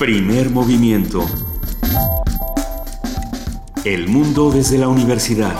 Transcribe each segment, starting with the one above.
Primer movimiento. El mundo desde la universidad.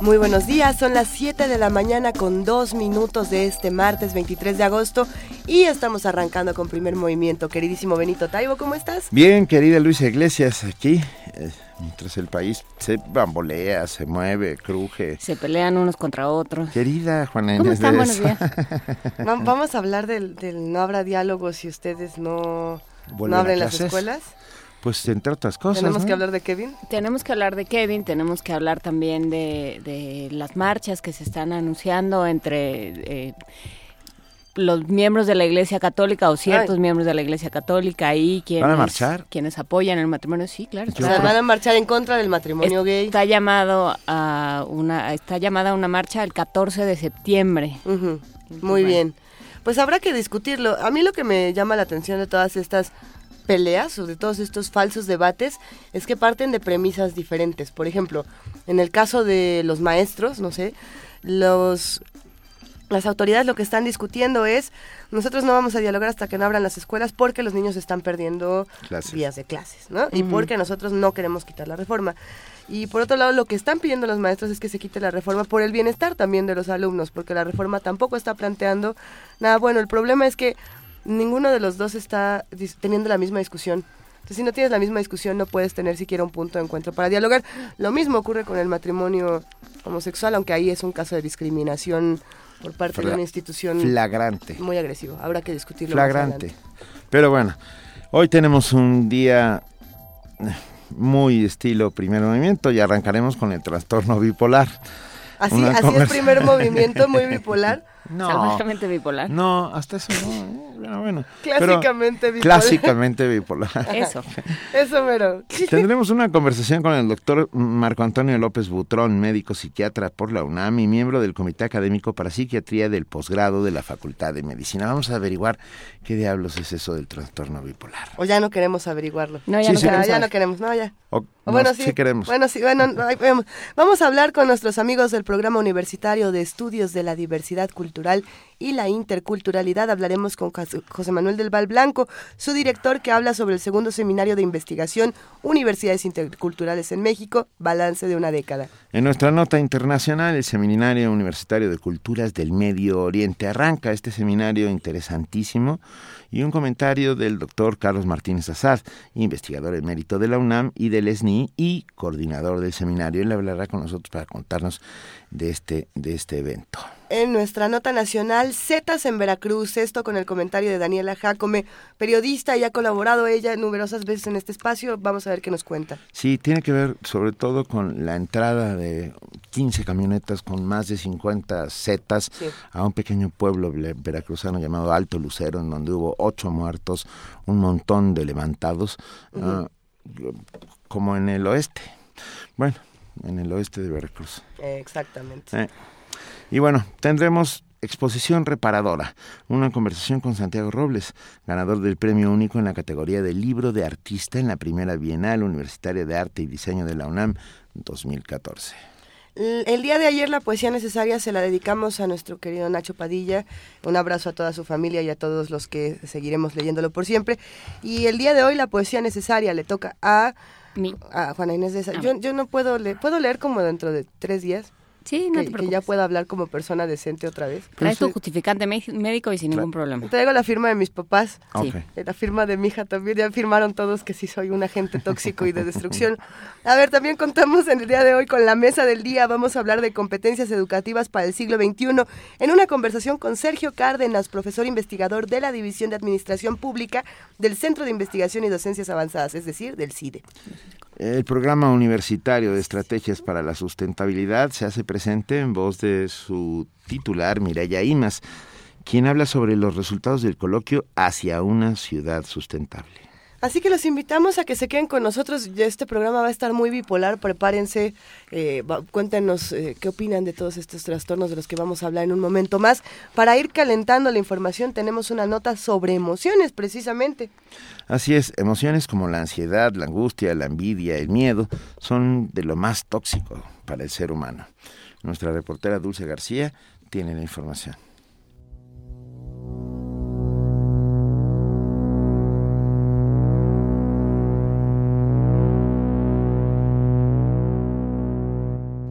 Muy buenos días, son las 7 de la mañana con dos minutos de este martes 23 de agosto y estamos arrancando con primer movimiento. Queridísimo Benito Taibo, ¿cómo estás? Bien, querida Luisa Iglesias, aquí, eh, mientras el país se bambolea, se mueve, cruje. Se pelean unos contra otros. Querida Juana ¿Cómo Inés están? de Buenos días. Va- Vamos a hablar del, del no habrá diálogo si ustedes no, no abren las escuelas. Pues entre otras cosas, Tenemos ¿no? que hablar de Kevin. Tenemos que hablar de Kevin, tenemos que hablar también de, de las marchas que se están anunciando entre eh, los miembros de la Iglesia Católica o ciertos Ay. miembros de la Iglesia Católica y quienes, marchar? quienes apoyan el matrimonio. Sí, claro. O sea, van a marchar en contra del matrimonio gay. Está llamado a una está llamada a una marcha el 14 de septiembre. Muy bien. Pues habrá que discutirlo. A mí lo que me llama la atención de todas estas peleas o de todos estos falsos debates es que parten de premisas diferentes. Por ejemplo, en el caso de los maestros, no sé, los las autoridades lo que están discutiendo es nosotros no vamos a dialogar hasta que no abran las escuelas porque los niños están perdiendo Clases. días de clases, ¿no? Y porque nosotros no queremos quitar la reforma. Y por otro lado, lo que están pidiendo los maestros es que se quite la reforma por el bienestar también de los alumnos, porque la reforma tampoco está planteando nada bueno. El problema es que ninguno de los dos está dis- teniendo la misma discusión. Entonces, si no tienes la misma discusión, no puedes tener siquiera un punto de encuentro para dialogar. Lo mismo ocurre con el matrimonio homosexual, aunque ahí es un caso de discriminación por parte de una institución Flagrante. muy agresivo. Habrá que discutirlo. Flagrante. Pero bueno, hoy tenemos un día eh, muy estilo primer movimiento y arrancaremos con el trastorno bipolar. Así, así es primer movimiento, muy bipolar. Salvajemente bipolar. No, hasta eso no. eh, Bueno, bueno. Pero Clásicamente bipolar. Clásicamente bipolar. Eso. Eso, mero. Tendremos una conversación con el doctor Marco Antonio López Butrón, médico psiquiatra por la UNAM y miembro del Comité Académico para Psiquiatría del posgrado de la Facultad de Medicina. Vamos a averiguar qué diablos es eso del trastorno bipolar. O ya no queremos averiguarlo. No, ya Sí, no sí, Ya, queremos ya no queremos, no, ya. O, O no, bueno, sí. queremos. Bueno, sí, bueno, ahí vemos. Vamos a hablar con nuestros amigos del Programa Universitario de Estudios de la Diversidad Cultural y la Interculturalidad. Hablaremos con José Manuel del Val Blanco, su director, que habla sobre el segundo seminario de investigación Universidades Interculturales en México, Balance de una década. En nuestra nota internacional, el Seminario Universitario de Culturas del Medio Oriente arranca este seminario interesantísimo y un comentario del doctor Carlos Martínez Azad, investigador emérito de la UNAM y del SNI y coordinador del seminario. Él hablará con nosotros para contarnos de este, de este evento. En nuestra nota nacional, Zetas en Veracruz, esto con el comentario de Daniela Jacome, periodista y ha colaborado ella numerosas veces en este espacio. Vamos a ver qué nos cuenta. Sí, tiene que ver sobre todo con la entrada de 15 camionetas con más de 50 zetas Sí. a un pequeño pueblo veracruzano llamado Alto Lucero, en donde hubo ocho muertos, un montón de levantados, ah, como en el oeste. Bueno, en el oeste de Veracruz. Exactamente. Eh, Y bueno, tendremos exposición reparadora, una conversación con Santiago Robles, ganador del premio único en la categoría de libro de artista en la primera Bienal Universitaria de Arte y Diseño de la UNAM 2014. El el día de ayer la poesía necesaria se la dedicamos a nuestro querido Nacho Padilla. Un abrazo a toda su familia y a todos los que seguiremos leyéndolo por siempre. Y el día de hoy la poesía necesaria le toca a, a Juana Inés de Esa. Ah. Yo, yo no puedo leer, puedo leer como dentro de tres días, Sí, no que, te que preocupes. ya pueda hablar como persona decente otra vez. Traes tu justificante médico y sin ningún problema. Traigo la firma de mis papás. Sí. Eh, La firma de mi hija también, ya firmaron todos que sí soy un agente tóxico y de destrucción. A ver, también contamos en el día de hoy con la mesa del día, vamos a hablar de competencias educativas para el siglo XXI en una conversación con Sergio Cárdenas, profesor investigador de la División de Administración Pública del Centro de Investigación y Docencias Avanzadas, es decir, del CIDE. El programa universitario de estrategias para la sustentabilidad se hace presente en voz de su titular, Mireya Imas, quien habla sobre los resultados del coloquio hacia una ciudad sustentable. Así que los invitamos a que se queden con nosotros. Este programa va a estar muy bipolar. Prepárense. eh, cuéntenos eh, qué opinan de todos estos trastornos de los que vamos a hablar en un momento más. Para ir calentando la información, tenemos una nota sobre emociones, precisamente. Así es, emociones como la ansiedad, la angustia, la envidia, el miedo son de lo más tóxico para el ser humano. Nuestra reportera Dulce García tiene la información.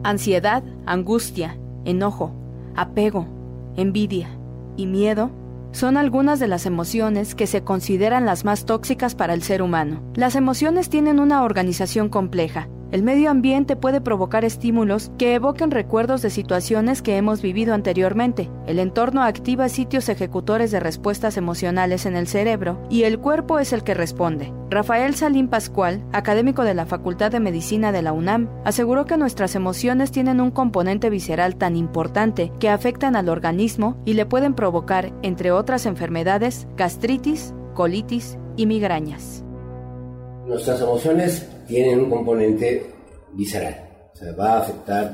Ansiedad, angustia, enojo, apego, envidia y miedo son algunas de las emociones que se consideran las más tóxicas para el ser humano. Las emociones tienen una organización compleja el medio ambiente puede provocar estímulos que evoquen recuerdos de situaciones que hemos vivido anteriormente. El entorno activa sitios ejecutores de respuestas emocionales en el cerebro y el cuerpo es el que responde. Rafael Salín Pascual, académico de la Facultad de Medicina de la UNAM, aseguró que nuestras emociones tienen un componente visceral tan importante que afectan al organismo y le pueden provocar, entre otras enfermedades, gastritis, colitis y migrañas. Nuestras emociones tienen un componente visceral, o sea, va a afectar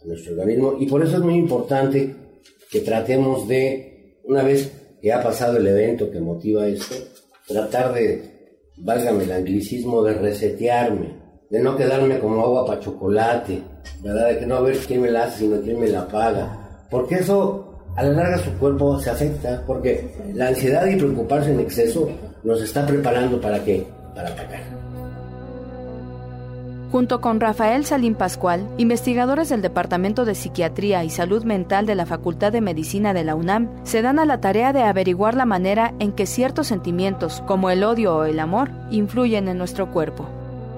a nuestro organismo y por eso es muy importante que tratemos de, una vez que ha pasado el evento que motiva esto, tratar de, válgame el anglicismo, de resetearme, de no quedarme como agua para chocolate, ¿verdad? De que no a ver quién me la hace, sino quién me la paga. Porque eso a la larga su cuerpo se afecta, porque la ansiedad y preocuparse en exceso nos está preparando para qué? Para atacar. Junto con Rafael Salín Pascual, investigadores del Departamento de Psiquiatría y Salud Mental de la Facultad de Medicina de la UNAM, se dan a la tarea de averiguar la manera en que ciertos sentimientos, como el odio o el amor, influyen en nuestro cuerpo.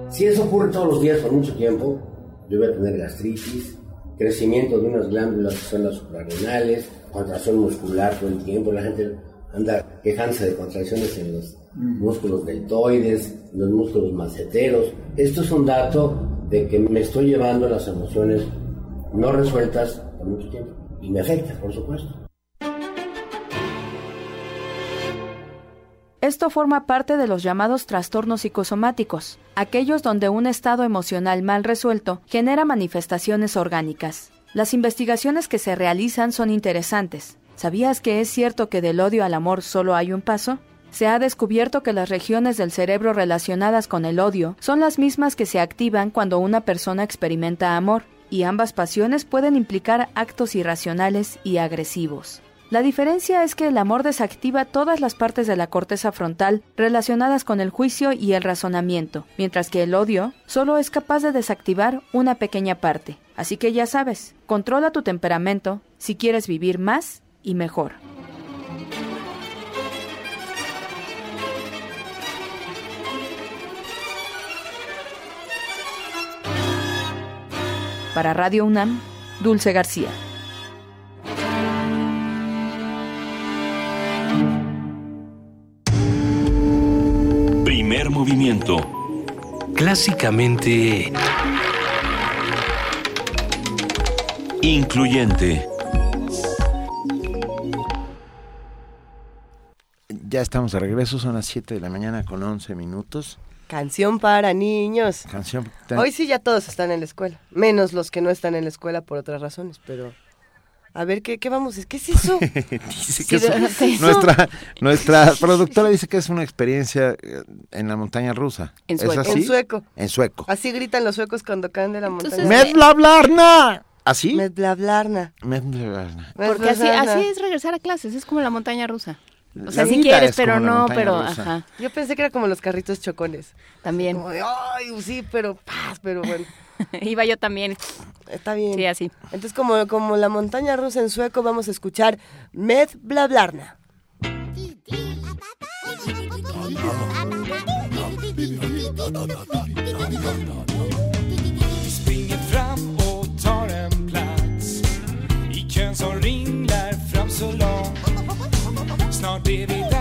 Si eso ocurre todos los días por mucho tiempo, yo voy a tener gastritis, crecimiento de unas glándulas que son las suprarrenales, contracción muscular todo el tiempo, la gente anda quejándose de contracciones en los músculos deltoides, los músculos maceteros. Esto es un dato de que me estoy llevando las emociones no resueltas por mucho tiempo. Y me afecta, por supuesto. Esto forma parte de los llamados trastornos psicosomáticos, aquellos donde un estado emocional mal resuelto genera manifestaciones orgánicas. Las investigaciones que se realizan son interesantes. ¿Sabías que es cierto que del odio al amor solo hay un paso? Se ha descubierto que las regiones del cerebro relacionadas con el odio son las mismas que se activan cuando una persona experimenta amor, y ambas pasiones pueden implicar actos irracionales y agresivos. La diferencia es que el amor desactiva todas las partes de la corteza frontal relacionadas con el juicio y el razonamiento, mientras que el odio solo es capaz de desactivar una pequeña parte. Así que ya sabes, controla tu temperamento si quieres vivir más y mejor. Para Radio UNAM, Dulce García. Primer movimiento. Clásicamente... Incluyente. Ya estamos de regreso, son las 7 de la mañana con 11 minutos. Canción para niños. Canción. Hoy sí ya todos están en la escuela, menos los que no están en la escuela por otras razones, pero a ver qué, qué vamos, ¿qué es eso? dice que es, nuestra nuestra productora dice que es una experiencia eh, en la montaña rusa. En sueco. En sueco. En sueco. Así gritan los suecos cuando caen de la montaña. ¡Medblablarna! ¿Así? Medblablarna. Medblablarna. Porque así, así es regresar a clases, es como la montaña rusa. O sea, si quieres, pero no, pero ajá. Yo pensé que era como los carritos chocones. También. Como de, ay, sí, pero paz, pero bueno. Iba yo también. Está bien. Sí, así. Entonces, como, como la montaña rusa en sueco, vamos a escuchar Med Blablarna. not baby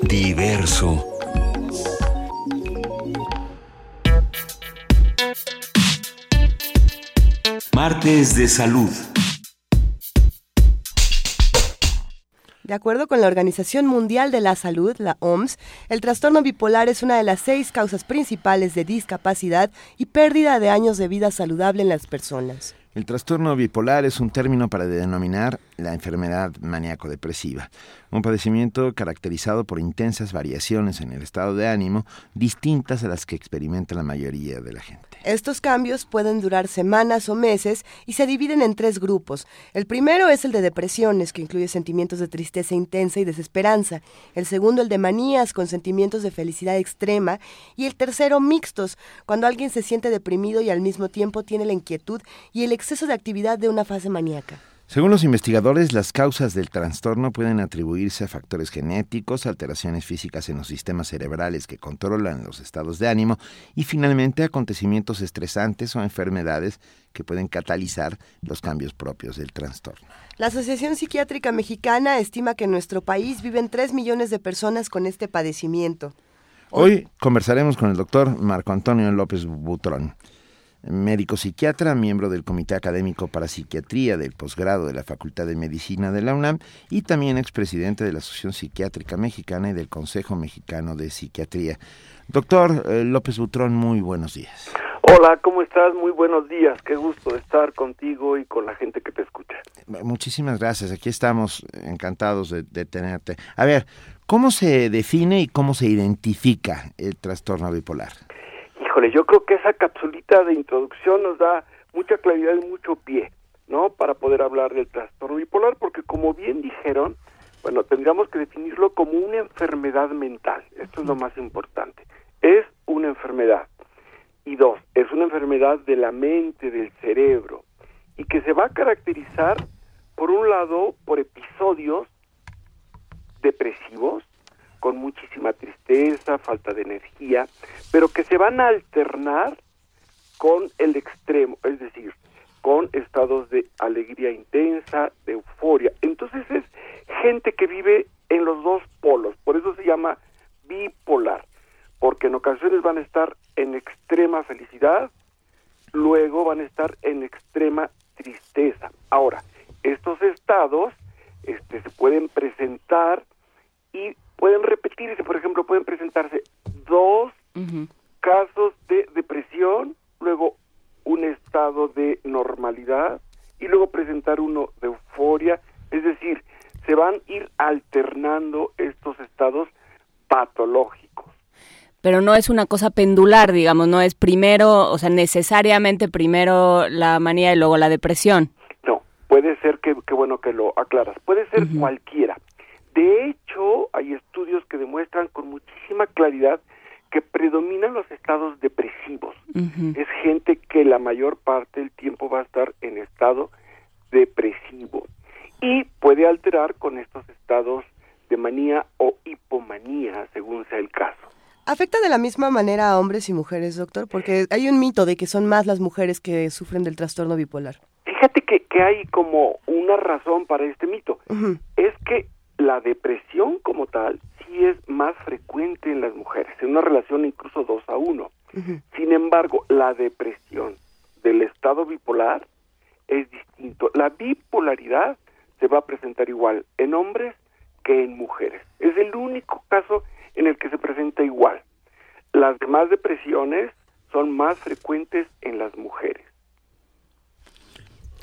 Diverso. Martes de salud. De acuerdo con la Organización Mundial de la Salud, la OMS, el trastorno bipolar es una de las seis causas principales de discapacidad y pérdida de años de vida saludable en las personas. El trastorno bipolar es un término para denominar la enfermedad maníaco-depresiva, un padecimiento caracterizado por intensas variaciones en el estado de ánimo distintas a las que experimenta la mayoría de la gente. Estos cambios pueden durar semanas o meses y se dividen en tres grupos. El primero es el de depresiones, que incluye sentimientos de tristeza intensa y desesperanza. El segundo, el de manías, con sentimientos de felicidad extrema. Y el tercero, mixtos, cuando alguien se siente deprimido y al mismo tiempo tiene la inquietud y el exceso de actividad de una fase maníaca. Según los investigadores, las causas del trastorno pueden atribuirse a factores genéticos, alteraciones físicas en los sistemas cerebrales que controlan los estados de ánimo y finalmente acontecimientos estresantes o enfermedades que pueden catalizar los cambios propios del trastorno. La Asociación Psiquiátrica Mexicana estima que en nuestro país viven 3 millones de personas con este padecimiento. Hoy conversaremos con el doctor Marco Antonio López Butrón, médico psiquiatra, miembro del Comité Académico para Psiquiatría del posgrado de la Facultad de Medicina de la UNAM y también expresidente de la Asociación Psiquiátrica Mexicana y del Consejo Mexicano de Psiquiatría. Doctor eh, López Butrón, muy buenos días. Hola, ¿cómo estás? Muy buenos días. Qué gusto estar contigo y con la gente que te escucha. Muchísimas gracias. Aquí estamos encantados de, de tenerte. A ver, ¿cómo se define y cómo se identifica el trastorno bipolar? Híjole, yo creo que esa capsulita de introducción nos da mucha claridad y mucho pie, ¿no? Para poder hablar del trastorno bipolar, porque como bien dijeron, bueno, tendríamos que definirlo como una enfermedad mental. Esto es lo más importante. Es una enfermedad. Y dos, es una enfermedad de la mente, del cerebro, y que se va a caracterizar, por un lado, por episodios depresivos, con muchísima tristeza, falta de energía, pero que se van a alternar con el extremo, es decir, con estados de alegría intensa, de euforia. Entonces es gente que vive en los dos polos, por eso se llama bipolar, porque en ocasiones van a estar en extrema felicidad, luego van a estar en extrema tristeza. Ahora, estos estados este, se pueden presentar y pueden repetirse, por ejemplo, pueden presentarse dos casos de depresión, luego un estado de normalidad y luego presentar uno de euforia, es decir, se van a ir alternando estos estados patológicos. Pero no es una cosa pendular, digamos, no es primero, o sea, necesariamente primero la manía y luego la depresión. No, puede ser que, que bueno que lo aclaras, puede ser cualquiera. De hecho, hay estudios que demuestran con muchísima claridad que predominan los estados depresivos. Es gente que la mayor parte del tiempo va a estar en estado depresivo y puede alterar con estos estados de manía o hipomanía, según sea el caso. ¿Afecta de la misma manera a hombres y mujeres, doctor? Porque hay un mito de que son más las mujeres que sufren del trastorno bipolar. Fíjate que, que hay como una razón para este mito. Es que la depresión como tal sí es más frecuente en las mujeres, en una relación incluso dos a uno. Sin embargo, la depresión del estado bipolar es distinto. La bipolaridad se va a presentar igual en hombres que en mujeres. Es el único caso en el que se presenta igual. Las demás depresiones son más frecuentes en las mujeres.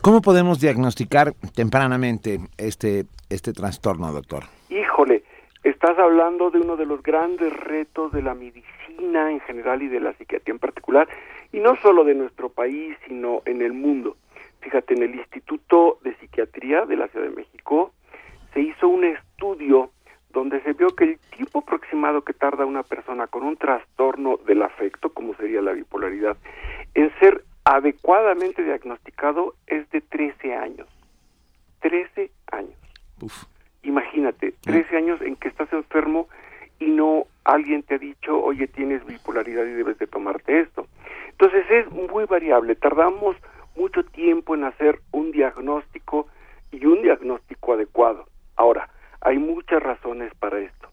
¿Cómo podemos diagnosticar tempranamente este, este trastorno, doctor? Híjole, estás hablando de uno de los grandes retos de la medicina en general y de la psiquiatría en particular, y no solo de nuestro país, sino en el mundo. Fíjate, en el Instituto de Psiquiatría de la Ciudad de México se hizo un estudio donde se vio que el tiempo aproximado que tarda una persona con un trastorno del afecto, como sería la bipolaridad, en ser adecuadamente diagnosticado es de 13 años. 13 años. Imagínate, 13 años en que estás enfermo y no alguien te ha dicho, oye, tienes bipolaridad y debes de tomarte esto. Entonces es muy variable, tardamos mucho tiempo en hacer un diagnóstico y un diagnóstico adecuado. Ahora, hay muchas razones para esto.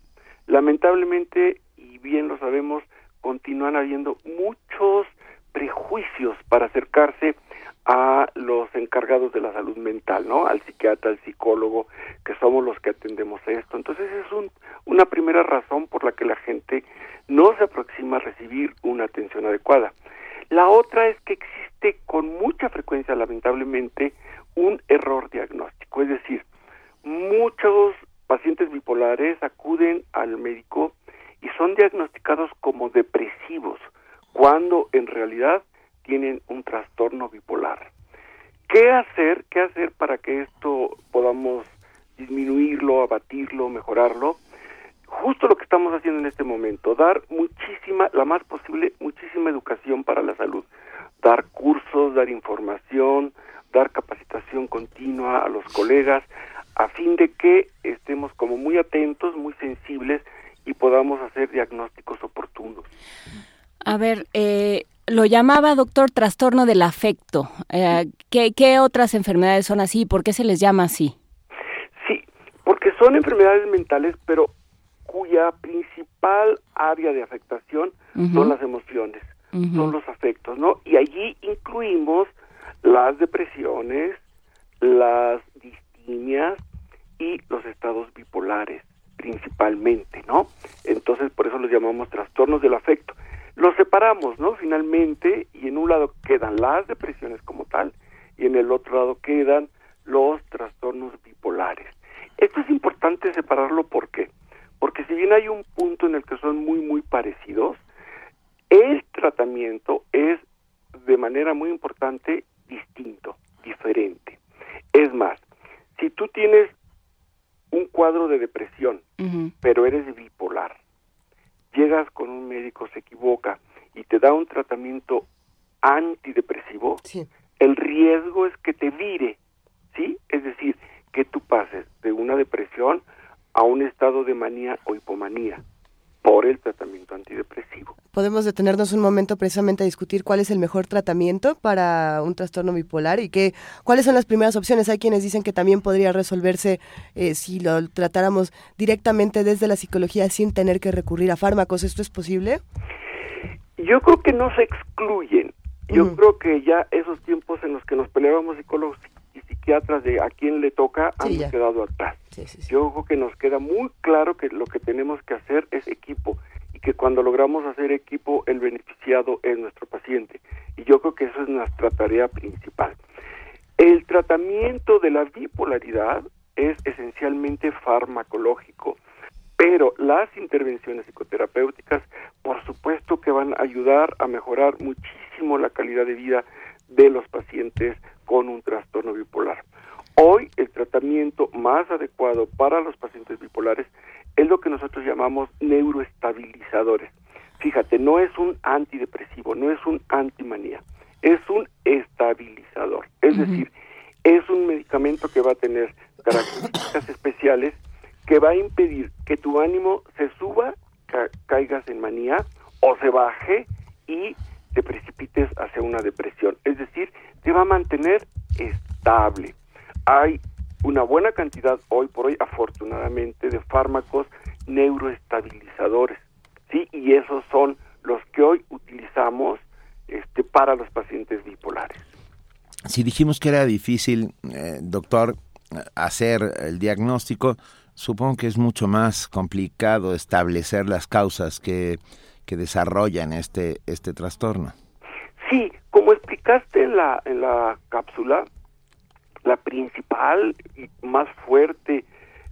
Lamentablemente, y bien lo sabemos, continúan habiendo muchos prejuicios para acercarse a los encargados de la salud mental, ¿no? Al psiquiatra, al psicólogo, que somos los que atendemos esto. Entonces es un, una primera razón por la que la gente no se aproxima a recibir una atención adecuada. La otra es que existe con mucha frecuencia, lamentablemente, un error diagnóstico. Es decir, muchos pacientes bipolares acuden al médico y son diagnosticados como depresivos, cuando en realidad tienen un trastorno bipolar. ¿Qué hacer? ¿Qué hacer para que esto podamos disminuirlo, abatirlo, mejorarlo? Justo lo que estamos haciendo en este momento, dar muchísima, la más posible, muchísima educación para la salud, dar cursos, dar información, dar capacitación continua a los colegas, a fin de que estemos como muy atentos, muy sensibles y podamos hacer diagnósticos oportunos. A ver, eh, lo llamaba doctor trastorno del afecto. Eh, ¿qué, ¿Qué otras enfermedades son así? ¿Por qué se les llama así? Sí, porque son enfermedades mentales, pero cuya principal área de afectación son las emociones, son los afectos, ¿no? Y allí incluimos las depresiones, las distimias y los estados bipolares principalmente, ¿no? Entonces por eso los llamamos trastornos del afecto. Los separamos, ¿no? Finalmente, y en un lado quedan las depresiones como tal, y en el otro lado quedan los trastornos bipolares. Esto es importante separarlo, ¿por qué? Porque si bien hay un punto en el que son muy, muy parecidos, el tratamiento es de manera muy importante distinto, diferente. Es más, si tú tienes un cuadro de depresión, pero eres bipolar, llegas con un médico, se equivoca y te da un tratamiento antidepresivo, el riesgo es que te vire, ¿sí? Es decir, que tú pases de una depresión a un estado de manía o hipomanía por el tratamiento antidepresivo. Podemos detenernos un momento precisamente a discutir cuál es el mejor tratamiento para un trastorno bipolar y qué, cuáles son las primeras opciones. Hay quienes dicen que también podría resolverse eh, si lo tratáramos directamente desde la psicología sin tener que recurrir a fármacos. ¿Esto es posible? Yo creo que no se excluyen. Yo creo que ya esos tiempos en los que nos peleábamos psicólogos y psiquiatras de a quién le toca han quedado atrás. Yo creo que nos queda muy claro que lo que tenemos que hacer es equipo y que cuando logramos hacer equipo el beneficiado es nuestro paciente. Y yo creo que eso es nuestra tarea principal. El tratamiento de la bipolaridad es esencialmente farmacológico, pero las intervenciones psicoterapéuticas por supuesto que van a ayudar a mejorar muchísimo la calidad de vida de los pacientes con un trastorno bipolar. Hoy el tratamiento más adecuado para los pacientes bipolares es lo que nosotros llamamos neuroestabilizadores. Fíjate, no es un antidepresivo, no es un antimanía, es un estabilizador. Es decir, es un medicamento que va a tener características especiales que va a impedir que tu ánimo se suba, caigas en manía o se baje y te precipites hacia una depresión. Es decir, te va a mantener estable hay una buena cantidad hoy por hoy, afortunadamente, de fármacos neuroestabilizadores, ¿sí? Y esos son los que hoy utilizamos este, para los pacientes bipolares. Si dijimos que era difícil, eh, doctor, hacer el diagnóstico, supongo que es mucho más complicado establecer las causas que, que desarrollan este, este trastorno. Sí, como explicaste en la, en la cápsula, la principal y más fuerte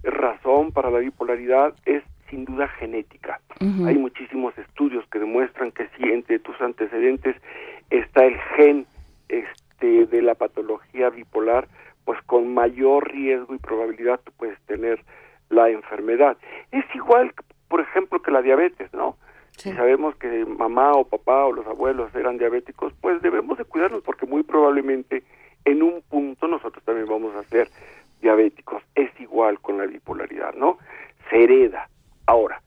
razón para la bipolaridad es sin duda genética. Hay muchísimos estudios que demuestran que si entre tus antecedentes está el gen este de la patología bipolar, pues con mayor riesgo y probabilidad tú puedes tener la enfermedad. Es igual por ejemplo, que la diabetes, ¿no? Si sabemos que mamá o papá o los abuelos eran diabéticos, pues debemos de cuidarnos porque muy probablemente en un punto nosotros también vamos a ser diabéticos. Es igual con la bipolaridad, ¿no? Se hereda. Ahora,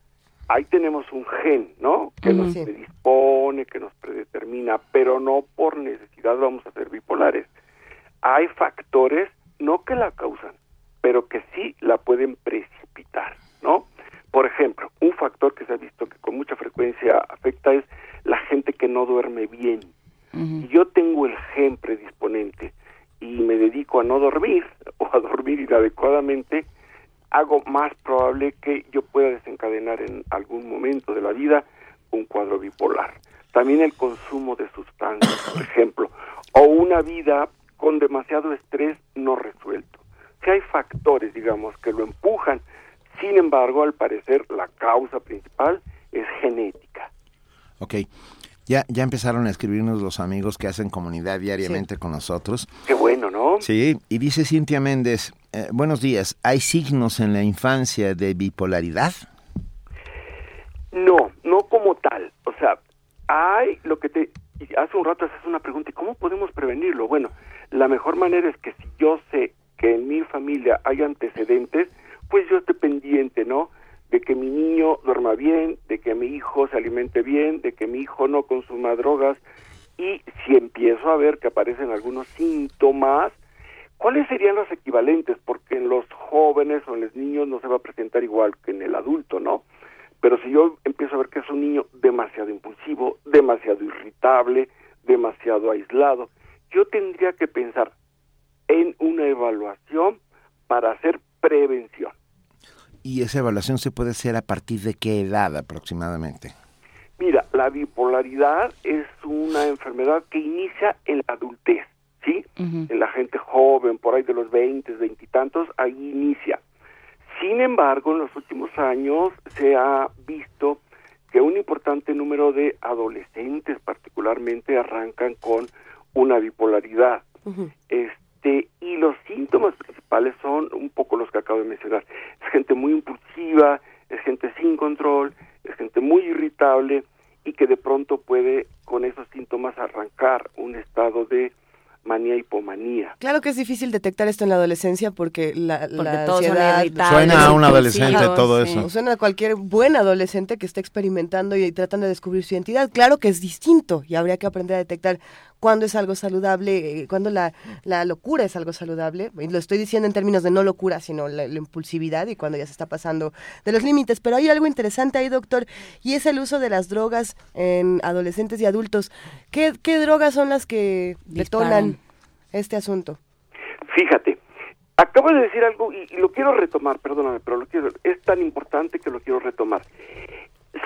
ahí tenemos un gen, ¿no? Que nos predispone, que nos predetermina, pero no por necesidad vamos a ser bipolares. Hay factores, no que la causan, pero que sí la pueden precipitar, ¿no? Por ejemplo, un factor que se ha visto que con mucha frecuencia afecta es la gente que no duerme bien. Si yo tengo el gen predisponente y me dedico a no dormir o a dormir inadecuadamente, hago más probable que yo pueda desencadenar en algún momento de la vida un cuadro bipolar. También el consumo de sustancias, por ejemplo, o una vida con demasiado estrés no resuelto. Que hay factores, digamos, que lo empujan. Sin embargo, al parecer, la causa principal es genética. Ok. Ya, empezaron a escribirnos los amigos que hacen comunidad diariamente con nosotros. Qué bueno, ¿no? Sí, y dice Cintia Méndez, eh, buenos días, ¿hay signos en la infancia de bipolaridad? No, no como tal. O sea, hay lo que te... y Hace un rato haces una pregunta, ¿y cómo podemos prevenirlo? Bueno, la mejor manera es que si yo sé que en mi familia hay antecedentes, pues yo esté pendiente, ¿no? De que mi niño duerma bien, de que mi hijo se alimente bien, de que mi hijo no consuma drogas. Y si empiezo a ver que aparecen algunos síntomas, ¿cuáles serían los equivalentes? Porque en los jóvenes o en los niños no se va a presentar igual que en el adulto, ¿no? Pero si yo empiezo a ver que es un niño demasiado impulsivo, demasiado irritable, demasiado aislado, yo tendría que pensar en una evaluación para hacer prevención. ¿Y esa evaluación se puede hacer a partir de qué edad aproximadamente? Mira, la bipolaridad es una enfermedad que inicia en la adultez, ¿sí? En la gente joven, por ahí de los 20, 20 y tantos, ahí inicia. Sin embargo, en los últimos años se ha visto que un importante número de adolescentes particularmente arrancan con una bipolaridad. Este, y los síntomas principales son un poco los que acabo de mencionar. Es gente muy impulsiva, es gente sin control, es gente muy irritable y que de pronto puede con esos síntomas arrancar un estado de manía hipomanía. Claro que es difícil detectar esto en la adolescencia porque la, Porque la ansiedad- Suena a un adolescente todo sí. eso. O suena a cualquier buen adolescente que está experimentando y tratando de descubrir su identidad. Claro que es distinto y habría que aprender a detectar cuándo es algo saludable, eh, cuándo la, la locura es algo saludable. Y lo estoy diciendo en términos de no locura, sino la, la impulsividad y cuando ya se está pasando de los límites. Pero hay algo interesante ahí, doctor, y es el uso de las drogas en adolescentes y adultos. ¿Qué, qué drogas son las que detonan este asunto? Fíjate, acabo de decir algo y, y lo quiero retomar, perdóname, pero lo quiero, es tan importante que lo quiero retomar.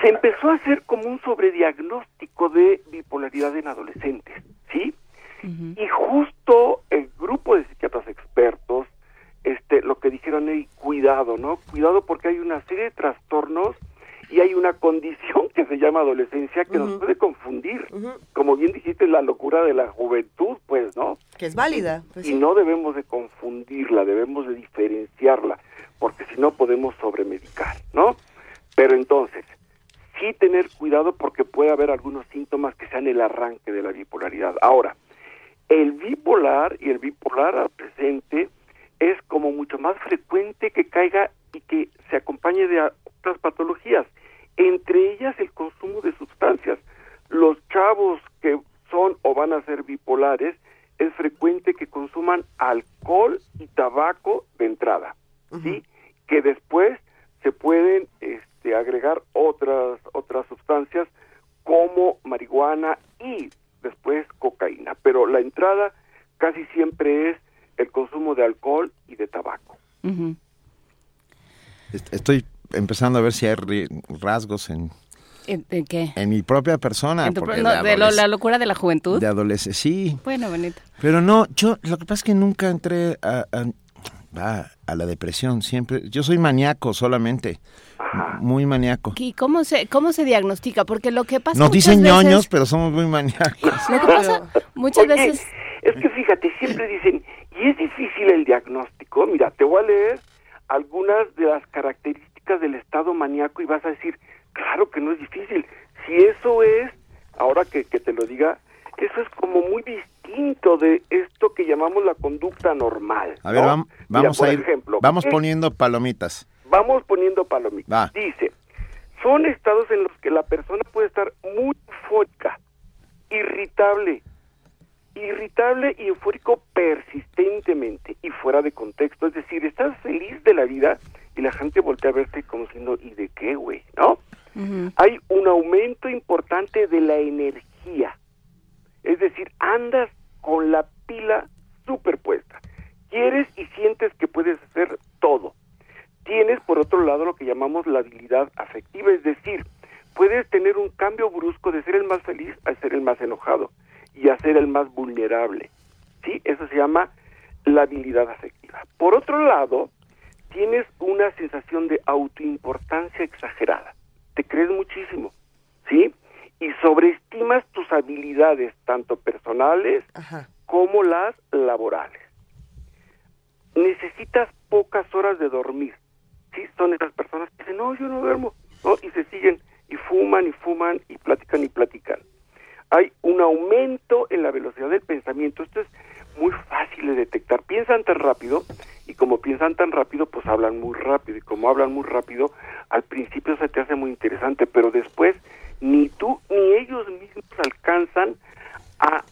Se empezó a hacer como un sobrediagnóstico de bipolaridad en adolescentes, ¿sí? Y justo el grupo de psiquiatras expertos, este, lo que dijeron es cuidado, ¿no? Cuidado porque hay una serie de trastornos y hay una condición que se llama adolescencia que nos puede confundir. Como bien dijiste, la locura de la juventud, pues, ¿no? Que es válida. pues y sí. no debemos de confundirla, debemos de diferenciarla, porque si no podemos sobremedicar, ¿no? Pero entonces, sí tener cuidado porque puede haber algunos síntomas que sean el arranque de la bipolaridad. Ahora, el bipolar y el bipolar al presente es como mucho más frecuente que caiga y que se acompañe de otras patologías, entre ellas el consumo de sustancias. Los chavos que son o van a ser bipolares es frecuente que consuman alcohol y tabaco de entrada, ¿sí? Que después se pueden este, agregar otras otras sustancias como marihuana y después cocaína, pero la entrada casi siempre es el consumo de alcohol y de tabaco. Estoy empezando a ver si hay ri- rasgos en, ¿En- qué? en mi propia persona. ¿En tu no, ¿De lo- la locura de la juventud? de adolescencia, sí. Bueno, Benito. Pero no, yo lo que pasa es que nunca entré a, a, a- a la depresión, siempre. Yo soy maníaco solamente, muy maníaco. ¿Y cómo se, cómo se diagnostica? Porque lo que pasa Nos dicen veces- ñoños, pero somos muy maníacos. Lo que pasa muchas Oye, veces... Es que fíjate, siempre dicen, y es difícil el diagnóstico. Mira, te voy a leer algunas de las características del estado maníaco y vas a decir, claro que no es difícil. Si eso es, ahora que, que te lo diga, eso es como muy distinto de esto que llamamos la conducta normal. A ver, ¿no? vam- Mira, vamos a ir, ejemplo, vamos ¿qué- poniendo palomitas. Vamos poniendo palomitas. Va. Dice, son estados en los que la persona puede estar muy eufórica, irritable, irritable y eufórico persistentemente y fuera de contexto. Es decir, estás feliz de la vida y la gente voltea a verte como diciendo, ¿y de qué, güey? ¿No? Hay un aumento importante de la energía. Es decir, andas con la pila superpuesta. Quieres y sientes que puedes hacer todo. Tienes, por otro lado, lo que llamamos la habilidad afectiva, es decir, puedes tener un cambio brusco de ser el más feliz a ser el más enojado y a ser el más vulnerable. ¿Sí? Eso se llama la habilidad afectiva. Por otro lado, tienes una sensación de autoimportancia exagerada. Te crees muchísimo, ¿sí? Y sobreestimas tus habilidades, tanto personales Ajá. como las laborales. Necesitas pocas horas de dormir. Sí, son esas personas que dicen, no, yo no duermo, ¿no? Y se siguen y fuman y fuman y platican y platican. Hay un aumento en la velocidad del pensamiento. Esto es muy fácil de detectar. Piensan tan rápido y como piensan tan rápido, pues hablan muy rápido. Y como hablan muy rápido, al principio se te hace muy interesante, pero después ni tú ni ellos mismos alcanzan a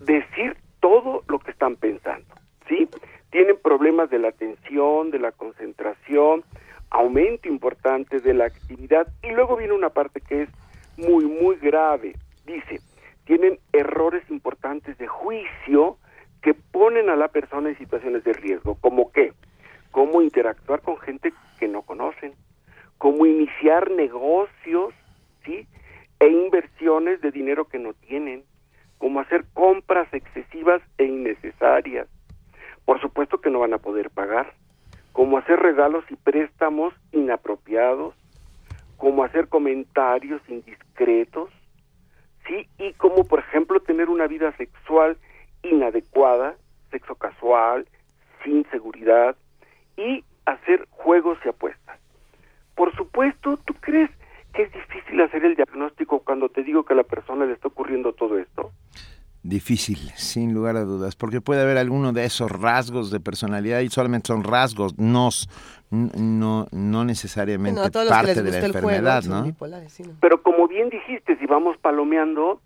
decir todo lo que están pensando, ¿sí? Tienen problemas de la atención, de la concentración, aumento importante de la actividad y luego viene una parte que es muy, muy grave. Dice, tienen errores importantes de juicio que ponen a la persona en situaciones de riesgo, como qué? Cómo interactuar con gente que no conocen, cómo iniciar negocios, E inversiones de dinero que no tienen, como hacer compras excesivas e innecesarias. Por supuesto que no van a poder pagar, como hacer regalos y préstamos inapropiados, como hacer comentarios indiscretos, sí, y como por ejemplo tener una vida sexual inadecuada, sexo casual, sin seguridad y hacer juegos y apuestas. Por supuesto, ¿tú crees que es difícil hacer el diagnóstico cuando te digo que a la persona le está ocurriendo todo esto? Difícil, sin lugar a dudas, porque puede haber alguno de esos rasgos de personalidad y solamente son rasgos, no, no, no necesariamente No, parte de la juego enfermedad, son ¿no? bipolares, sí, ¿no? Pero como bien dijiste, si vamos palomeando,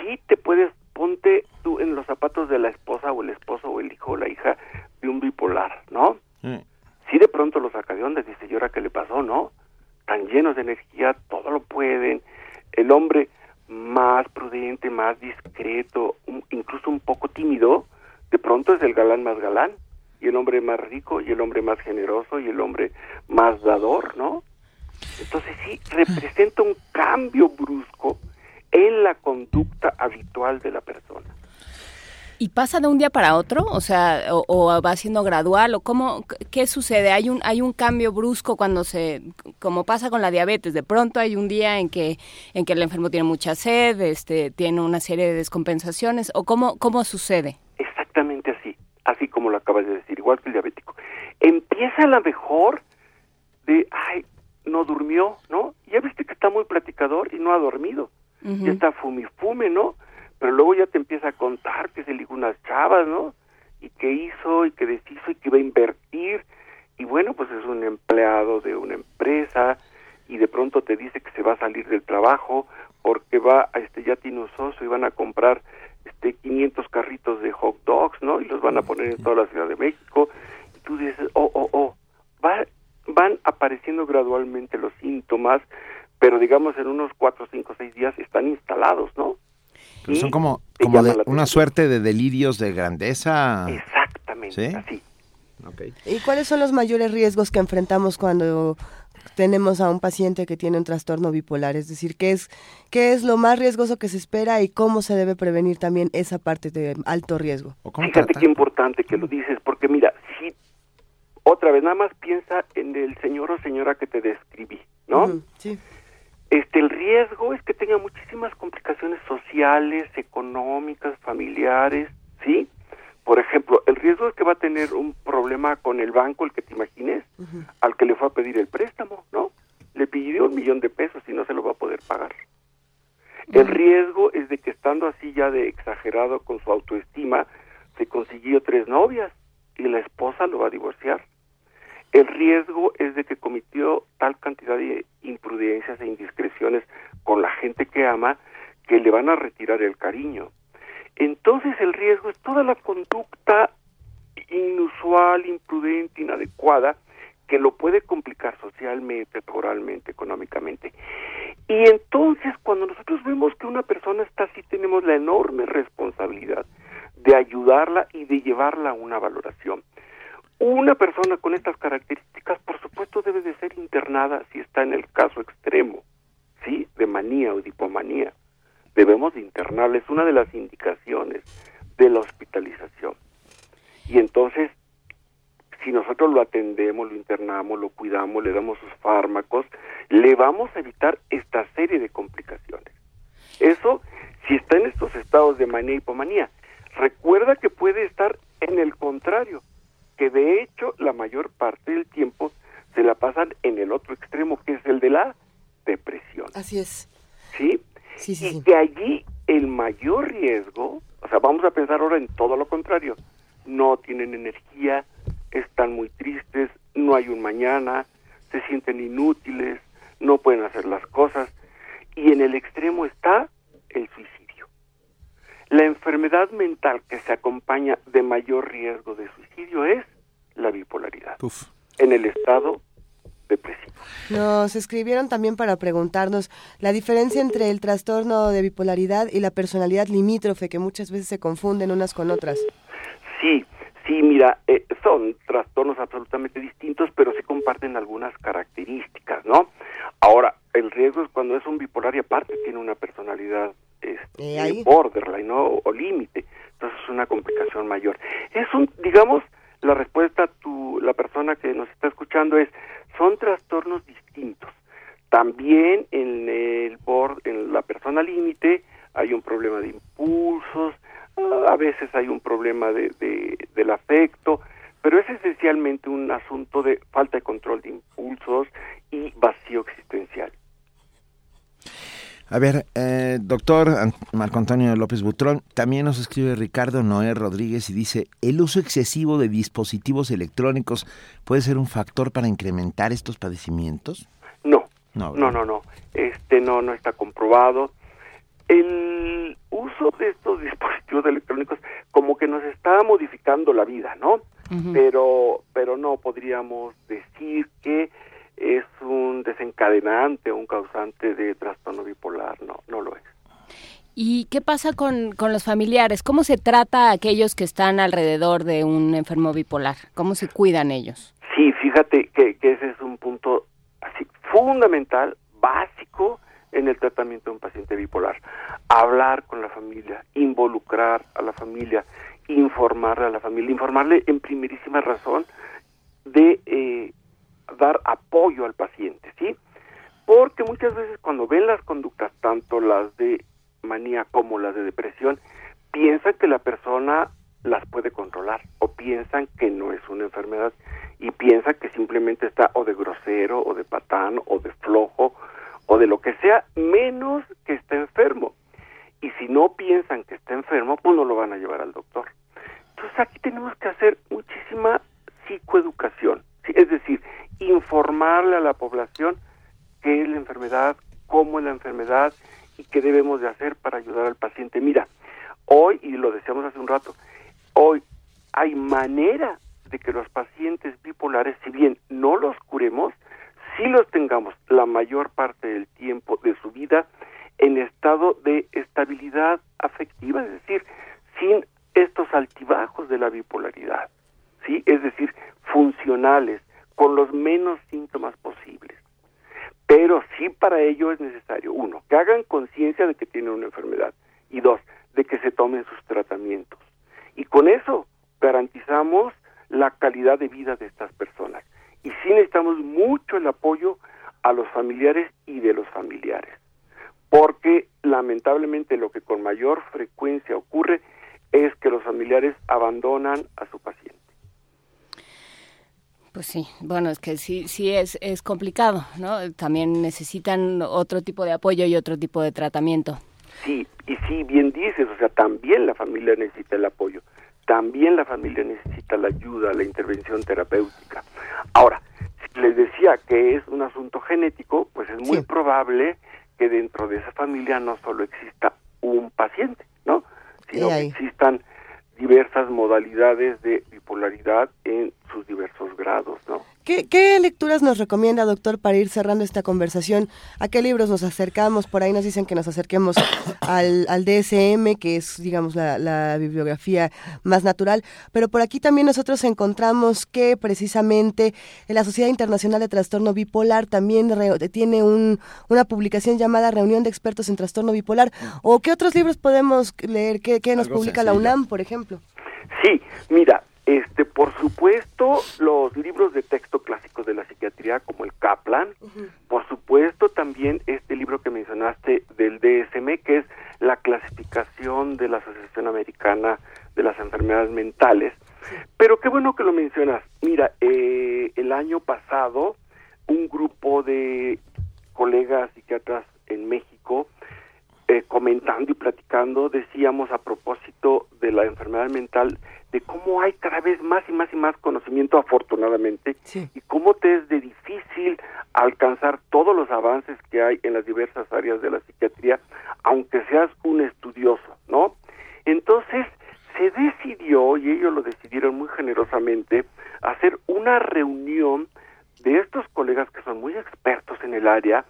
sí te puedes, ponte tú en los zapatos de la esposa o el esposo o el hijo o la hija de un bipolar, ¿no? Sí. Sí de pronto lo saca de onda, dice, ¿y ahora qué le pasó, no? Tan llenos de energía, todo lo pueden. El hombre más prudente, más discreto, un- incluso un poco tímido, de pronto es el galán más galán, y el hombre más rico, y el hombre más generoso, y el hombre más dador, ¿no? Entonces sí, representa un cambio brusco en la conducta habitual de la persona. ¿Y pasa de un día para otro? O sea, o, o va siendo gradual, o cómo, qué sucede? ¿Hay un, hay un cambio brusco cuando se, como pasa con la diabetes, de pronto hay un día en que, en que el enfermo tiene mucha sed, este, tiene una serie de descompensaciones, o cómo, cómo sucede? Exactamente así, así como lo acabas de decir, igual que el diabético. Empieza a la mejor de, ay, no durmió, ¿no? Ya viste que está muy platicador y no ha dormido. Ujú. Ya está fumifume, ¿no? Pero luego ya te empieza a contar que se ligó unas chavas, ¿no? Y que hizo y que deshizo y que iba a invertir. Y bueno, pues es un empleado de una empresa y de pronto te dice que se va a salir del trabajo porque va, a este ya tiene un socio y van a comprar este 500 carritos de hot dogs, ¿no? Y los van a poner en toda la Ciudad de México. Y tú dices, oh, oh, oh, va, van apareciendo gradualmente los síntomas, pero digamos en unos 4, 5, 6 días están instalados, ¿no? Pero son como, como de una suerte de delirios de grandeza. Exactamente, ¿Sí? así. ¿Y cuáles son los mayores riesgos que enfrentamos cuando tenemos a un paciente que tiene un trastorno bipolar? Es decir, ¿qué es, qué es lo más riesgoso que se espera y cómo se debe prevenir también esa parte de alto riesgo? ¿O cómo Fíjate qué importante que lo dices, porque mira, si otra vez nada más piensa en el señor o señora que te describí, ¿no? Sí. Este, el riesgo es que tenga muchísimas complicaciones sociales, económicas, familiares, ¿sí? Por ejemplo, el riesgo es que va a tener un problema con el banco, el que te imagines, al que le fue a pedir el préstamo, ¿no? Le pidió un millón de pesos y no se lo va a poder pagar. El riesgo es de que estando así ya de exagerado con su autoestima, se consiguió tres novias y la esposa lo va a divorciar. El riesgo es de que cometió tal cantidad de imprudencias e indiscreciones con la gente que ama que le van a retirar el cariño. Entonces el riesgo es toda la conducta inusual, imprudente, inadecuada, que lo puede complicar socialmente, moralmente, económicamente. Y entonces cuando nosotros vemos que una persona está así, tenemos la enorme responsabilidad de ayudarla y de llevarla a una valoración. Una persona con estas características, por supuesto, debe de ser internada si está en el caso extremo, ¿sí? De manía o de hipomanía. Debemos de internarla, es una de las indicaciones de la hospitalización. Y entonces, si nosotros lo atendemos, lo internamos, lo cuidamos, le damos sus fármacos, le vamos a evitar esta serie de complicaciones. Eso si está en estos estados de manía y hipomanía. Recuerda que puede estar en el contrario, que de hecho la mayor parte del tiempo se la pasan en el otro extremo, que es el de la depresión. Así es. ¿Sí? Sí, sí, y sí. que allí el mayor riesgo, o sea, vamos a pensar ahora en todo lo contrario, no tienen energía, están muy tristes, no hay un mañana, se sienten inútiles, no pueden hacer las cosas, y en el extremo está el suicidio. La enfermedad mental que se acompaña de mayor riesgo de suicidio es la bipolaridad, Uf. en el estado depresivo. Nos escribieron también para preguntarnos la diferencia entre el trastorno de bipolaridad y la personalidad limítrofe, que muchas veces se confunden unas con otras. Sí, sí, mira, eh, son trastornos absolutamente distintos, pero sí comparten algunas características, ¿no? Ahora, el riesgo es cuando es un bipolar y aparte tiene una personalidad este, Eh, borderline, ¿no? O límite. Entonces es una complicación mayor. Es un, digamos, la respuesta a tu, la persona que nos está escuchando es, son trastornos distintos. También en el bord, en la persona límite hay un problema de impulsos, a veces hay un problema de, de- del afecto, pero es esencialmente un asunto de falta de control de impulsos y vacío existencial. A ver, eh, doctor An- Marco Antonio López Butrón, también nos escribe Ricardo Noé Rodríguez y dice, ¿el uso excesivo de dispositivos electrónicos puede ser un factor para incrementar estos padecimientos? No, No, no, no, no, este no, no está comprobado. El uso de estos dispositivos electrónicos como que nos está modificando la vida, ¿no? Pero, pero no podríamos decir que es un desencadenante o un causante de trastorno bipolar, no, no lo es. ¿Y qué pasa con, con los familiares? ¿Cómo se trata a aquellos que están alrededor de un enfermo bipolar? ¿Cómo se cuidan ellos? Sí, fíjate que, que ese es un punto así fundamental, básico en el tratamiento de un paciente bipolar. Hablar con la familia, involucrar a la familia, informarle a la familia, informarle en primerísima razón de eh, dar apoyo al paciente, ¿sí? Porque muchas veces cuando ven las conductas, tanto las de manía como las de depresión, piensan que la persona las puede controlar o piensan que no es una enfermedad y piensan que simplemente está o de grosero o de patán o de flojo o de lo que sea menos que está enfermo. Y si no piensan que está enfermo, pues no lo van a llevar al doctor. Entonces aquí tenemos que hacer muchísima psicoeducación. Es decir, informarle a la población qué es la enfermedad, cómo es la enfermedad y qué debemos de hacer para ayudar al paciente. Mira, hoy, y lo decíamos hace un rato, hoy hay manera de que los pacientes bipolares, si bien no los curemos, sí los tengamos la mayor parte del tiempo de su vida en estado de estabilidad afectiva, es decir, sin estos altibajos de la bipolaridad, ¿sí? Es decir, funcionales, con los menos síntomas posibles. Pero sí para ello es necesario, uno, que hagan conciencia de que tienen una enfermedad y dos, de que se tomen sus tratamientos. Y con eso garantizamos la calidad de vida de estas personas. Y sí necesitamos mucho el apoyo a los familiares y de los familiares. Porque lamentablemente lo que con mayor frecuencia ocurre es que los familiares abandonan a su paciente. Pues sí, bueno, es que sí, sí es, es complicado, ¿no? También necesitan otro tipo de apoyo y otro tipo de tratamiento. Sí, y sí, bien dices, o sea, también la familia necesita el apoyo, también la familia necesita la ayuda, la intervención terapéutica. Ahora, si les decía que es un asunto genético, pues es muy Sí. probable que dentro de esa familia no solo exista un paciente, ¿no? Sino que existan diversas modalidades de bipolaridad en sus diversos grados, ¿no? ¿Qué, qué lecturas nos recomienda, doctor, para ir cerrando esta conversación? ¿A qué libros nos acercamos? Por ahí nos dicen que nos acerquemos al, al DSM, que es, digamos, la, la bibliografía más natural. Pero por aquí también nosotros encontramos que precisamente la Sociedad Internacional de Trastorno Bipolar también re- tiene un, una publicación llamada Reunión de Expertos en Trastorno Bipolar. ¿O qué otros libros podemos leer? ¿Qué, qué nos Algo publica la. UNAM, por ejemplo? Sí, mira, este, por supuesto, los libros de texto clásicos de la psiquiatría, como el Kaplan, por supuesto también este libro que mencionaste del DSM, que es la clasificación de la Asociación Americana de las Enfermedades Mentales. Pero qué bueno que lo mencionas. Mira, eh, el año pasado, un grupo de colegas psiquiatras en México, eh, comentando y platicando, decíamos a propósito de la enfermedad mental, de cómo hay cada vez más y más y más conocimiento, afortunadamente, Sí. y cómo te es de difícil alcanzar todos los avances que hay en las diversas áreas de la psiquiatría, aunque seas un estudioso, ¿no? Entonces, se decidió, y ellos lo decidieron muy generosamente, hacer una reunión de estos colegas que son muy expertos en el área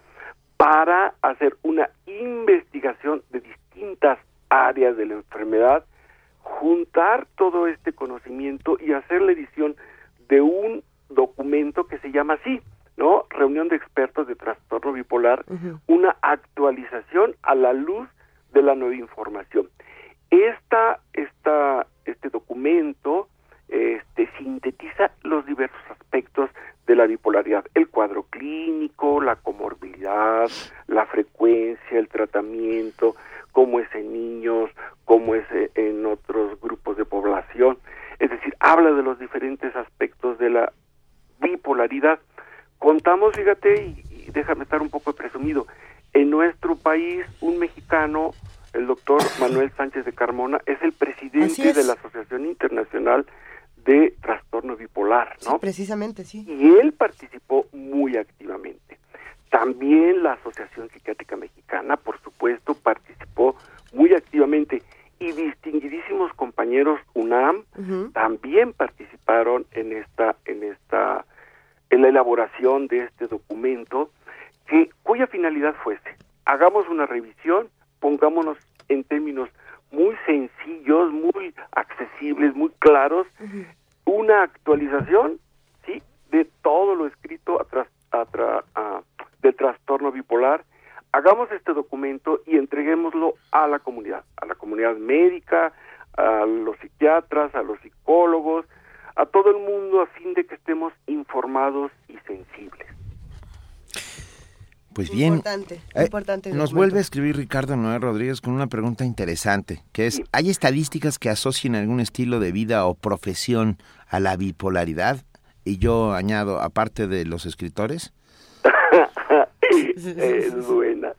para hacer una investigación de distintas áreas de la enfermedad, juntar todo este conocimiento y hacer la edición de un documento que se llama así, ¿no? Reunión de expertos de trastorno bipolar, una actualización a la luz de la nueva información. Esta, esta, este documento este, sintetiza los diversos aspectos de la bipolaridad, el cuadro clínico, la comorbilidad, la frecuencia, el tratamiento, cómo es en niños, cómo es eh, en otros grupos de población. Es decir, habla de los diferentes aspectos de la bipolaridad. Contamos, fíjate, y, y déjame estar un poco presumido, en nuestro país un mexicano, el doctor Manuel Sánchez de Carmona, es el Así presidente es. de la Asociación Internacional de Trastorno Bipolar, Sí, ¿no? Precisamente, sí participó muy activamente. También la Asociación Psiquiátrica Mexicana, por supuesto, participó muy activamente y distinguidísimos compañeros UNAM Ujú. también participaron en esta en esta en la elaboración de este documento que cuya finalidad fuese hagamos una revisión, pongámonos en términos muy sencillos, muy accesibles, muy claros, una actualización, sí, de todo lo escrito atrás, atra- a- del trastorno bipolar. Hagamos este documento y entreguémoslo a la comunidad, a la comunidad médica, a los psiquiatras, a los psicólogos, a todo el mundo a fin de que estemos informados y sensibles. Pues bien. Importante, Eh, importante el nos vuelve a escribir Ricardo Noé Rodríguez con una pregunta interesante, que es. ¿hay estadísticas que asocien algún estilo de vida o profesión a la bipolaridad? Y yo añado, aparte de los escritores. es buena.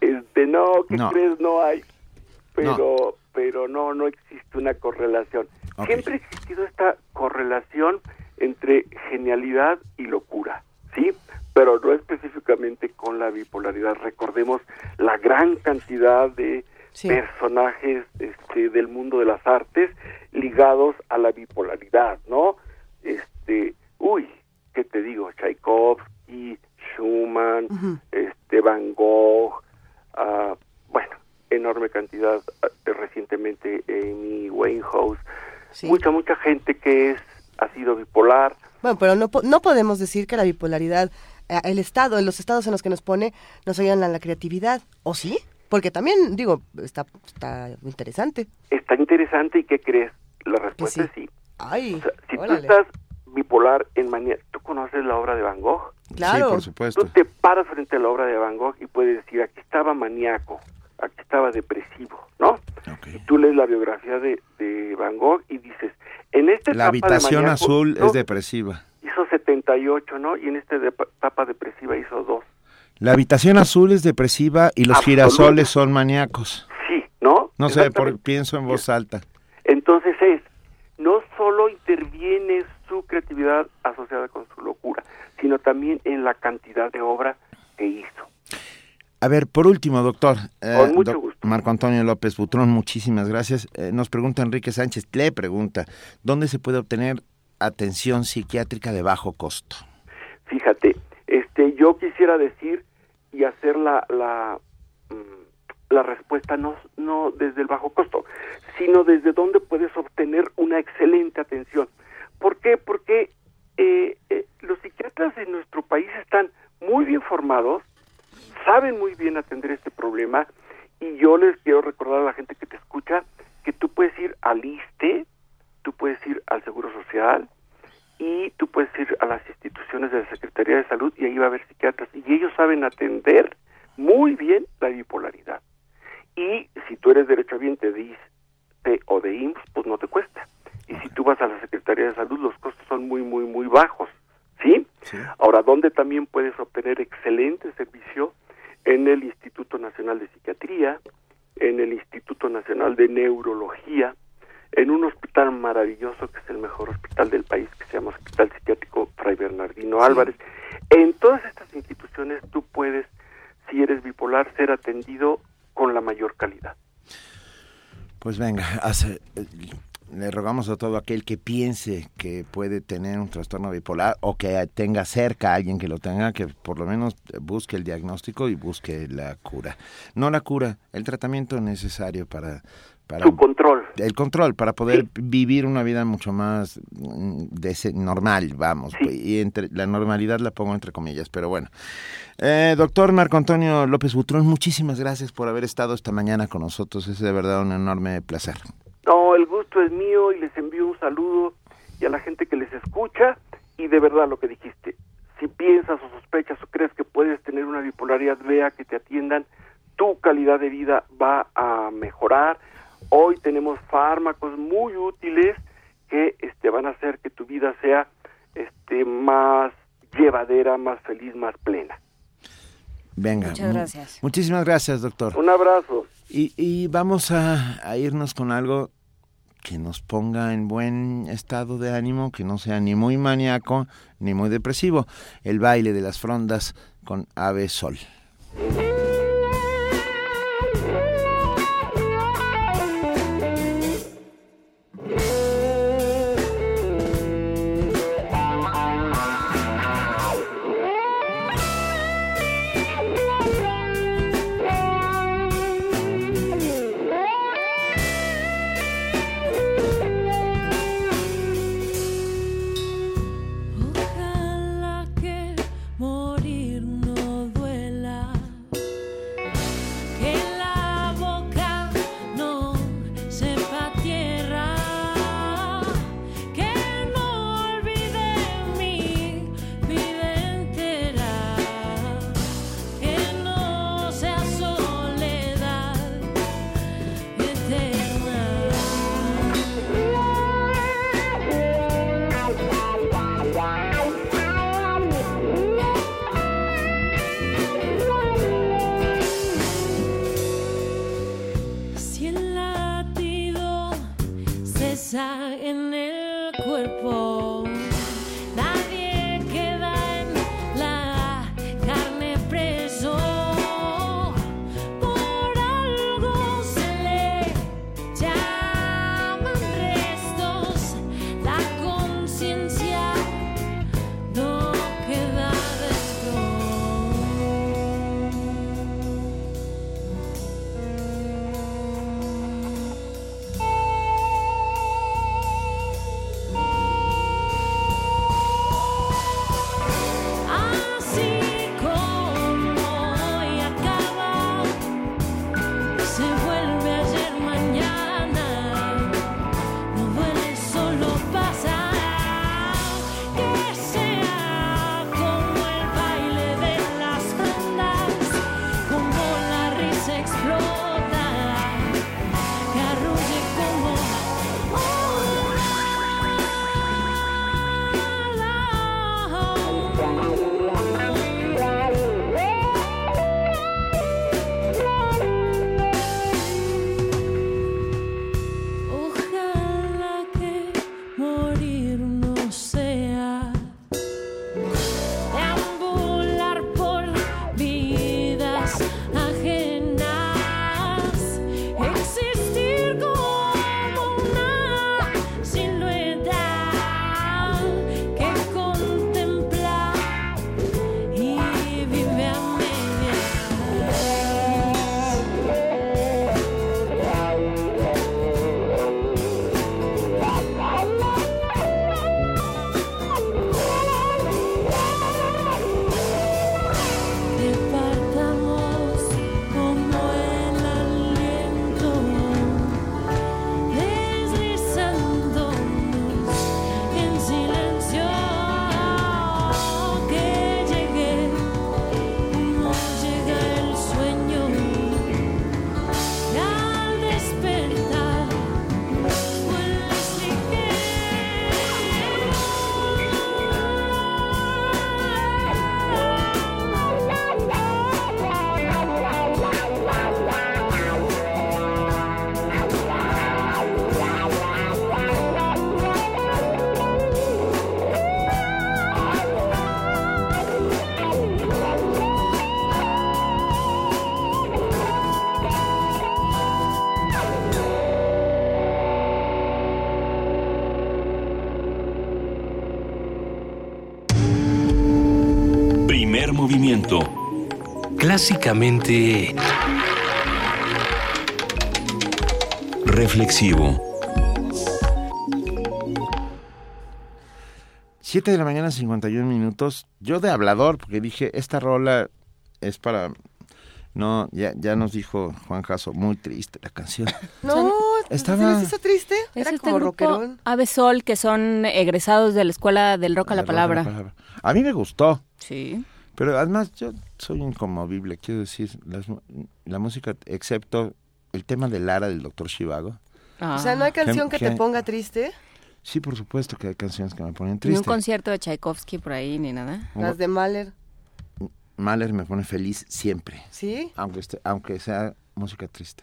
Este, no, ¿qué No. crees? No hay. Pero, pero no, no existe una correlación. Siempre ha existido esta correlación entre genialidad y locura, ¿sí? Pero no específicamente con Recordemos la gran cantidad de Sí. personajes este, del mundo de las artes ligados a la bipolaridad, ¿no? Este, uy, ¿qué te digo? Tchaikovsky, Schumann, este Van Gogh, ah, bueno, enorme cantidad ah, recientemente Amy Winehouse, Sí. mucha mucha gente que es ha sido bipolar, Bueno, pero no, no podemos decir que la bipolaridad, el estado, los estados en los que nos pone, nos ayudan a la creatividad. ¿O sí? Porque también, digo, está, está interesante. está interesante y ¿qué crees? La respuesta sí. es sí. Ay, O sea, si tú órale. estás bipolar en manía, ¿tú conoces la obra de Van Gogh? Claro. Sí, por Tú supuesto. te paras frente a la obra de Van Gogh y puedes decir, aquí estaba maníaco, aquí estaba depresivo, ¿no? Ok. Y tú lees la biografía de, de Van Gogh y dices, en esta La etapa de habitación maníaco, azul no, es depresiva. Hizo 78, ¿no? Y en esta etapa depresiva hizo dos. La habitación azul es depresiva y los Absoluta. girasoles son maníacos. Sí, ¿no? No sé, por, pienso en voz alta. Entonces es, no solo interviene su creatividad asociada con su locura, sino también en la cantidad de obra que hizo. A ver, por último, doctor. eh, Con mucho doc- gusto. Marco Antonio López Butrón, muchísimas gracias. Eh, nos pregunta Enrique Sánchez, le pregunta, ¿dónde se puede obtener atención psiquiátrica de bajo costo? Fíjate, este, yo quisiera decir y hacer la, la, mm, la respuesta no, no desde el bajo costo, sino desde donde puedes obtener una excelente atención. ¿Por qué? Porque eh, eh, los psiquiatras en nuestro país están muy bien formados, saben muy bien atender este problema y yo les quiero recordar a la gente que te escucha que tú puedes ir al ISTE, tú puedes ir al Seguro Social, y tú puedes ir a las instituciones de la Secretaría de Salud y ahí va a haber psiquiatras y ellos saben atender muy bien la bipolaridad. Y si tú eres derechohabiente de ISTE o de IMSS, pues no te cuesta. Y si tú vas a la Secretaría de Salud, los costos son muy, muy, muy bajos. ¿Sí? Ahora, ¿dónde también puedes obtener excelente servicio? En el Instituto Nacional de Psiquiatría, en el Instituto Nacional de Neurología, en un hospital maravilloso que es el mejor hospital del país, que se llama Hospital Psiquiátrico Fray Bernardino Álvarez. En todas estas instituciones tú puedes, si eres bipolar, ser atendido con la mayor calidad. Pues venga, hace- eh, le rogamos a todo aquel que piense que puede tener un trastorno bipolar o que tenga cerca a alguien que lo tenga, que por lo menos busque el diagnóstico y busque la cura. No la cura, el tratamiento necesario para... para Su control. El control, para poder vivir una vida mucho más mm, normal, vamos. Y entre la normalidad la pongo entre comillas, pero bueno. Eh, doctor Marco Antonio López Butrón, muchísimas gracias por haber estado esta mañana con nosotros. Es de verdad un enorme placer. No, el gusto es mío y les envío un saludo y a la gente que les escucha y de verdad lo que dijiste, si piensas o sospechas o crees que puedes tener una bipolaridad, vea que te atiendan, tu calidad de vida va a mejorar. Hoy tenemos fármacos muy útiles que este van a hacer que tu vida sea este más llevadera, más feliz, más plena. Venga. Muchas mu- gracias. Muchísimas gracias, doctor. Un abrazo. Y, y vamos a, a irnos con algo que nos ponga en buen estado de ánimo, que no sea ni muy maníaco ni muy depresivo. El baile de las frondas con Ave Sol. Clásicamente... Reflexivo. 7 de la mañana, 51 minutos. Yo de hablador, porque dije, esta rola es para... No, ya, ya nos dijo Juan Jaso, muy triste la canción. No, Estaba- ¿se les hizo triste? Es Era este como grupo. Ave Sol, que son egresados de la Escuela del Rock a la La rola, Palabra. A mí me gustó, Sí. Pero además yo soy inconmovible, quiero decir, las la música, excepto el tema de Lara del Doctor Shivago. O sea, ¿no hay canción que ¿Qué- te ponga triste? Sí, por supuesto que hay canciones que me ponen Ni un triste. concierto de Tchaikovsky por ahí, ni nada. Las de Mahler. Mahler me pone feliz siempre, ¿Sí? aunque esté- aunque sea música triste.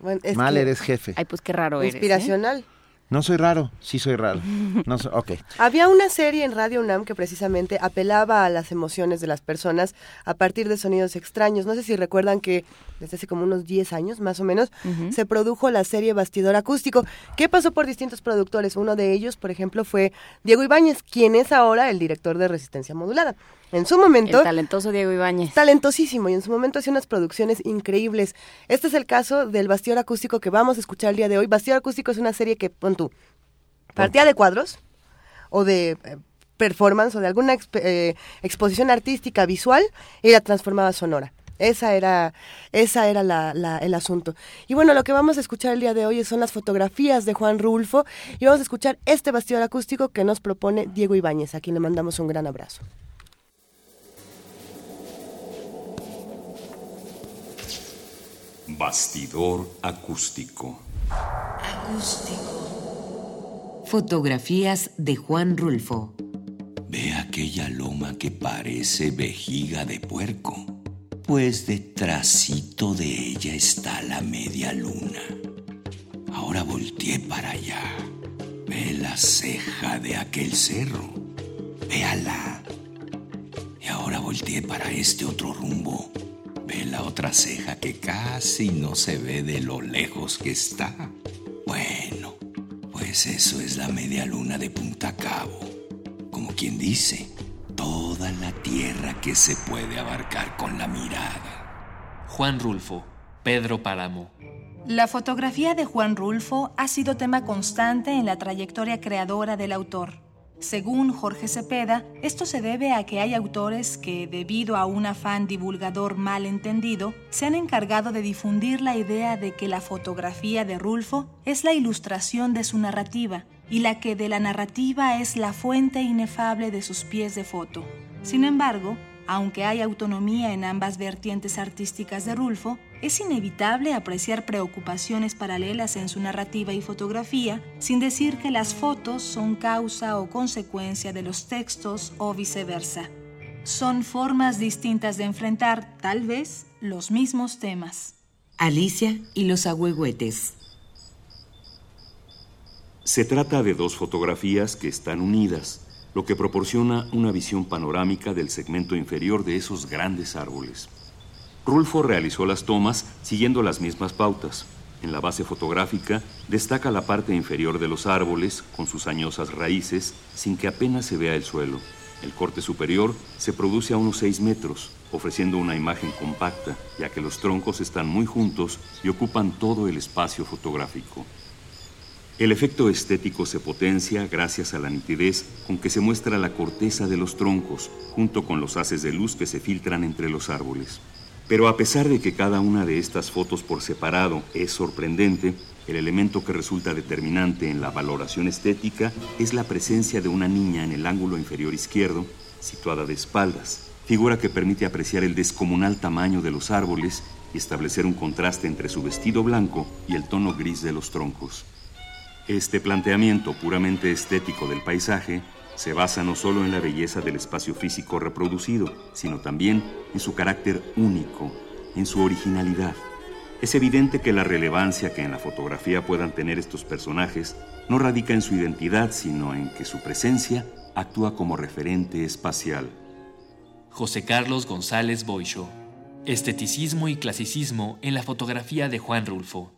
Bueno, es Mahler que- es jefe. Ay, pues qué raro eres. ¿eh? No soy raro, sí soy raro. No soy, ok. Había una serie en Radio UNAM que precisamente apelaba a las emociones de las personas a partir de sonidos extraños. No sé si recuerdan que desde hace como unos 10 años, más o menos, se produjo la serie Bastidor Acústico, que pasó por distintos productores. Uno de ellos, por ejemplo, fue Diego Ibáñez, quien es ahora el director de Resistencia Modulada. En su momento... El talentoso Diego Ibáñez. talentosísimo y en su momento hacía unas producciones increíbles. Este es el caso del Bastidor Acústico que vamos a escuchar el día de hoy. Bastidor Acústico es una serie que, pon tú, partía de cuadros o de eh, performance o de alguna exp- eh, exposición artística visual y la transformaba sonora. Esa era, esa era la- la- el asunto. Y bueno, lo que vamos a escuchar el día de hoy son las fotografías de Juan Rulfo y vamos a escuchar este bastidor acústico que nos propone Diego Ibáñez, a quien le mandamos un gran abrazo. Bastidor acústico. Fotografías de Juan Rulfo. Ve aquella loma que parece vejiga de puerco. Pues detrásito de ella está la media luna. Ahora volteé para allá. Ve la ceja de aquel cerro. Véala. Y ahora volteé para este otro rumbo. Ve la otra ceja que casi no se ve de lo lejos que está. Bueno, pues eso es la media luna de Punta Cabo. Como quien dice, toda la tierra que se puede abarcar con la mirada. Juan Rulfo, Pedro Páramo. La fotografía de Juan Rulfo ha sido tema constante en la trayectoria creadora del autor. Según Jorge Cepeda, esto se debe a que hay autores que, debido a un afán divulgador mal entendido, se han encargado de difundir la idea de que la fotografía de Rulfo es la ilustración de su narrativa y la que de la narrativa es la fuente inefable de sus pies de foto. Sin embargo, aunque hay autonomía en ambas vertientes artísticas de Rulfo, es inevitable apreciar preocupaciones paralelas en su narrativa y fotografía, sin decir que las fotos son causa o consecuencia de los textos o viceversa. Son formas distintas de enfrentar, tal vez, los mismos temas. Alicia y los agüehuetes. Se trata de dos fotografías que están unidas, lo que proporciona una visión panorámica del segmento inferior de esos grandes árboles. Rulfo realizó las tomas siguiendo las mismas pautas. En la base fotográfica destaca la parte inferior de los árboles con sus añosas raíces sin que apenas se vea el suelo. El corte superior se produce a unos 6 metros, ofreciendo una imagen compacta, ya que los troncos están muy juntos y ocupan todo el espacio fotográfico. El efecto estético se potencia gracias a la nitidez con que se muestra la corteza de los troncos, junto con los haces de luz que se filtran entre los árboles. Pero a pesar de que cada una de estas fotos por separado es sorprendente, el elemento que resulta determinante en la valoración estética es la presencia de una niña en el ángulo inferior izquierdo, situada de espaldas, figura que permite apreciar el descomunal tamaño de los árboles y establecer un contraste entre su vestido blanco y el tono gris de los troncos. Este planteamiento puramente estético del paisaje se basa no solo en la belleza del espacio físico reproducido, sino también en su carácter único, en su originalidad. Es evidente que la relevancia que en la fotografía puedan tener estos personajes no radica en su identidad, sino en que su presencia actúa como referente espacial. José Carlos González Boixo. Esteticismo y clasicismo en la fotografía de Juan Rulfo.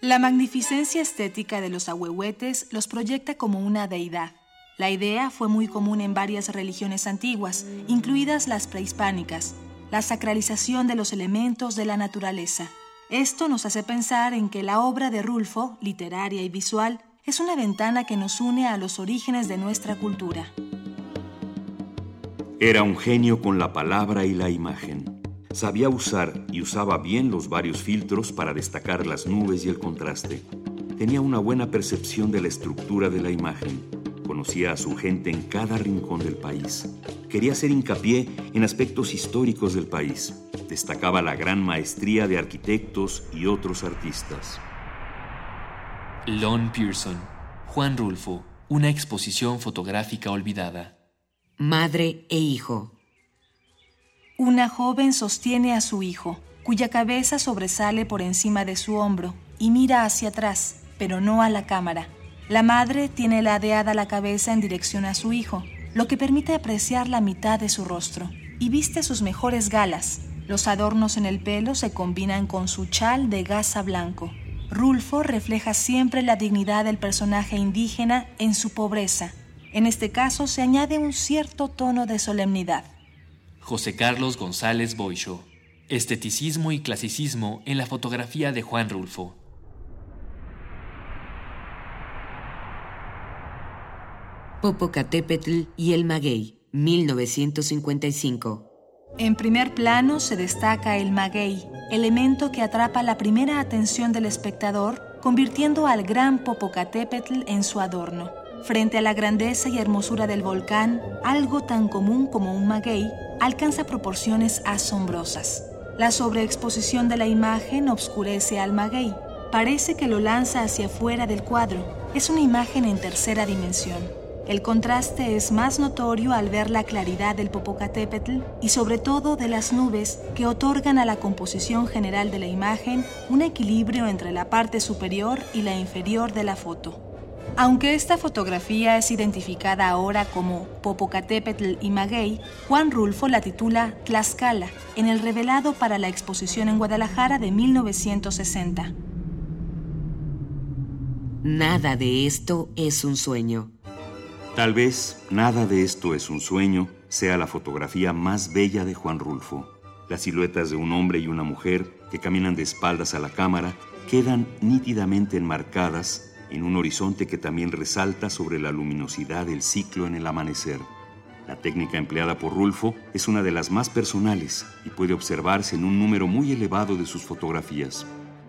La magnificencia estética de los ahuehuetes los proyecta como una deidad. La idea fue muy común en varias religiones antiguas, incluidas las prehispánicas, la sacralización de los elementos de la naturaleza. Esto nos hace pensar en que la obra de Rulfo, literaria y visual, es una ventana que nos une a los orígenes de nuestra cultura. Era un genio con la palabra y la imagen. Sabía usar y usaba bien los varios filtros para destacar las nubes y el contraste. Tenía una buena percepción de la estructura de la imagen. Conocía a su gente en cada rincón del país. Quería hacer hincapié en aspectos históricos del país. Destacaba la gran maestría de arquitectos y otros artistas. Lon Pearson, Juan Rulfo, una exposición fotográfica olvidada. Madre e hijo. Una joven sostiene a su hijo, cuya cabeza sobresale por encima de su hombro y mira hacia atrás, pero no a la cámara. La madre tiene ladeada la cabeza en dirección a su hijo, lo que permite apreciar la mitad de su rostro, y viste sus mejores galas. Los adornos en el pelo se combinan con su chal de gasa blanco. Rulfo refleja siempre la dignidad del personaje indígena en su pobreza. En este caso se añade un cierto tono de solemnidad. José Carlos González Boisho. Esteticismo y clasicismo en la fotografía de Juan Rulfo. Popocatépetl y el maguey, 1955. En primer plano se destaca el maguey, elemento que atrapa la primera atención del espectador, convirtiendo al gran Popocatépetl en su adorno. Frente a la grandeza y hermosura del volcán, algo tan común como un maguey alcanza proporciones asombrosas. La sobreexposición de la imagen obscurece al maguey. Parece que lo lanza hacia afuera del cuadro. Es una imagen en tercera dimensión. El contraste es más notorio al ver la claridad del Popocatépetl y sobre todo de las nubes que otorgan a la composición general de la imagen un equilibrio entre la parte superior y la inferior de la foto. Aunque esta fotografía es identificada ahora como Popocatépetl y Maguey, Juan Rulfo la titula Tlaxcala en el revelado para la exposición en Guadalajara de 1960. Nada de esto es un sueño. Tal vez nada de esto es un sueño sea la fotografía más bella de Juan Rulfo. Las siluetas de un hombre y una mujer que caminan de espaldas a la cámara quedan nítidamente enmarcadas en un horizonte que también resalta sobre la luminosidad del ciclo en el amanecer. La técnica empleada por Rulfo es una de las más personales y puede observarse en un número muy elevado de sus fotografías.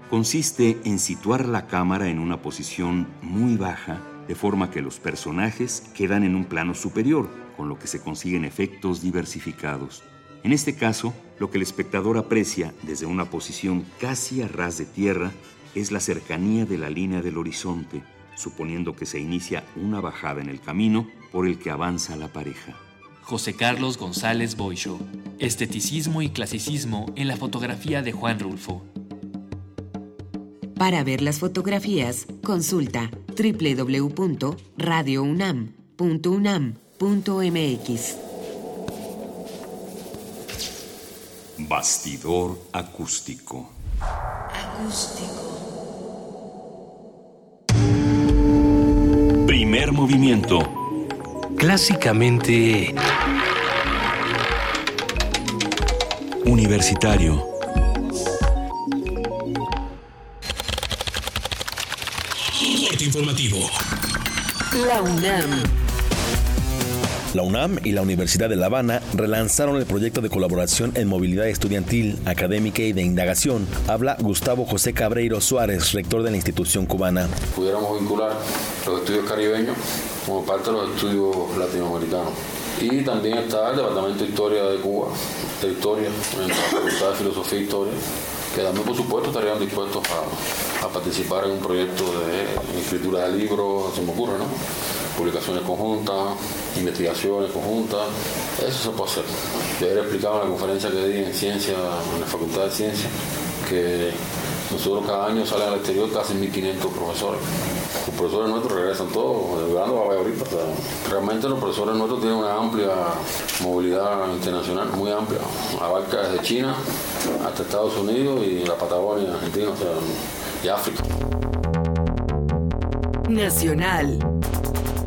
Consiste en situar la cámara en una posición muy baja, de forma que los personajes quedan en un plano superior, con lo que se consiguen efectos diversificados. En este caso, lo que el espectador aprecia desde una posición casi a ras de tierra es la cercanía de la línea del horizonte, suponiendo que se inicia una bajada en el camino por el que avanza la pareja. José Carlos González Boisho. Esteticismo y clasicismo en la fotografía de Juan Rulfo. Para ver las fotografías, consulta www.radiounam.unam.mx. Bastidor acústico. Acústico. Primer movimiento. Clásicamente Universitario. Corte informativo. La UNAM. La UNAM y la Universidad de La Habana relanzaron el proyecto de colaboración en movilidad estudiantil, académica y de indagación. Habla Gustavo José Cabreiro Suárez, rector de la institución cubana. Pudiéramos vincular los estudios caribeños como parte de los estudios latinoamericanos. Y también está el Departamento de Historia de Cuba, de Historia, en la Facultad de Filosofía e Historia, que también por supuesto estarían dispuestos a, a participar en un proyecto de escritura de libros, se me ocurre, ¿no? Publicaciones conjuntas, investigaciones conjuntas, eso se puede hacer. Yo ayer explicaba en la conferencia que di en ciencia, en la Facultad de Ciencias, que nosotros cada año salen al exterior casi 1.500 profesores. Los profesores nuestros regresan todos, de verano a sea, realmente los profesores nuestros tienen una amplia movilidad internacional, muy amplia. Abarca desde China hasta Estados Unidos y la Patagonia, Argentina, y África. Nacional.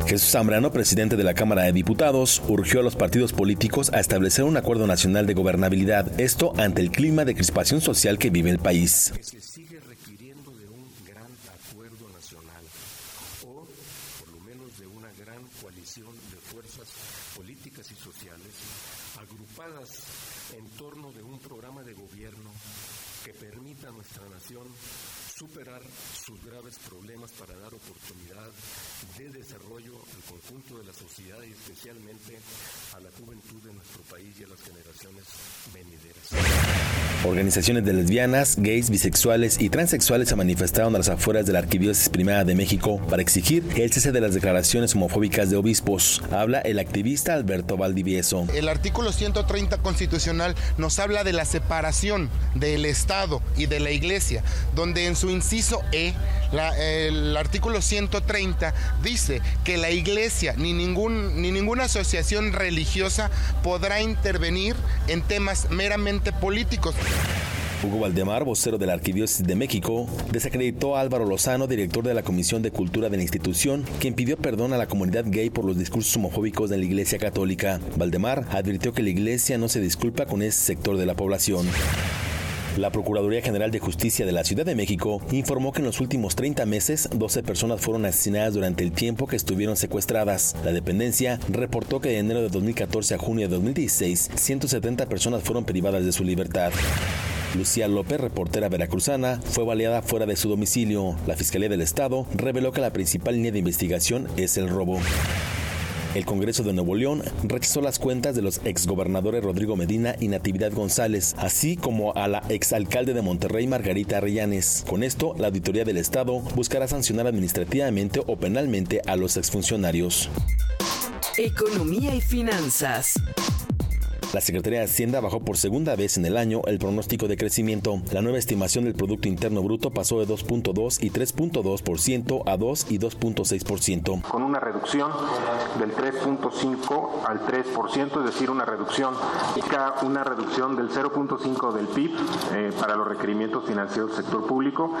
Jesús Zambrano, presidente de la Cámara de Diputados, urgió a los partidos políticos a establecer un acuerdo nacional de gobernabilidad, esto ante el clima de crispación social que vive el país. se sigue requiriendo de un gran acuerdo nacional o por lo menos de una gran coalición de fuerzas políticas y sociales agrupadas en torno de un programa de gobierno que permita a nuestra nación superar sus graves problemas para dar oportunidad de desarrollo al conjunto de la sociedad y especialmente a la juventud de nuestro país y a las generaciones venideras. Organizaciones de lesbianas, gays, bisexuales y transexuales se manifestaron a las afueras de la Arquidiócesis Primera de México para exigir el cese de las declaraciones homofóbicas de obispos. Habla el activista Alberto Valdivieso. El artículo 130 constitucional nos habla de la separación del Estado y de la Iglesia, donde en su inciso E, el artículo 130 dice que la Iglesia ni, ningún, ni ninguna asociación religiosa podrá intervenir en temas meramente políticos. Hugo Valdemar, vocero de la Arquidiócesis de México, desacreditó a Álvaro Lozano, director de la Comisión de Cultura de la institución, quien pidió perdón a la comunidad gay por los discursos homofóbicos de la Iglesia Católica. Valdemar advirtió que la Iglesia no se disculpa con ese sector de la población. La Procuraduría General de Justicia de la Ciudad de México informó que en los últimos 30 meses 12 personas fueron asesinadas durante el tiempo que estuvieron secuestradas. La dependencia reportó que de enero de 2014 a junio de 2016 170 personas fueron privadas de su libertad. Lucía López, reportera veracruzana, fue baleada fuera de su domicilio. La Fiscalía del Estado reveló que la principal línea de investigación es el robo. El Congreso de Nuevo León rechazó las cuentas de los exgobernadores Rodrigo Medina y Natividad González, así como a la exalcalde de Monterrey Margarita Arrellanes. Con esto, la Auditoría del Estado buscará sancionar administrativamente o penalmente a los exfuncionarios. Economía y finanzas. La Secretaría de Hacienda bajó por segunda vez en el año el pronóstico de crecimiento. La nueva estimación del Producto Interno Bruto pasó de 2.2 y 3.2% a 2 y 2.6%. con una reducción del 3.5 al 3%, es decir, una reducción, una reducción del 0.5 del PIB eh, para los requerimientos financieros del sector público.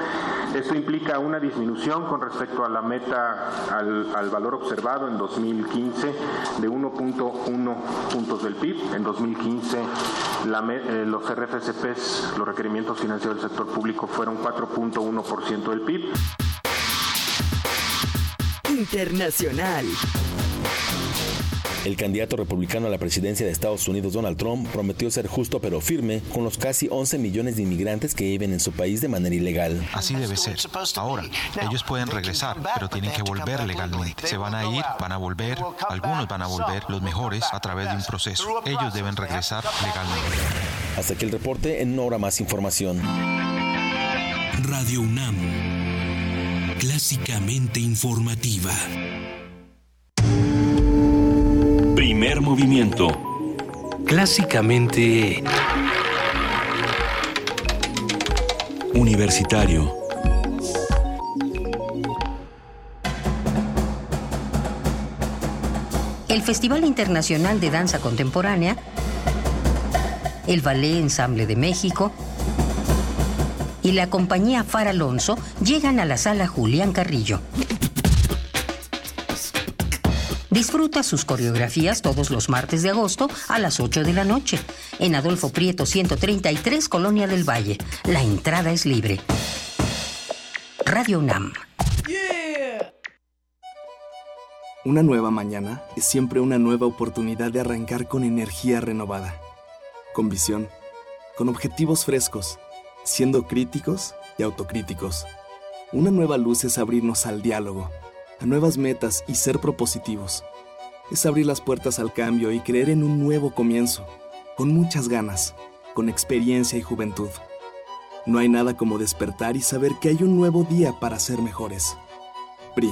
Esto implica una disminución con respecto a la meta, al, al valor observado en 2015 de 1.1 puntos del PIB. En 2015 la me- eh, los RFCPs, los requerimientos financieros del sector público, fueron 4.1% del PIB. Internacional. El candidato republicano a la presidencia de Estados Unidos, Donald Trump, prometió ser justo pero firme con los casi 11 millones de inmigrantes que viven en su país de manera ilegal. Así debe ser. Ahora, ellos pueden regresar, pero tienen que volver legalmente. Se van a ir, van a volver, algunos van a volver, los mejores, a través de un proceso. Ellos deben regresar legalmente. Hasta aquí el reporte, en hora más información. Radio UNAM. Clásicamente informativa. Primer movimiento. Clásicamente... Universitario. el Festival Internacional de Danza Contemporánea, el Ballet Ensamble de México y la compañía Far Alonso llegan a la sala Julián Carrillo. Disfruta sus coreografías todos los martes de agosto a las 8 de la noche en Adolfo Prieto 133, Colonia del Valle. La entrada es libre. Radio UNAM. Una nueva mañana es siempre una nueva oportunidad de arrancar con energía renovada, con visión, con objetivos frescos, siendo críticos y autocríticos. Una nueva luz es abrirnos al diálogo, a nuevas metas y ser propositivos. Es abrir las puertas al cambio y creer en un nuevo comienzo, con muchas ganas, con experiencia y juventud. No hay nada como despertar y saber que hay un nuevo día para ser mejores. PRI.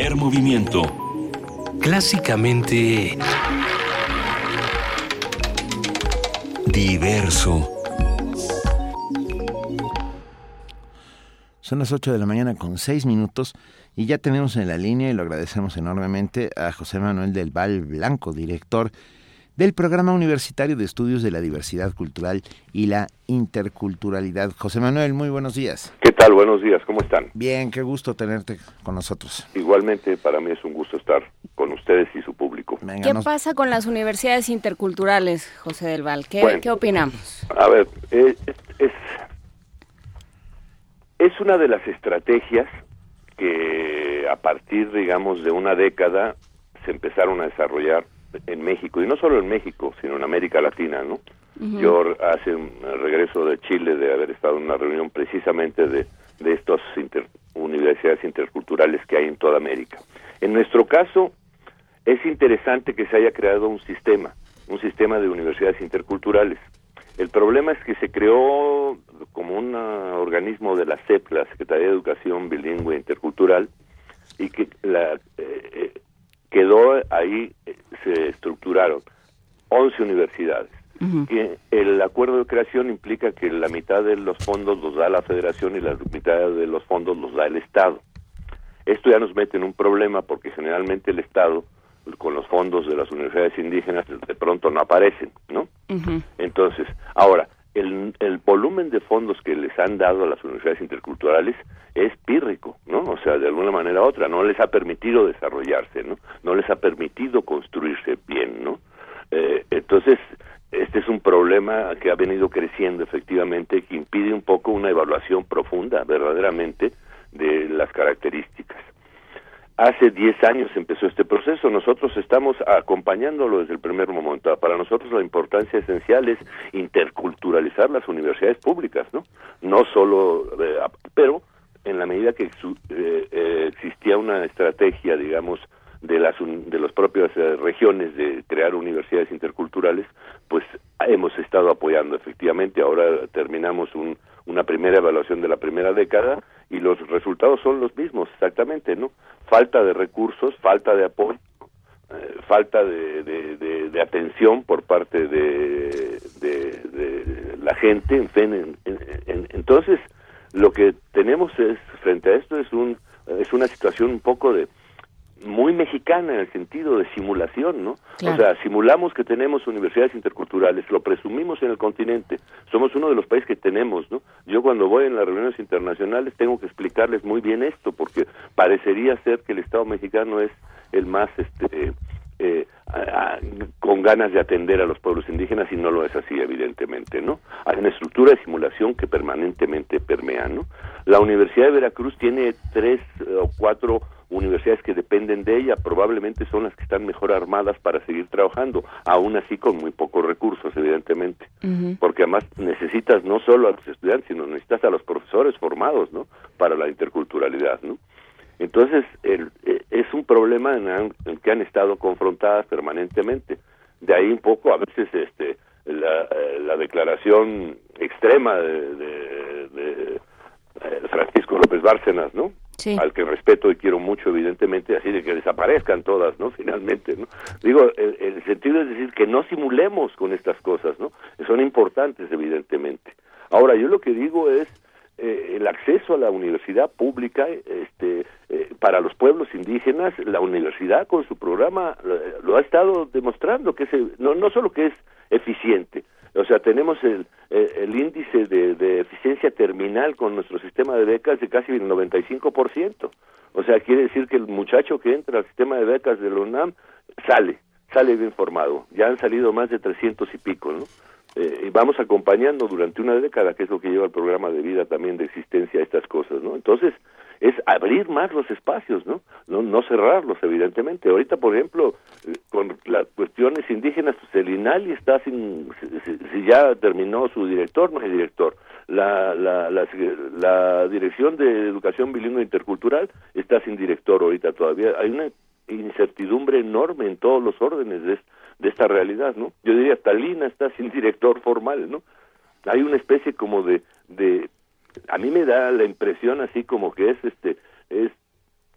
Primer movimiento. Clásicamente... Diverso. Son las 8 de la mañana con 6 minutos y ya tenemos en la línea y lo agradecemos enormemente a José Manuel del Val Blanco, director del Programa Universitario de Estudios de la Diversidad Cultural y la Interculturalidad. José Manuel, muy buenos días. ¿Qué tal? Buenos días, ¿cómo están? Bien, qué gusto tenerte con nosotros. Igualmente, para mí es un gusto estar con ustedes y su público. ¿Qué pasa con las universidades interculturales, José del Val? ¿Qué, ¿qué opinamos? A ver, eh, es, es una de las estrategias que a partir, digamos, de una década se empezaron a desarrollar en México, y no solo en México, sino en América Latina, ¿no? Yo hace un regreso de Chile de haber estado en una reunión precisamente de, de estas universidades interculturales que hay en toda América. En nuestro caso, es interesante que se haya creado un sistema, un sistema de universidades interculturales. El problema es que se creó como un organismo de la CEP, la Secretaría de Educación Bilingüe Intercultural, y que la, eh, eh, quedó ahí, eh, se estructuraron 11 universidades. que el acuerdo de creación implica que la mitad de los fondos los da la federación y la mitad de los fondos los da el Estado. Esto ya nos mete en un problema porque generalmente el Estado con los fondos de las universidades indígenas de pronto no aparecen, ¿no? Entonces, ahora, el, el volumen de fondos que les han dado a las universidades interculturales es pírrico, ¿no? O sea, de alguna manera u otra, no les ha permitido desarrollarse, ¿no? No les ha permitido construirse bien, ¿no? Eh, entonces, este es un problema que ha venido creciendo efectivamente, que impide un poco una evaluación profunda, verdaderamente, de las características. Hace 10 años empezó este proceso, nosotros estamos acompañándolo desde el primer momento. Para nosotros la importancia esencial es interculturalizar las universidades públicas, ¿no? No solo, eh, pero en la medida que eh, eh, existía una estrategia, digamos, de las de las propias regiones de crear universidades interculturales, pues hemos estado apoyando efectivamente. Ahora terminamos un, una primera evaluación de la primera década y los resultados son los mismos, exactamente, ¿no? Falta de recursos, falta de apoyo, eh, falta de, de, atención por parte de, la gente, en fin, entonces lo que tenemos es frente a esto es un es una situación un poco de muy mexicana en el sentido de simulación, ¿no? O sea, simulamos que tenemos universidades interculturales, lo presumimos en el continente, somos uno de los países que tenemos, ¿no? Yo cuando voy en las reuniones internacionales tengo que explicarles muy bien esto, porque parecería ser que el Estado mexicano es el más, este, eh, con ganas de atender a los pueblos indígenas y no lo es así, evidentemente, ¿no? Hay una estructura de simulación que permanentemente permea, ¿no? La Universidad de Veracruz tiene tres o cuatro universidades que dependen de ella, probablemente son las que están mejor armadas para seguir trabajando, aún así con muy pocos recursos, evidentemente, porque además necesitas no solo a los estudiantes, sino necesitas a los profesores formados, ¿no? Para la interculturalidad, ¿no? Entonces, el, eh, es un problema en, el que han estado confrontadas permanentemente. De ahí un poco, a veces, este, la, eh, la declaración extrema de, de, eh, Francisco López Bárcenas, ¿no? Al que respeto y quiero mucho, evidentemente, así de que desaparezcan todas, ¿no? Finalmente, ¿no? Digo, el, sentido es decir que no simulemos con estas cosas, ¿no? Son importantes, evidentemente. Ahora, yo lo que digo es, eh, el acceso a la universidad pública este, eh, para los pueblos indígenas, la universidad con su programa eh, lo ha estado demostrando que es, no, no solo que es eficiente, o sea, tenemos el, el índice de, de, eficiencia terminal con nuestro sistema de becas de casi el 95%. O sea, quiere decir que el muchacho que entra al sistema de becas de la UNAM sale, sale bien formado. Ya han salido más de 300 y pico, ¿no? eh, y vamos acompañando durante una década, que es lo que lleva el programa de vida también de existencia a estas cosas, ¿no? Entonces, es abrir más los espacios, ¿no? No, no cerrarlos, evidentemente. Ahorita, por ejemplo, eh, con las cuestiones indígenas, pues el INALI está sin, si, ya terminó su director, no es director. La, la, la, la Dirección de Educación Bilingüe Intercultural está sin director ahorita todavía. Hay una incertidumbre enorme en todos los órdenes de, de esta realidad, ¿no? Yo diría, hasta Lina está sin director formal, ¿no? Hay una especie como de, de, a mí me da la impresión así como que es, este, es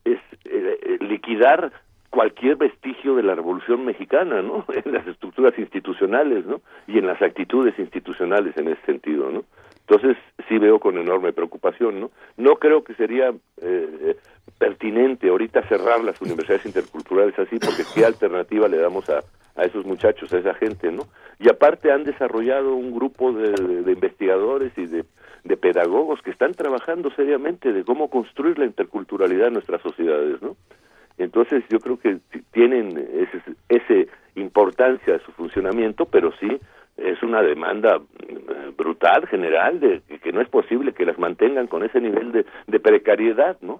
es eh, liquidar cualquier vestigio de la Revolución Mexicana, ¿no? En las estructuras institucionales, ¿no? Y en las actitudes institucionales en ese sentido, ¿no? Entonces sí veo con enorme preocupación, ¿no? No creo que sería eh, pertinente ahorita cerrar las universidades interculturales así, porque qué alternativa le damos a, a esos muchachos, a esa gente, ¿no? Y aparte han desarrollado un grupo de investigadores y de, de, pedagogos que están trabajando seriamente de cómo construir la interculturalidad en nuestras sociedades, ¿no? Entonces yo creo que tienen ese, ese importancia de su funcionamiento, pero sí es una demanda eh, brutal general de que no es posible que las mantengan con ese nivel de, de precariedad, ¿no?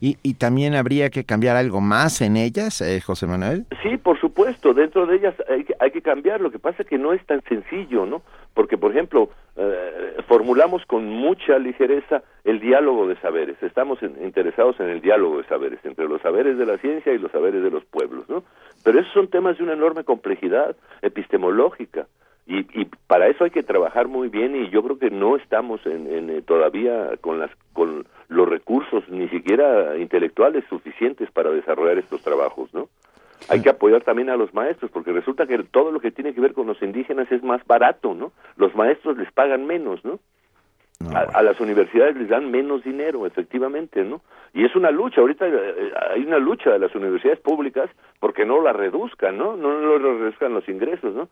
¿Y, ¿Y también habría que cambiar algo más en ellas, eh, José Manuel? Sí, por supuesto, dentro de ellas hay que, hay que cambiar, lo que pasa es que no es tan sencillo, ¿no? Porque, por ejemplo, eh, formulamos con mucha ligereza el diálogo de saberes, estamos interesados en el diálogo de saberes, entre los saberes de la ciencia y los saberes de los pueblos, ¿no? Pero esos son temas de una enorme complejidad epistemológica, y, y, para eso hay que trabajar muy bien y yo creo que no estamos en, eh, todavía con las con los recursos ni siquiera intelectuales suficientes para desarrollar estos trabajos no hay que apoyar también a los maestros porque resulta que todo lo que tiene que ver con los indígenas es más barato no los maestros les pagan menos no a, las universidades les dan menos dinero, efectivamente, ¿no? Y es una lucha, ahorita eh, hay una lucha de las universidades públicas porque no la reduzcan, ¿no? No, no reduzcan los ingresos, ¿no?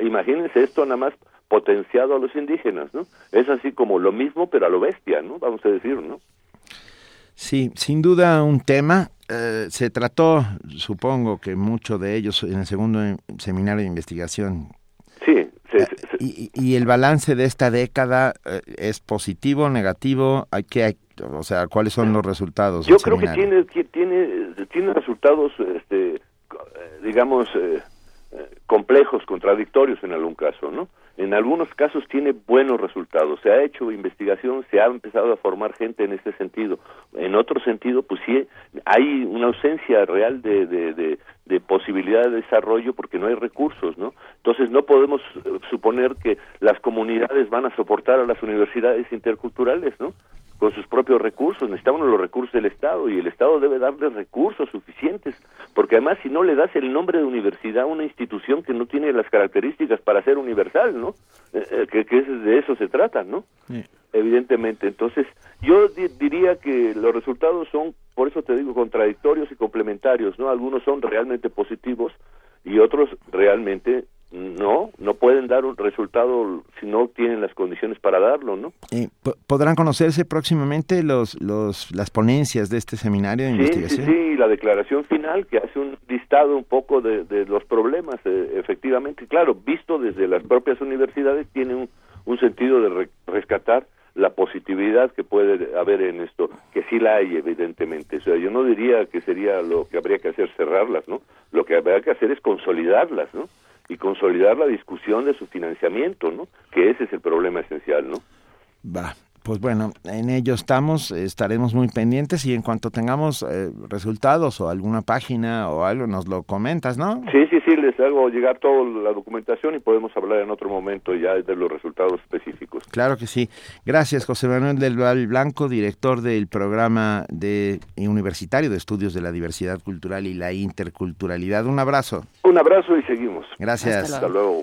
Imagínense esto nada más potenciado a los indígenas, ¿no? Es así como lo mismo, pero a lo bestia, ¿no? Vamos a decir, ¿no? Sí, sin duda un tema. Eh, se trató, supongo que mucho de ellos en el segundo seminario de investigación. Sí, y, el balance de esta década eh, es positivo, negativo? ¿Hay que, o sea, cuáles son los resultados? Yo creo que tiene, tiene, tiene resultados, este, digamos, eh, eh, complejos, contradictorios en algún caso, ¿no? En algunos casos tiene buenos resultados. Se ha hecho investigación, se ha empezado a formar gente en este sentido. En otro sentido, pues sí, hay una ausencia real de, de, de, posibilidad de desarrollo porque no hay recursos, ¿no? Entonces no podemos eh, suponer que las comunidades van a soportar a las universidades interculturales, ¿no? Con sus propios recursos, necesitamos los recursos del Estado y el Estado debe darle recursos suficientes, porque además si no le das el nombre de universidad a una institución que no tiene las características para ser universal, ¿no? Eh, eh, que, que de eso se trata, ¿no? Evidentemente, entonces yo diría que los resultados son, por eso te digo, contradictorios y complementarios, ¿no? Algunos son realmente positivos y otros realmente no, no pueden dar un resultado si no tienen las condiciones para darlo, ¿no? Eh, ¿Podrán conocerse próximamente los, los, las ponencias de este seminario de investigación? Sí, sí, la declaración final que hace un listado un poco de, de los problemas, eh, efectivamente, claro, visto desde las propias universidades, tiene un, un sentido de rescatar la positividad que puede haber en esto, que sí la hay evidentemente. O sea, yo no diría que sería lo que habría que hacer cerrarlas, ¿no? Lo que habría que hacer es consolidarlas, ¿no? Y consolidar la discusión de su financiamiento, ¿no? Que ese es el problema esencial, ¿no? Va, pues bueno, en ello estamos, estaremos muy pendientes y en cuanto tengamos eh, resultados o alguna página o algo, nos lo comentas, ¿no? Sí, sí, sí, les hago llegar toda la documentación y podemos hablar en otro momento ya de los resultados específicos. Claro que sí. Gracias, José Manuel del Val Blanco, director del programa de universitario de estudios de la diversidad cultural y la interculturalidad. Un abrazo. Un abrazo y seguimos. Gracias. Hasta luego.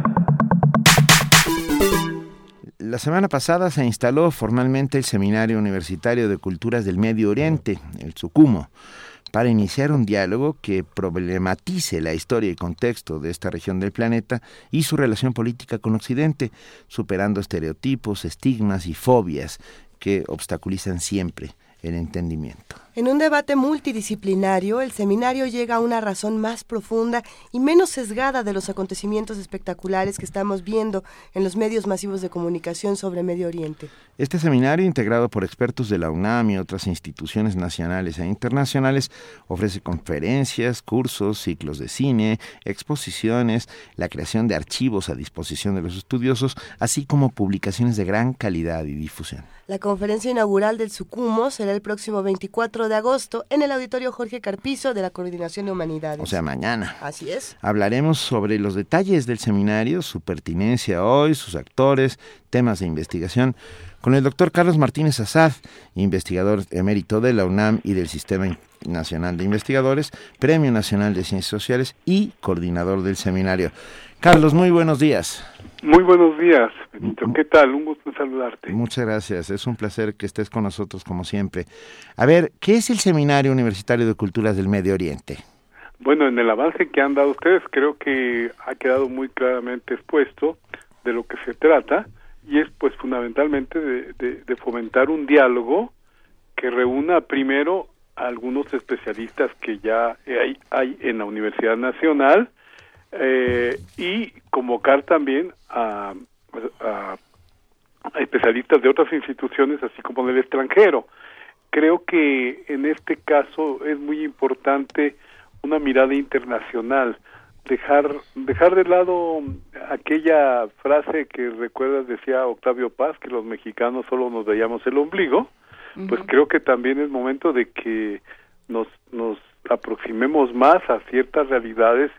La semana pasada se instaló formalmente el Seminario Universitario de Culturas del Medio Oriente, el SUCUMO, para iniciar un diálogo que problematice la historia y contexto de esta región del planeta y su relación política con Occidente, superando estereotipos, estigmas y fobias que obstaculizan siempre el entendimiento. En un debate multidisciplinario, el seminario llega a una razón más profunda y menos sesgada de los acontecimientos espectaculares que estamos viendo en los medios masivos de comunicación sobre Medio Oriente. Este seminario, integrado por expertos de la UNAM y otras instituciones nacionales e internacionales, ofrece conferencias, cursos, ciclos de cine, exposiciones, la creación de archivos a disposición de los estudiosos, así como publicaciones de gran calidad y difusión. La conferencia inaugural del SUCUMO será el próximo 24 de agosto en el Auditorio Jorge Carpizo de la Coordinación de Humanidades. O sea, mañana. Así es. Hablaremos sobre los detalles del seminario, su pertinencia hoy, sus actores, temas de investigación, con el doctor Carlos Martínez Azad, investigador emérito de la UNAM y del Sistema Nacional de Investigadores, Premio Nacional de Ciencias Sociales y coordinador del seminario. Carlos, muy buenos días. Muy buenos días, Benito. ¿Qué tal? Un gusto saludarte. Muchas gracias. Es un placer que estés con nosotros como siempre. A ver, ¿qué es el Seminario Universitario de Culturas del Medio Oriente? Bueno, en el avance que han dado ustedes, creo que ha quedado muy claramente expuesto de lo que se trata y es pues fundamentalmente de, fomentar un diálogo que reúna primero a algunos especialistas que ya hay, hay en la Universidad Nacional, eh, y convocar también a, a, especialistas de otras instituciones, así como del extranjero. Creo que en este caso es muy importante una mirada internacional, dejar dejar de lado aquella frase que recuerdas decía Octavio Paz que los mexicanos solo nos veíamos el ombligo, pues creo que también es momento de que nos nos aproximemos más a ciertas realidades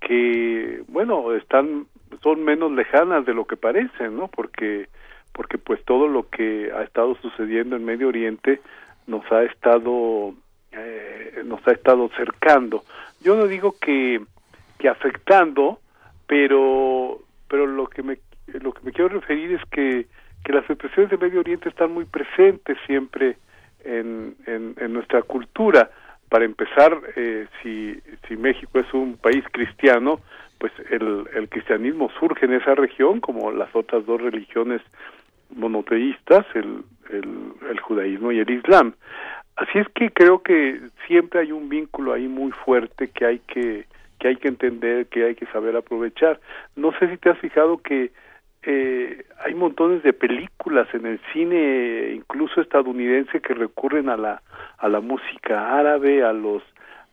que bueno están son menos lejanas de lo que parecen no porque porque pues todo lo que ha estado sucediendo en Medio Oriente nos ha estado eh, nos ha estado cercando. Yo no digo que que afectando pero pero lo que me lo que me quiero referir es que que las expresiones de Medio Oriente están muy presentes siempre en, en, en nuestra cultura para empezar, eh, si, si México es un país cristiano, pues el, el cristianismo surge en esa región, como las otras dos religiones monoteístas, el, el, el judaísmo y el islam. Así es que creo que siempre hay un vínculo ahí muy fuerte que hay que que hay que entender, que hay que saber aprovechar. No sé si te has fijado que eh, hay montones de películas en el cine, incluso estadounidense, que recurren a la a la música árabe, a los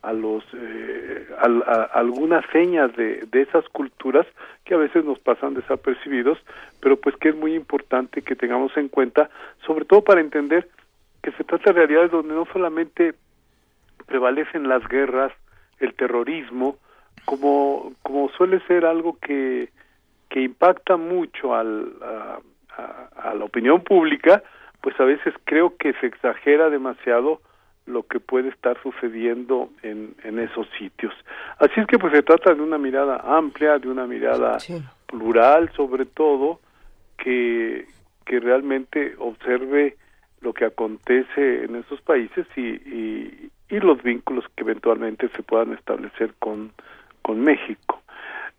a los eh, algunas señas de, de esas culturas que a veces nos pasan desapercibidos, pero pues que es muy importante que tengamos en cuenta, sobre todo para entender que se trata de realidades donde no solamente prevalecen las guerras, el terrorismo, como como suele ser algo que que impacta mucho al, a, la opinión pública, pues a veces creo que se exagera demasiado lo que puede estar sucediendo en, en esos sitios. Así es que pues se trata de una mirada amplia, de una mirada plural sobre todo, que, que realmente observe lo que acontece en esos países y, y, y los vínculos que eventualmente se puedan establecer con, con México.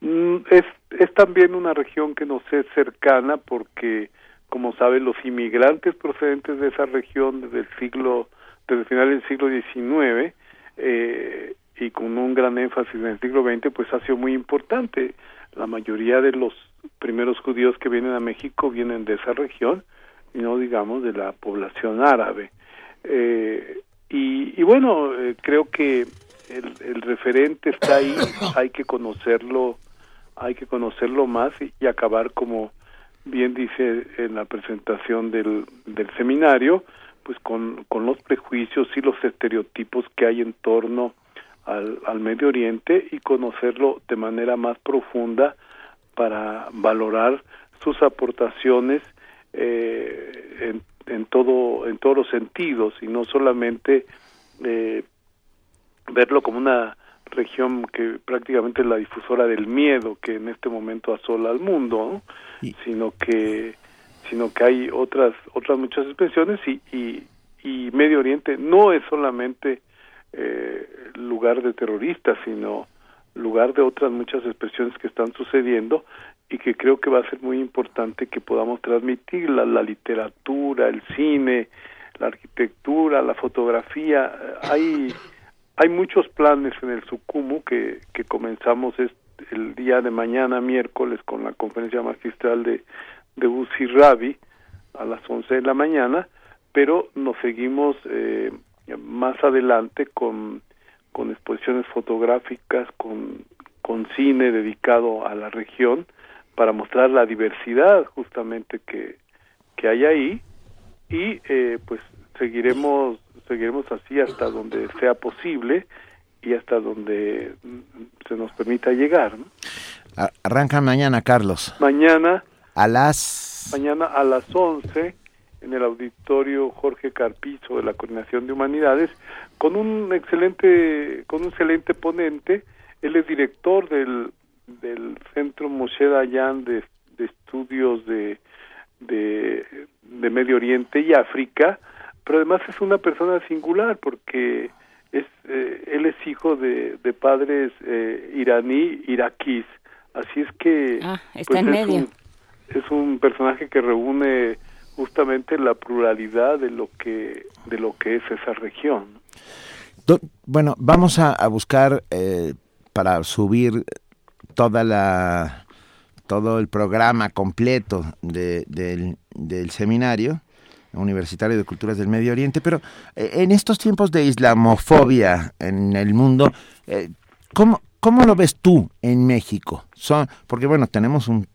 Mm, es, es también una región que nos es cercana porque, como saben, los inmigrantes procedentes de esa región desde el siglo, desde el final del siglo XIX eh, y con un gran énfasis en el siglo XX, pues ha sido muy importante. La mayoría de los primeros judíos que vienen a México vienen de esa región y no digamos de la población árabe. Eh, y, bueno, eh, creo que el, el referente está ahí, hay que conocerlo hay que conocerlo más y, acabar como bien dice en la presentación del, del seminario, pues con, con los prejuicios y los estereotipos que hay en torno al, al Medio Oriente y conocerlo de manera más profunda para valorar sus aportaciones eh, en, en todo en todos los sentidos y no solamente eh, verlo como una región que prácticamente es la difusora del miedo que en este momento asola al mundo, sino que sino que hay otras otras muchas expresiones y, y, y Medio Oriente no es solamente eh, lugar de terroristas, sino lugar de otras muchas expresiones que están sucediendo y que creo que va a ser muy importante que podamos transmitirla, la literatura, el cine, la arquitectura, la fotografía. Hay, hay muchos planes en el Sucumu que, que comenzamos el día de mañana, miércoles, con la conferencia magistral de, de Uzi Rabi a las 11 de la mañana, pero nos seguimos eh, más adelante con, con exposiciones fotográficas, con, con cine dedicado a la región, para mostrar la diversidad justamente que, que hay ahí y eh, pues seguiremos seguiremos así hasta donde sea posible y hasta donde se nos permita llegar. Arranca mañana, Carlos. Mañana. A las. Mañana a las 11 en el auditorio Jorge Carpizo de la Coordinación de Humanidades con un excelente con un excelente ponente. Él es director del del Centro Moshe Dayan de, de Estudios de, de, Medio Oriente y África, pero además es una persona singular porque es eh, él es hijo de, de padres eh, iraní iraquíes. Así es que ah, está pues, en es, medio. Un, es un personaje que reúne justamente la pluralidad de lo que de lo que es esa región. Bueno vamos a, a buscar eh, para subir toda la todo el programa completo de, del, del seminario universitario de culturas del Medio Oriente, pero eh, en estos tiempos de islamofobia en el mundo, eh, ¿cómo, ¿cómo lo ves tú en México? Son, porque bueno, tenemos un,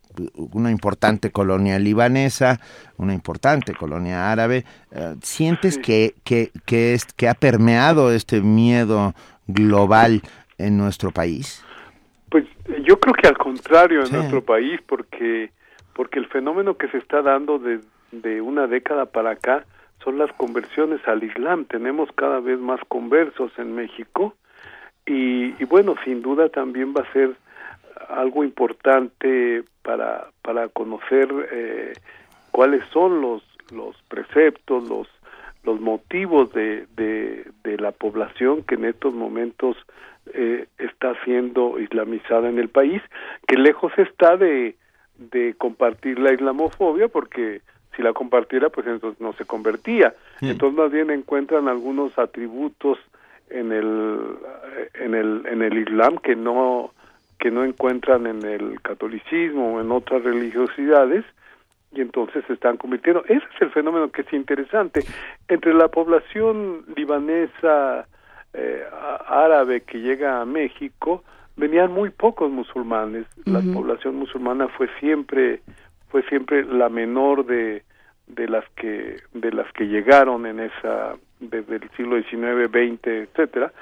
una importante colonia libanesa, una importante colonia árabe. Eh, ¿Sientes que, que, que, es, que ha permeado este miedo global en nuestro país? Pues yo creo que al contrario en nuestro país, porque porque el fenómeno que se está dando de, de una década para acá son las conversiones al Islam. Tenemos cada vez más conversos en México y, bueno, sin duda también va a ser algo importante para para conocer eh, cuáles son los los preceptos, los los motivos de, de, de la población que en estos momentos eh, está siendo islamizada en el país, que lejos está de, de compartir la islamofobia, porque si la compartiera, pues entonces no se convertía. Entonces más bien encuentran algunos atributos en el, en el, en el Islam que no, que no encuentran en el catolicismo o en otras religiosidades, y entonces se están convirtiendo. Ese es el fenómeno que es interesante. Entre la población libanesa, eh, árabe que llega a México, venían muy pocos musulmanes. La población musulmana fue siempre fue siempre la menor de de las que de las que llegaron en esa desde el siglo XIX, XX, etcétera.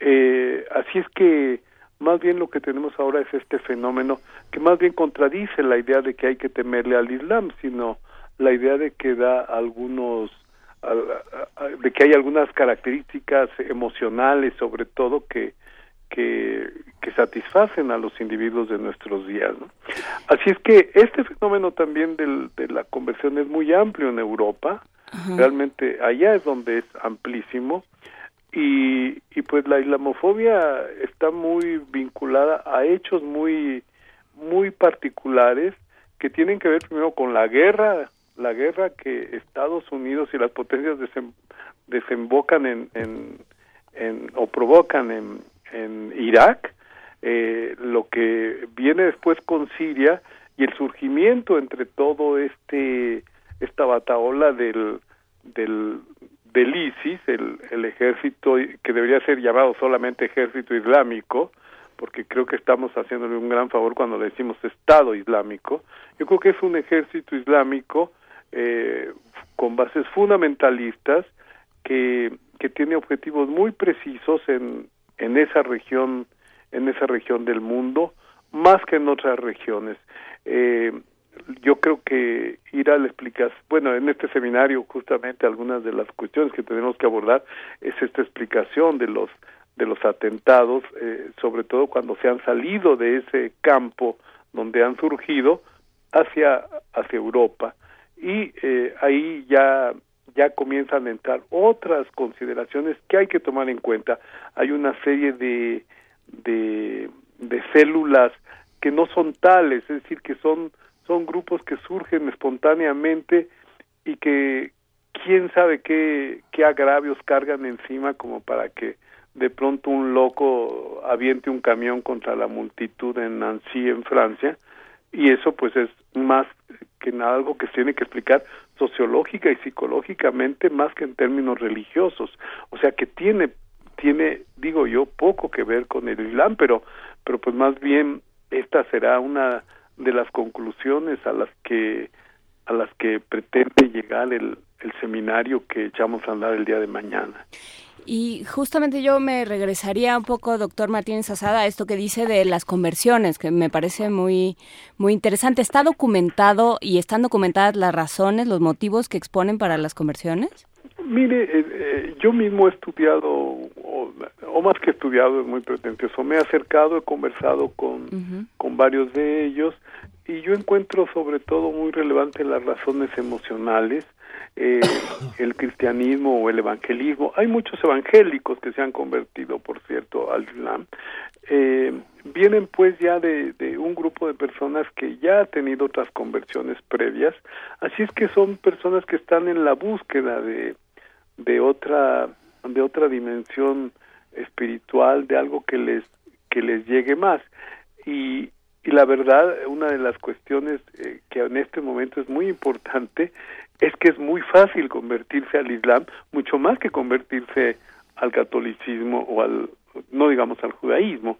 Eh, así es que más bien lo que tenemos ahora es este fenómeno que más bien contradice la idea de que hay que temerle al Islam, sino la idea de que da algunos de que hay algunas características emocionales sobre todo que que, que satisfacen a los individuos de nuestros días. ¿no? Así es que este fenómeno también del, de la conversión es muy amplio en Europa, realmente allá es donde es amplísimo y, y pues la islamofobia está muy vinculada a hechos muy muy particulares que tienen que ver primero con la guerra la guerra que Estados Unidos y las potencias desembocan en, en, o provocan en, en Irak, eh, lo que viene después con Siria y el surgimiento entre todo este esta bataola del del del ISIS, el, el ejército que debería ser llamado solamente ejército islámico, porque creo que estamos haciéndole un gran favor cuando le decimos Estado Islámico. Yo creo que es un ejército islámico eh, con bases fundamentalistas que, que tiene objetivos muy precisos en, en esa región en esa región del mundo más que en otras regiones. Eh, yo creo que ir a la explicación, bueno, en este seminario justamente algunas de las cuestiones que tenemos que abordar es esta explicación de los de los atentados, eh, sobre todo cuando se han salido de ese campo donde han surgido hacia hacia Europa. Y eh, ahí ya ya comienzan a entrar otras consideraciones que hay que tomar en cuenta. Hay una serie de, de, células que no son tales, es decir, que son, son grupos que surgen espontáneamente y que quién sabe qué, qué agravios cargan encima como para que de pronto un loco aviente un camión contra la multitud en Nancy, en Francia, y eso pues es más que nada algo que se tiene que explicar sociológica y psicológicamente más que en términos religiosos. O sea que tiene, tiene, digo yo, poco que ver con el Islam, pero, pero pues más bien esta será una de las conclusiones a las que a las que pretende llegar el, el seminario que echamos a andar el día de mañana. Y justamente yo me regresaría un poco, doctor Martínez Asada, a esto que dice de las conversiones, que me parece muy, muy interesante. ¿Está documentado y están documentadas las razones, los motivos que exponen para las conversiones? Mire, eh, eh, yo mismo he estudiado, o, o, más que estudiado, es muy pretencioso, me he acercado, he conversado con, con varios de ellos y yo encuentro sobre todo muy relevante las razones emocionales, eh, el cristianismo o el evangelismo. Hay muchos evangélicos que se han convertido, por cierto, al Islam. Eh, vienen pues ya de, de, un grupo de personas que ya ha tenido otras conversiones previas, así es que son personas que están en la búsqueda de, de otra de otra dimensión espiritual, de algo que les que les llegue más y, y la verdad una de las cuestiones eh, que en este momento es muy importante es que es muy fácil convertirse al Islam, mucho más que convertirse al catolicismo o al, no digamos al judaísmo.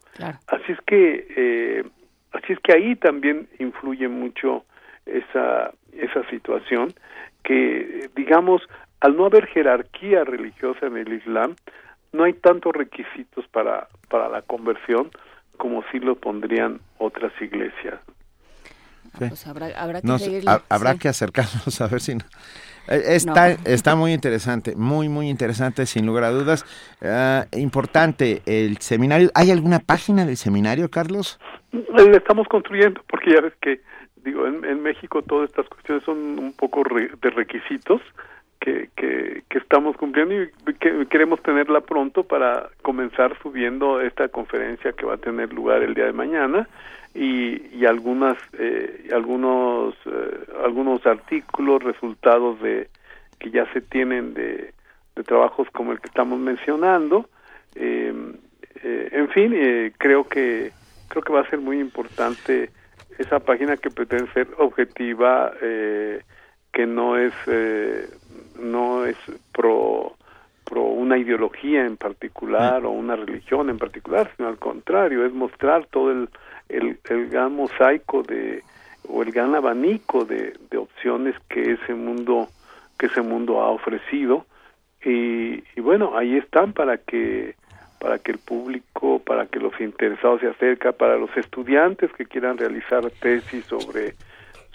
Así es que, eh, así es que ahí también influye mucho esa, esa situación que, digamos, al no haber jerarquía religiosa en el Islam, no hay tantos requisitos para, para la conversión como si lo pondrían otras iglesias. Pues habrá, que, Nos, habrá que acercarnos a ver si no. Eh, está, está muy interesante, muy, muy interesante, sin lugar a dudas. Uh, importante, el seminario. ¿Hay alguna página del seminario, Carlos? Le estamos construyendo, porque ya ves que, digo, en, en México todas estas cuestiones son un poco re, de requisitos que, que, que, estamos cumpliendo y que queremos tenerla pronto para comenzar subiendo esta conferencia que va a tener lugar el día de mañana y, y algunas eh, algunos eh, algunos artículos resultados de que ya se tienen de, de trabajos como el que estamos mencionando. Eh, eh en fin eh, creo que creo que va a ser muy importante esa página que pretende ser objetiva eh, que no es no es pro pro una ideología en particular o una religión en particular sino al contrario es mostrar todo el el, el gran mosaico de o el gran abanico de, de opciones que ese mundo que ese mundo ha ofrecido. Y, y bueno ahí están para que para que el público para que los interesados se acerquen para los estudiantes que quieran realizar tesis sobre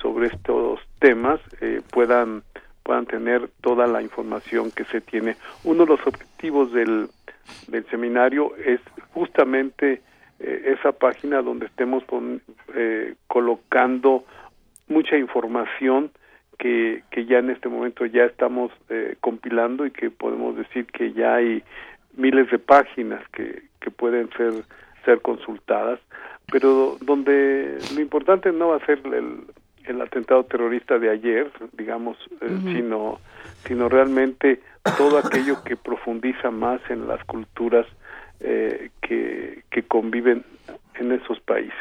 sobre estos temas eh, puedan puedan tener toda la información que se tiene. Uno de los objetivos del del seminario es justamente eh, esa página donde estemos con, eh, colocando mucha información que, que ya en este momento ya estamos eh, compilando y que podemos decir que ya hay miles de páginas que, que pueden ser ser consultadas. Pero donde lo importante no va a ser el, el atentado terrorista de ayer digamos uh -huh. sino sino realmente todo aquello que profundiza más en las culturas eh, que, que, conviven en esos países.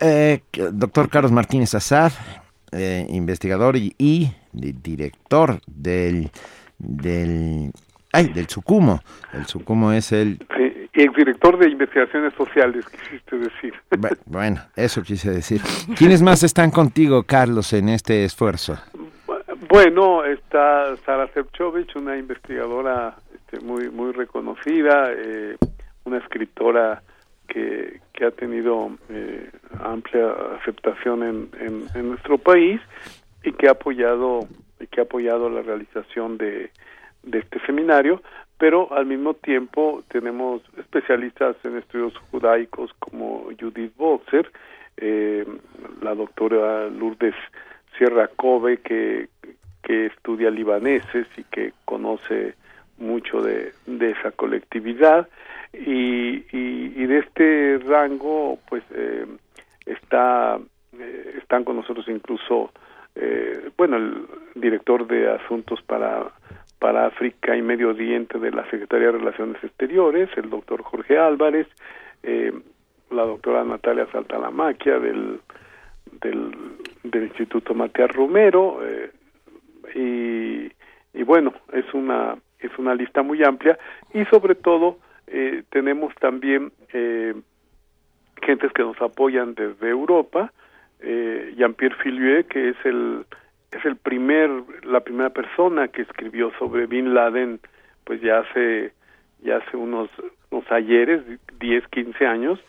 Eh, doctor Carlos Martínez Azad, eh, investigador y, y, director del, del, ay, del Sucumo. El Sucumo es el... Sí, exdirector de investigaciones sociales, quisiste decir. Bueno, eso quise decir. ¿Quiénes más están contigo, Carlos, en este esfuerzo? Bueno, está Sara Sepchovich, una investigadora este, muy muy reconocida, eh, una escritora que, que ha tenido eh, amplia aceptación en, en, en, nuestro país y que ha apoyado que ha apoyado la realización de, de este seminario, pero al mismo tiempo tenemos especialistas en estudios judaicos como Judith Boxer, eh, la doctora Lourdes Sierra Kobe que, que estudia libaneses y que conoce mucho de, de esa colectividad. Y, y, y, de este rango pues eh, está eh, están con nosotros incluso eh, bueno, el director de Asuntos para, para África y Medio Oriente de la Secretaría de Relaciones Exteriores, el doctor Jorge Álvarez, eh, la doctora Natalia Saltalamaquia del, del, del Instituto Matías Romero, eh, y, y bueno, es una, es una lista muy amplia y sobre todo eh, tenemos también eh, gentes que nos apoyan desde Europa, eh, Jean-Pierre Filieu, que es el es el primer la primera persona que escribió sobre Bin Laden, pues ya hace ya hace unos unos ayeres, 10, 15 años,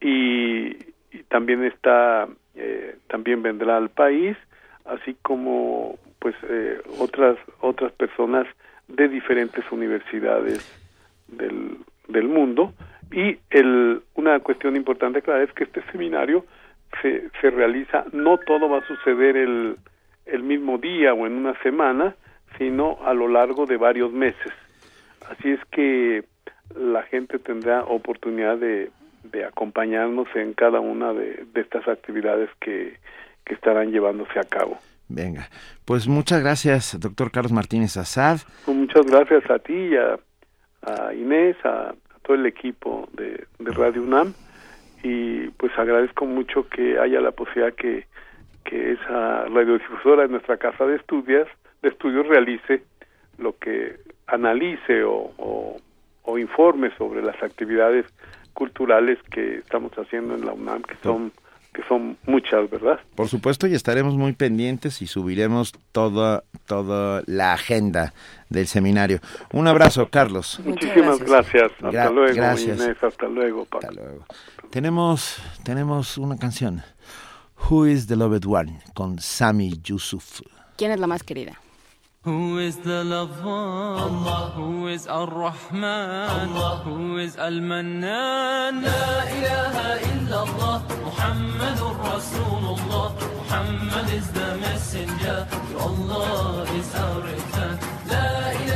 y, y también está eh, también vendrá al país, así como pues eh, otras otras personas de diferentes universidades del, del mundo. Y el, una cuestión importante claro es que este seminario se, se realiza, no todo va a suceder el, el mismo día o en una semana, sino a lo largo de varios meses. Así es que la gente tendrá oportunidad de, de acompañarnos en cada una de, de estas actividades que, que estarán llevándose a cabo. Venga, pues muchas gracias, doctor Carlos Martínez Azad. Muchas gracias a ti y a, a Inés, a, a, todo el equipo de, de, Radio UNAM y pues agradezco mucho que haya la posibilidad que, que esa radiodifusora de nuestra casa de estudios, de estudios realice lo que analice o, o, o informe sobre las actividades culturales que estamos haciendo en la UNAM, que son que son muchas, ¿verdad? Por supuesto, y estaremos muy pendientes y subiremos toda, toda la agenda del seminario. Un abrazo, Carlos. Muchísimas gracias. Hasta Gra luego, gracias. Inés. Hasta luego, Paco. Hasta luego. Tenemos, tenemos una canción. Who is the Loved One? con Sami Yusuf. ¿Quién es la más querida? Who is the loved one? Allah. Who is Ar-Rahman? Allah. Who is Al-Mannan? La ilaha illallah. Muhammadur Rasulullah. Muhammad is the messenger. Allah is our return. La ilaha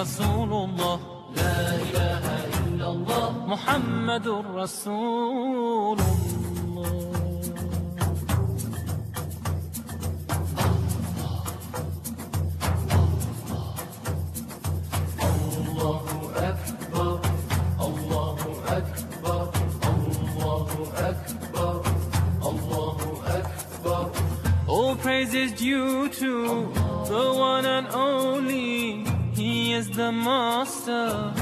Muhammadur Rasulullah. لا إله إلا الله محمد رسول الله الله الله الله الله praise is due to the one and only He is the master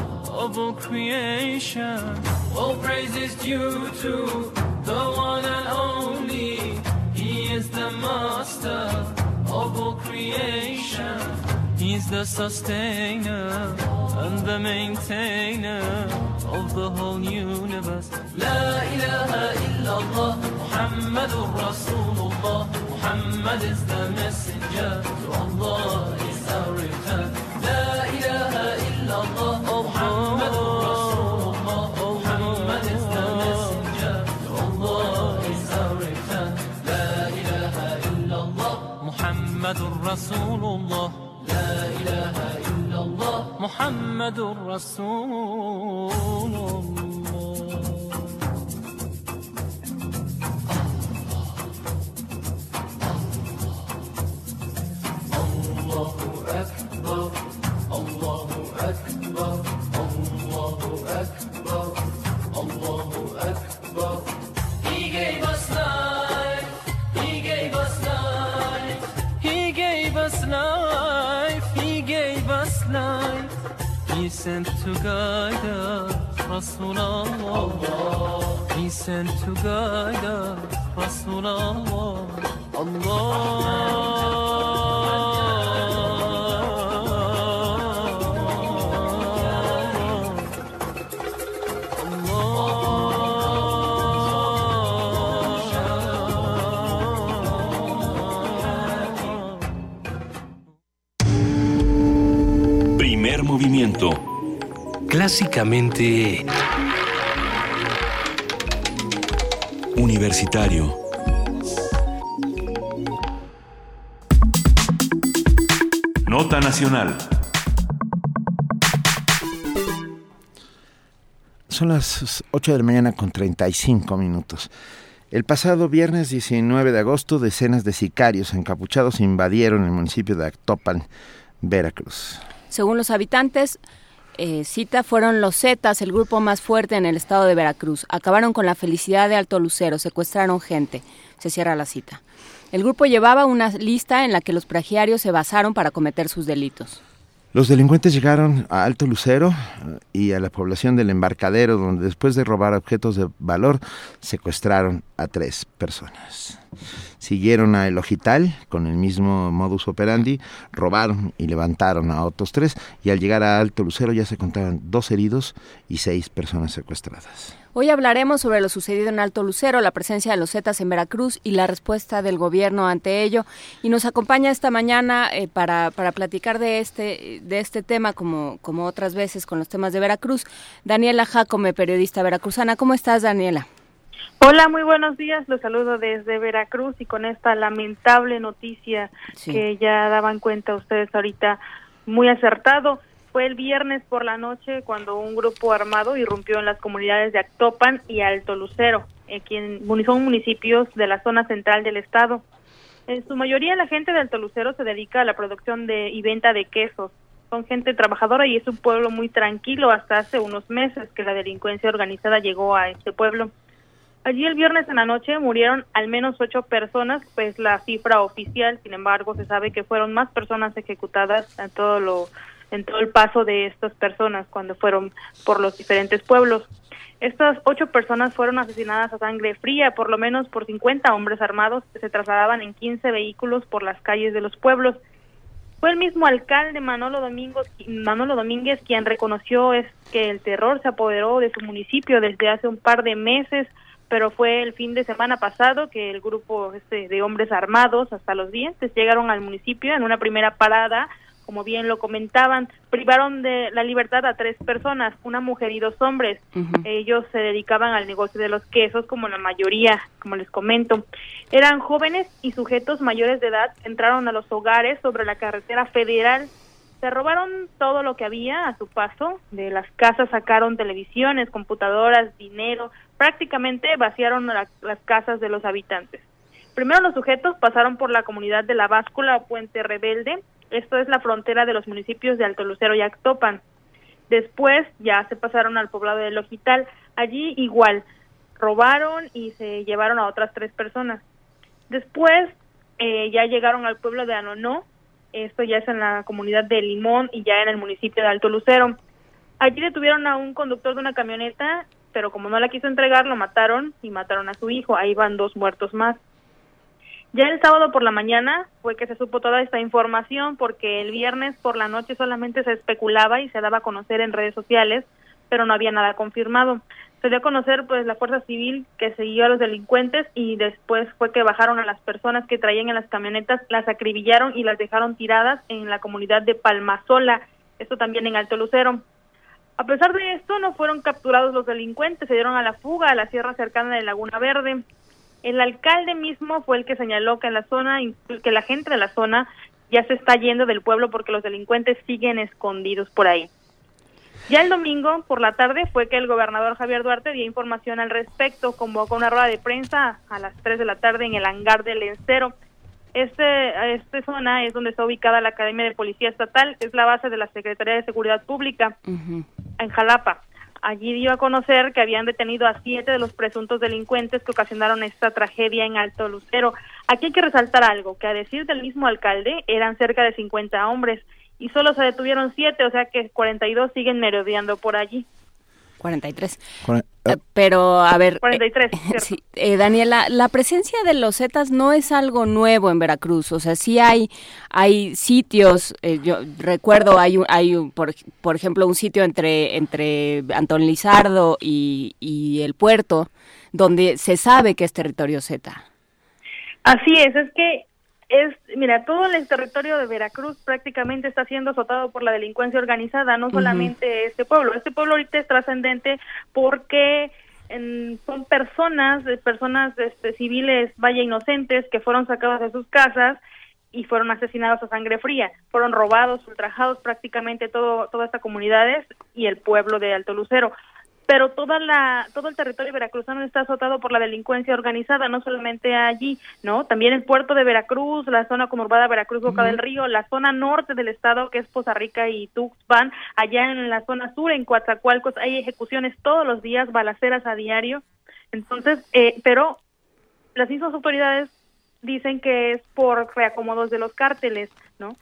of all creation. All praise is due to the one and only. He is the master of all creation. He's the sustainer and the maintainer of the whole universe. La ilaha illallah, Muhammadur Rasulullah. Muhammad is the messenger. To Allah is our return. Muhammadur Rasulullah. لا إله إلا الله محمد رسول الله sent together, Rasulallah. We sent together, Rasulallah. Allah. clásicamente... Universitario. Nota Nacional. Son las 8 de la mañana con 35 minutos. El pasado viernes 19 de agosto, decenas de sicarios encapuchados invadieron el municipio de Actopan, Veracruz. Según los habitantes, eh, cita, fueron los Zetas, el grupo más fuerte en el estado de Veracruz. Acabaron con la felicidad de Alto Lucero, secuestraron gente. Se cierra la cita. El grupo llevaba una lista en la que los plagiarios se basaron para cometer sus delitos. Los delincuentes llegaron a Alto Lucero eh, y a la población del embarcadero, donde después de robar objetos de valor, secuestraron a tres personas. Siguieron a El Ojital con el mismo modus operandi, robaron y levantaron a otros tres, y al llegar a Alto Lucero ya se contaban dos heridos y seis personas secuestradas. Hoy hablaremos sobre lo sucedido en Alto Lucero, la presencia de los Zetas en Veracruz y la respuesta del gobierno ante ello. Y nos acompaña esta mañana eh, para, para platicar de este, de este tema, como, como otras veces con los temas de Veracruz, Daniela Jacome, periodista veracruzana. ¿Cómo estás, Daniela? Hola, muy buenos días. Los saludo desde Veracruz y con esta lamentable noticia que ya daban cuenta ustedes ahorita muy acertado. Fue el viernes por la noche cuando un grupo armado irrumpió en las comunidades de Actopan y Alto Lucero, en, son municipios de la zona central del estado. En su mayoría la gente de Alto Lucero se dedica a la producción de y venta de quesos. Son gente trabajadora y es un pueblo muy tranquilo hasta hace unos meses que la delincuencia organizada llegó a este pueblo. Allí el viernes en la noche murieron al menos ocho personas, pues la cifra oficial, sin embargo, se sabe que fueron más personas ejecutadas en todo lo en todo el paso de estas personas cuando fueron por los diferentes pueblos. Estas ocho personas fueron asesinadas a sangre fría, por lo menos por 50 hombres armados que se trasladaban en 15 vehículos por las calles de los pueblos. Fue el mismo alcalde Manolo Domingos, Manolo Domínguez quien reconoció es que el terror se apoderó de su municipio desde hace un par de meses pero fue el fin de semana pasado que el grupo este de hombres armados hasta los dientes llegaron al municipio en una primera parada, como bien lo comentaban, privaron de la libertad a tres personas, una mujer y dos hombres. Ellos se dedicaban al negocio de los quesos, como la mayoría, como les comento. Eran jóvenes y sujetos mayores de edad, entraron a los hogares sobre la carretera federal se robaron todo lo que había a su paso, de las casas sacaron televisiones, computadoras, dinero, prácticamente vaciaron las casas de los habitantes. Primero los sujetos pasaron por la comunidad de La Báscula o Puente Rebelde, esto es la frontera de los municipios de Alto Lucero y Actopan. Después ya se pasaron al poblado de Logital, allí igual, robaron y se llevaron a otras tres personas. Después eh, ya llegaron al pueblo de Anonó, esto ya es en la comunidad de Limón y ya en el municipio de Alto Lucero. Allí detuvieron a un conductor de una camioneta, pero como no la quiso entregar, lo mataron y mataron a su hijo. Ahí van dos muertos más. Ya el sábado por la mañana fue que se supo toda esta información porque el viernes por la noche solamente se especulaba y se daba a conocer en redes sociales, pero no había nada confirmado se dio a conocer pues la fuerza civil que siguió a los delincuentes y después fue que bajaron a las personas que traían en las camionetas, las acribillaron y las dejaron tiradas en la comunidad de Palmasola, esto también en Alto Lucero. A pesar de esto, no fueron capturados los delincuentes, se dieron a la fuga a la sierra cercana de Laguna Verde. El alcalde mismo fue el que señaló que en la zona, que la gente de la zona ya se está yendo del pueblo porque los delincuentes siguen escondidos por ahí. Ya el domingo por la tarde fue que el gobernador Javier Duarte dio información al respecto, convocó una rueda de prensa a las 3 de la tarde en el hangar del Lencero. Este, esta zona es donde está ubicada la Academia de Policía Estatal, es la base de la Secretaría de Seguridad Pública en Jalapa. Allí dio a conocer que habían detenido a siete de los presuntos delincuentes que ocasionaron esta tragedia en Alto Lucero. Aquí hay que resaltar algo, que a decir del mismo alcalde eran cerca de 50 hombres y solo se detuvieron siete, o sea que 42 siguen merodeando por allí. 43. Eh, pero, a ver. 43. Eh, sí, eh, Daniela, la presencia de los Zetas no es algo nuevo en Veracruz. O sea, sí hay, hay sitios. Eh, yo recuerdo, hay, un, hay un, por, por ejemplo, un sitio entre, entre Antón Lizardo y, y el puerto, donde se sabe que es territorio Zeta. Así es, es que es, mira, todo el territorio de Veracruz prácticamente está siendo azotado por la delincuencia organizada, no solamente este pueblo. Este pueblo ahorita es trascendente porque son personas, personas este, civiles, vaya inocentes, que fueron sacadas de sus casas y fueron asesinados a sangre fría. Fueron robados, ultrajados prácticamente todo, todas estas comunidades y el pueblo de Alto Lucero. Pero toda la todo el territorio veracruzano está azotado por la delincuencia organizada, no solamente allí, ¿no? También el puerto de Veracruz, la zona conurbada Veracruz Boca del Río, la zona norte del estado que es Poza Rica y Tuxpan, allá en la zona sur en Coatzacoalcos hay ejecuciones todos los días, balaceras a diario. Entonces, eh, pero las mismas autoridades dicen que es por reacomodos de los cárteles, ¿no?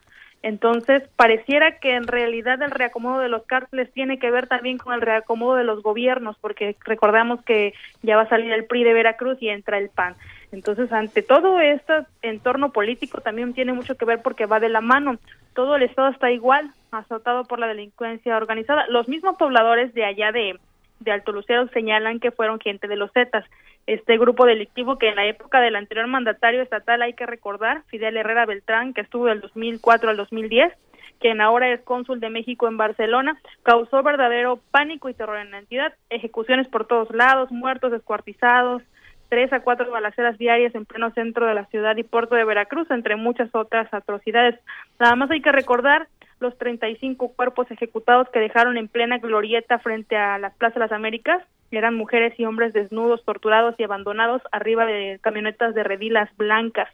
Entonces, pareciera que en realidad el reacomodo de los cárteles tiene que ver también con el reacomodo de los gobiernos, porque recordamos que ya va a salir el PRI de Veracruz y entra el PAN. Entonces, ante todo este entorno político también tiene mucho que ver porque va de la mano. Todo el Estado está igual, azotado por la delincuencia organizada. Los mismos pobladores de allá de, de Alto señalan que fueron gente de los Zetas este grupo delictivo que en la época del anterior mandatario estatal hay que recordar, Fidel Herrera Beltrán, que estuvo del 2004 al 2010, quien ahora es cónsul de México en Barcelona, causó verdadero pánico y terror en la entidad, ejecuciones por todos lados, muertos descuartizados, tres a cuatro balaceras diarias en pleno centro de la ciudad y puerto de Veracruz, entre muchas otras atrocidades. Nada más hay que recordar los 35 cuerpos ejecutados que dejaron en plena glorieta frente a la Plaza de las Américas, eran mujeres y hombres desnudos, torturados y abandonados arriba de camionetas de redilas blancas.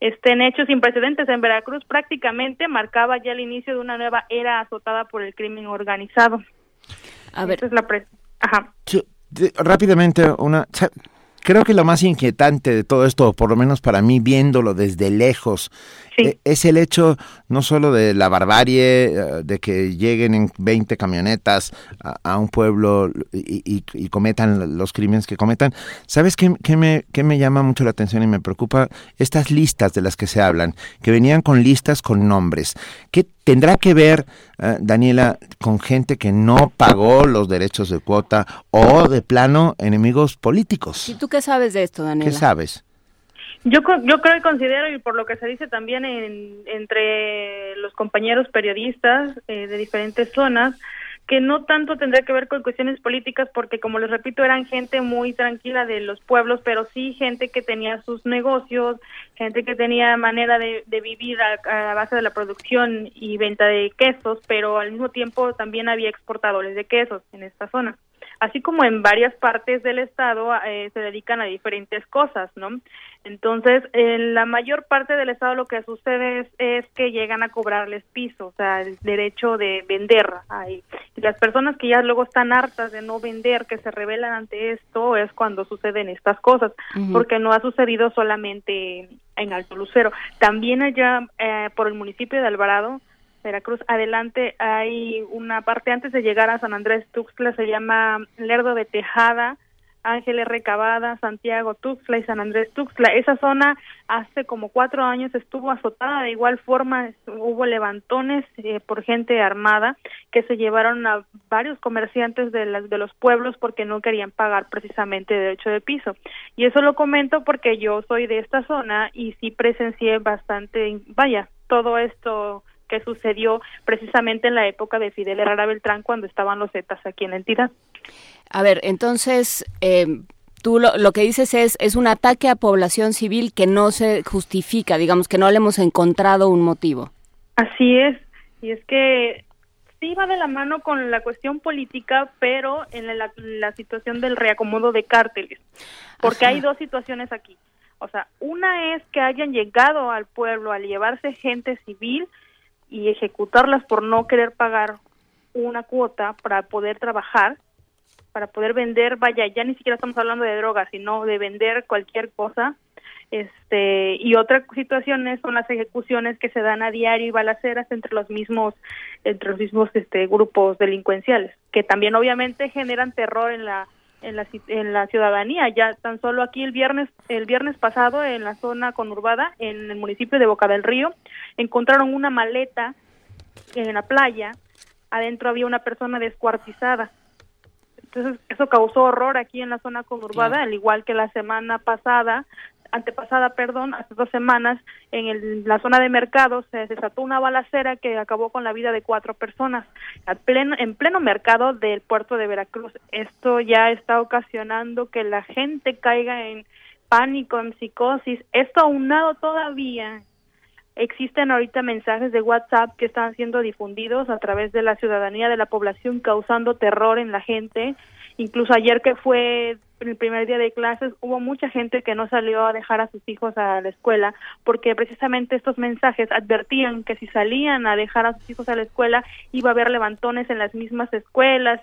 Este en hechos sin precedentes en Veracruz prácticamente marcaba ya el inicio de una nueva era azotada por el crimen organizado. A ver. es la Ajá. rápidamente, una creo que lo más inquietante de todo esto, por lo menos para mí viéndolo desde lejos, e, es el hecho no solo de la barbarie, eh, de que lleguen en 20 camionetas a, un pueblo y, cometan los crímenes que cometan. ¿Sabes qué, me, qué me llama mucho la atención y me preocupa? Estas listas de las que se hablan, que venían con listas con nombres. ¿Qué tendrá que ver, eh, Daniela, con gente que no pagó los derechos de cuota o de plano enemigos políticos? ¿Y tú qué sabes de esto, Daniela? ¿Qué sabes? Yo, yo creo y considero, y por lo que se dice también entre los compañeros periodistas eh, de diferentes zonas, que no tanto tendría que ver con cuestiones políticas, porque como les repito, eran gente muy tranquila de los pueblos, pero sí gente que tenía sus negocios, gente que tenía manera de, vivir a, a, base de la producción y venta de quesos, pero al mismo tiempo también había exportadores de quesos en esta zona así como en varias partes del estado eh, se dedican a diferentes cosas, ¿no? Entonces, en la mayor parte del estado lo que sucede es, que llegan a cobrarles piso, o sea, el derecho de vender. Ahí. Y las personas que ya luego están hartas de no vender, que se rebelan ante esto, es cuando suceden estas cosas, porque no ha sucedido solamente en Alto Lucero. También allá eh, por el municipio de Alvarado, Veracruz. Adelante hay una parte antes de llegar a San Andrés Tuxtla, se llama Lerdo de Tejada, Ángeles Recabada, Santiago Tuxtla y San Andrés Tuxtla. Esa zona hace como cuatro años estuvo azotada, de igual forma hubo levantones eh, por gente armada que se llevaron a varios comerciantes de, las, de los pueblos porque no querían pagar precisamente derecho de piso. Y eso lo comento porque yo soy de esta zona y sí presencié bastante, vaya, todo esto que sucedió precisamente en la época de Fidel Herrera Beltrán cuando estaban los Zetas aquí en la entidad. A ver, entonces, eh, tú lo, lo, que dices es, es un ataque a población civil que no se justifica, digamos que no le hemos encontrado un motivo. Así es, y es que sí va de la mano con la cuestión política, pero en la, la situación del reacomodo de cárteles, porque hay dos situaciones aquí. O sea, una es que hayan llegado al pueblo al llevarse gente civil y ejecutarlas por no querer pagar una cuota para poder trabajar, para poder vender, vaya, ya ni siquiera estamos hablando de drogas, sino de vender cualquier cosa. Este, y otra situaciones son las ejecuciones que se dan a diario y balaceras entre los mismos entre los mismos este grupos delincuenciales, que también obviamente generan terror en la en la, en la ciudadanía. Ya tan solo aquí el viernes, el viernes pasado en la zona conurbada, en el municipio de Boca del Río, encontraron una maleta en la playa. Adentro había una persona descuartizada. Entonces eso causó horror aquí en la zona conurbada, al igual que la semana pasada antepasada, perdón, hace dos semanas, en la zona de mercado se desató una balacera que acabó con la vida de cuatro personas pleno, en pleno mercado del puerto de Veracruz. Esto ya está ocasionando que la gente caiga en pánico, en psicosis. Esto aunado todavía existen ahorita mensajes de WhatsApp que están siendo difundidos a través de la ciudadanía de la población causando terror en la gente Incluso ayer que fue el primer día de clases, hubo mucha gente que no salió a dejar a sus hijos a la escuela porque precisamente estos mensajes advertían que si salían a dejar a sus hijos a la escuela iba a haber levantones en las mismas escuelas,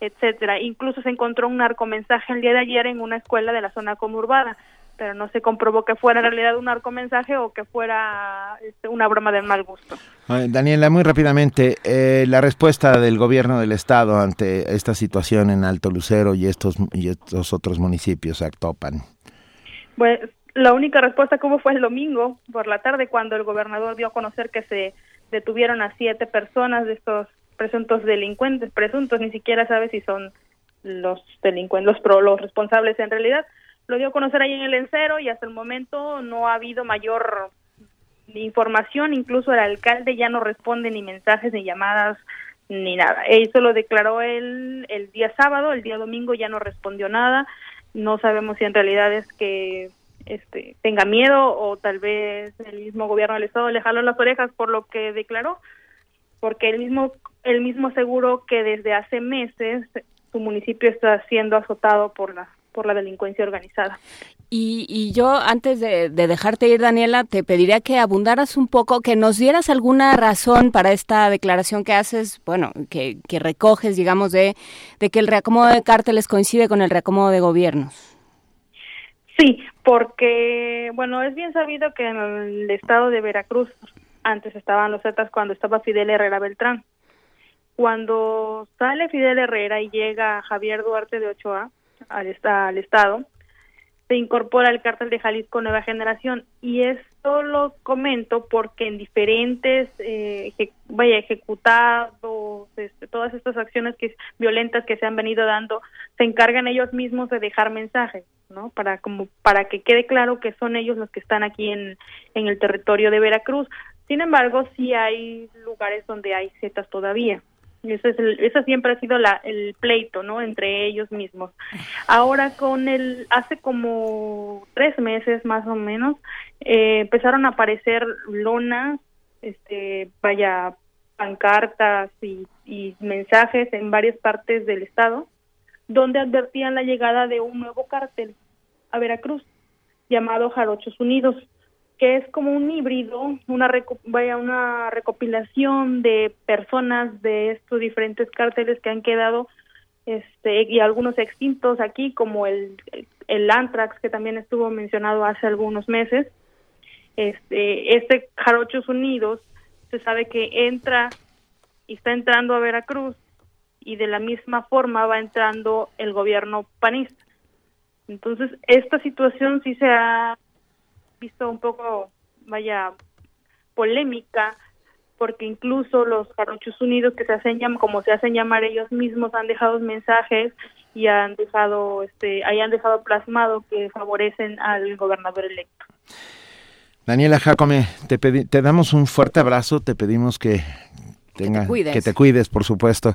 etcétera. Incluso se encontró un narcomensaje el día de ayer en una escuela de la zona conurbada pero no se comprobó que fuera en realidad un narcomensaje o que fuera este, una broma de mal gusto. Daniela, muy rápidamente, eh, la respuesta del gobierno del estado ante esta situación en Alto Lucero y estos y estos otros municipios, Actopan. Pues la única respuesta que hubo fue el domingo por la tarde cuando el gobernador dio a conocer que se detuvieron a siete personas de estos presuntos delincuentes, presuntos, ni siquiera sabe si son los delincuentes, los, pro, los responsables en realidad. Lo dio a conocer ahí en el encero y hasta el momento no ha habido mayor información, incluso el alcalde ya no responde ni mensajes ni llamadas ni nada. Eso lo declaró él el día sábado, el día domingo ya no respondió nada. No sabemos si en realidad es que este tenga miedo o tal vez el mismo gobierno del estado le jaló las orejas por lo que declaró, porque él mismo él mismo aseguró que desde hace meses su municipio está siendo azotado por la por la delincuencia organizada. Y, y yo, antes de, de, dejarte ir, Daniela, te pediría que abundaras un poco, que nos dieras alguna razón para esta declaración que haces, bueno, que, que recoges, digamos, de, de que el reacomodo de cárteles coincide con el reacomodo de gobiernos. Sí, porque, bueno, es bien sabido que en el estado de Veracruz antes estaban los Zetas cuando estaba Fidel Herrera Beltrán. Cuando sale Fidel Herrera y llega Javier Duarte de Ochoa, al, al Estado, se incorpora el cártel de Jalisco Nueva Generación. Y esto lo comento porque en diferentes eh, vaya ejecutados este, todas estas acciones que violentas que se han venido dando se encargan ellos mismos de dejar mensajes no para como para que quede claro que son ellos los que están aquí en en el territorio de Veracruz. Sin embargo sí hay lugares donde hay zetas todavía ese, es el, ese siempre ha sido la, el pleito, ¿no? Entre ellos mismos. Ahora con el, hace como tres meses más o menos, eh, empezaron a aparecer lonas, este, vaya, pancartas y, y mensajes en varias partes del estado, donde advertían la llegada de un nuevo cártel a Veracruz, llamado Jarochos Unidos que es como un híbrido, una vaya una recopilación de personas de estos diferentes cárteles que han quedado este y algunos extintos aquí como el el Antrax que también estuvo mencionado hace algunos meses. Este este Jarochos Unidos se sabe que entra y está entrando a Veracruz y de la misma forma va entrando el gobierno panista. Entonces, esta situación sí se ha visto un poco, vaya, polémica, porque incluso los Jarochos Unidos, que se hacen como se hacen llamar ellos mismos, han dejado mensajes y han dejado, este, ahí han dejado plasmado que favorecen al gobernador electo. Daniela Jacome, te, te damos un fuerte abrazo, te pedimos que, tenga, que, te que te cuides, por supuesto.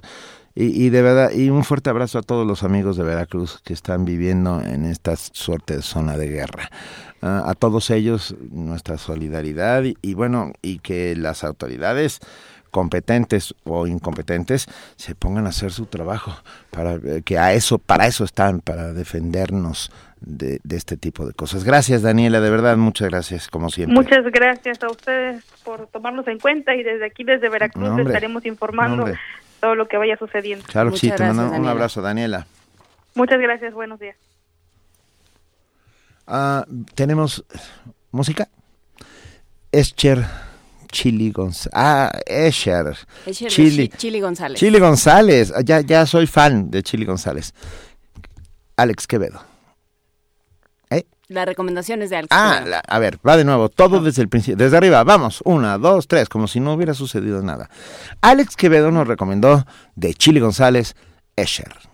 Y, y, de verdad, y un fuerte abrazo a todos los amigos de Veracruz que están viviendo en esta suerte de zona de guerra. Uh, a todos ellos nuestra solidaridad y, y, bueno, y que las autoridades competentes o incompetentes se pongan a hacer su trabajo para eh, que a eso para eso están para defendernos de, de, este tipo de cosas. Gracias Daniela, de verdad muchas gracias como siempre. Muchas gracias a ustedes por tomarnos en cuenta y desde aquí desde Veracruz no, estaremos informando no, todo lo que vaya sucediendo. Claro que sí, te mando un abrazo, Daniela. Muchas gracias, buenos días. Uh, Tenemos música. Escher Chili González. Ah, Escher. Escher Chili, Chili González. Chili González. Ya, ya soy fan de Chili González. Alex Quevedo. ¿Eh? La recomendación es de Alex ah. La, a ver, va de nuevo. Todo desde el principio. Desde arriba. Vamos. Una, dos, tres. Como si no hubiera sucedido nada. Alex Quevedo nos recomendó de Chili González, Escher.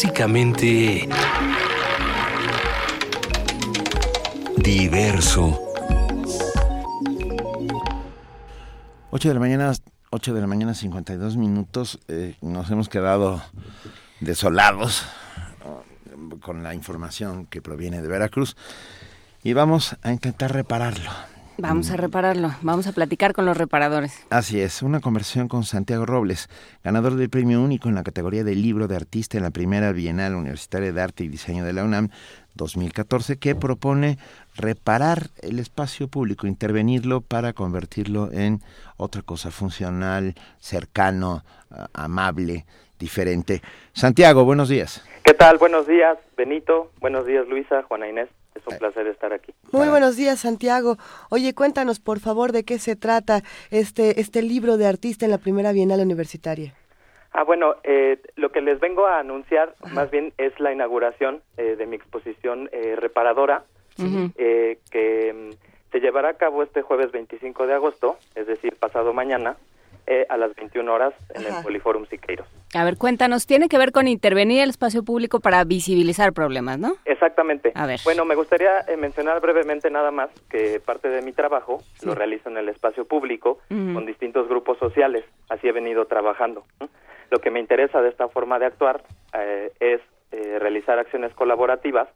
Clásicamente diverso. 8 de la mañana, 8 de la mañana, 52 minutos. Eh, nos hemos quedado desolados eh, con la información que proviene de Veracruz y vamos a intentar repararlo. Vamos a repararlo, vamos a platicar con los reparadores. Así es, una conversión con Santiago Robles, ganador del premio único en la categoría de libro de artista en la primera Bienal Universitaria de Arte y Diseño de la UNAM 2014, que propone reparar el espacio público, intervenirlo para convertirlo en otra cosa funcional, cercano, amable, diferente. Santiago, buenos días. ¿Qué tal? Buenos días, Benito. Buenos días, Luisa, Juana Inés. Es un placer estar aquí. Muy buenos días, Santiago. Oye, cuéntanos, por favor, de qué se trata este, este libro de artista en la primera Bienal Universitaria. Ah, bueno, eh, lo que les vengo a anunciar más bien es la inauguración eh, de mi exposición eh, reparadora, eh, que mm, se llevará a cabo este jueves 25 de agosto, es decir, pasado mañana, eh, a las 21 horas en Ajá. el Poliforum Siqueiros. A ver, cuéntanos, tiene que ver con intervenir el espacio público para visibilizar problemas, ¿no? Exactamente. A ver. Bueno, me gustaría eh, mencionar brevemente nada más que parte de mi trabajo lo realizo en el espacio público Ujú. con distintos grupos sociales. Así he venido trabajando. Lo que me interesa de esta forma de actuar eh, es eh, realizar acciones colaborativas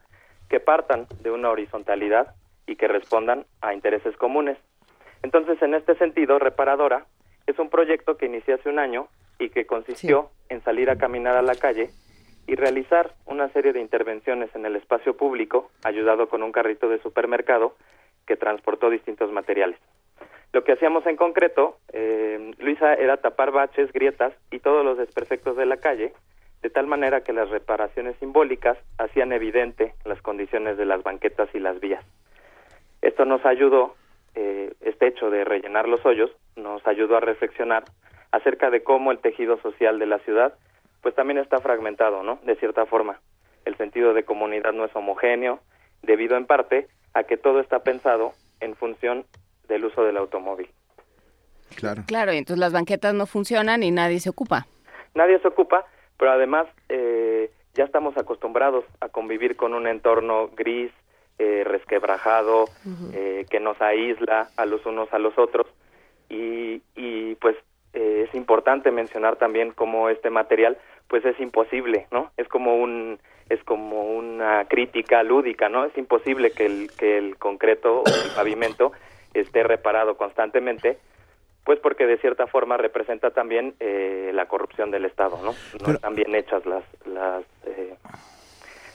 que partan de una horizontalidad y que respondan a intereses comunes. Entonces, en este sentido, Reparadora es un proyecto que inicié hace un año y que consistió en salir a caminar a la calle y realizar una serie de intervenciones en el espacio público, ayudado con un carrito de supermercado que transportó distintos materiales. Lo que hacíamos en concreto, eh, Luisa, era tapar baches, grietas y todos los desperfectos de la calle, de tal manera que las reparaciones simbólicas hacían evidente las condiciones de las banquetas y las vías. Esto nos ayudó, eh, este hecho de rellenar los hoyos, nos ayudó a reflexionar acerca de cómo el tejido social de la ciudad, pues también está fragmentado, ¿no? De cierta forma. El sentido de comunidad no es homogéneo, debido en parte a que todo está pensado en función del uso del automóvil. Claro. Claro, y entonces las banquetas no funcionan y nadie se ocupa. Nadie se ocupa, pero además eh, ya estamos acostumbrados a convivir con un entorno gris, eh, resquebrajado, eh, que nos aísla a los unos a los otros. Y, y pues eh, es importante mencionar también cómo este material pues es imposible, ¿no? Es como un es como una crítica lúdica, ¿no? Es imposible que el que el concreto o el pavimento esté reparado constantemente, pues porque de cierta forma representa también eh, la corrupción del Estado, ¿no? No Pero- están bien hechas las las eh,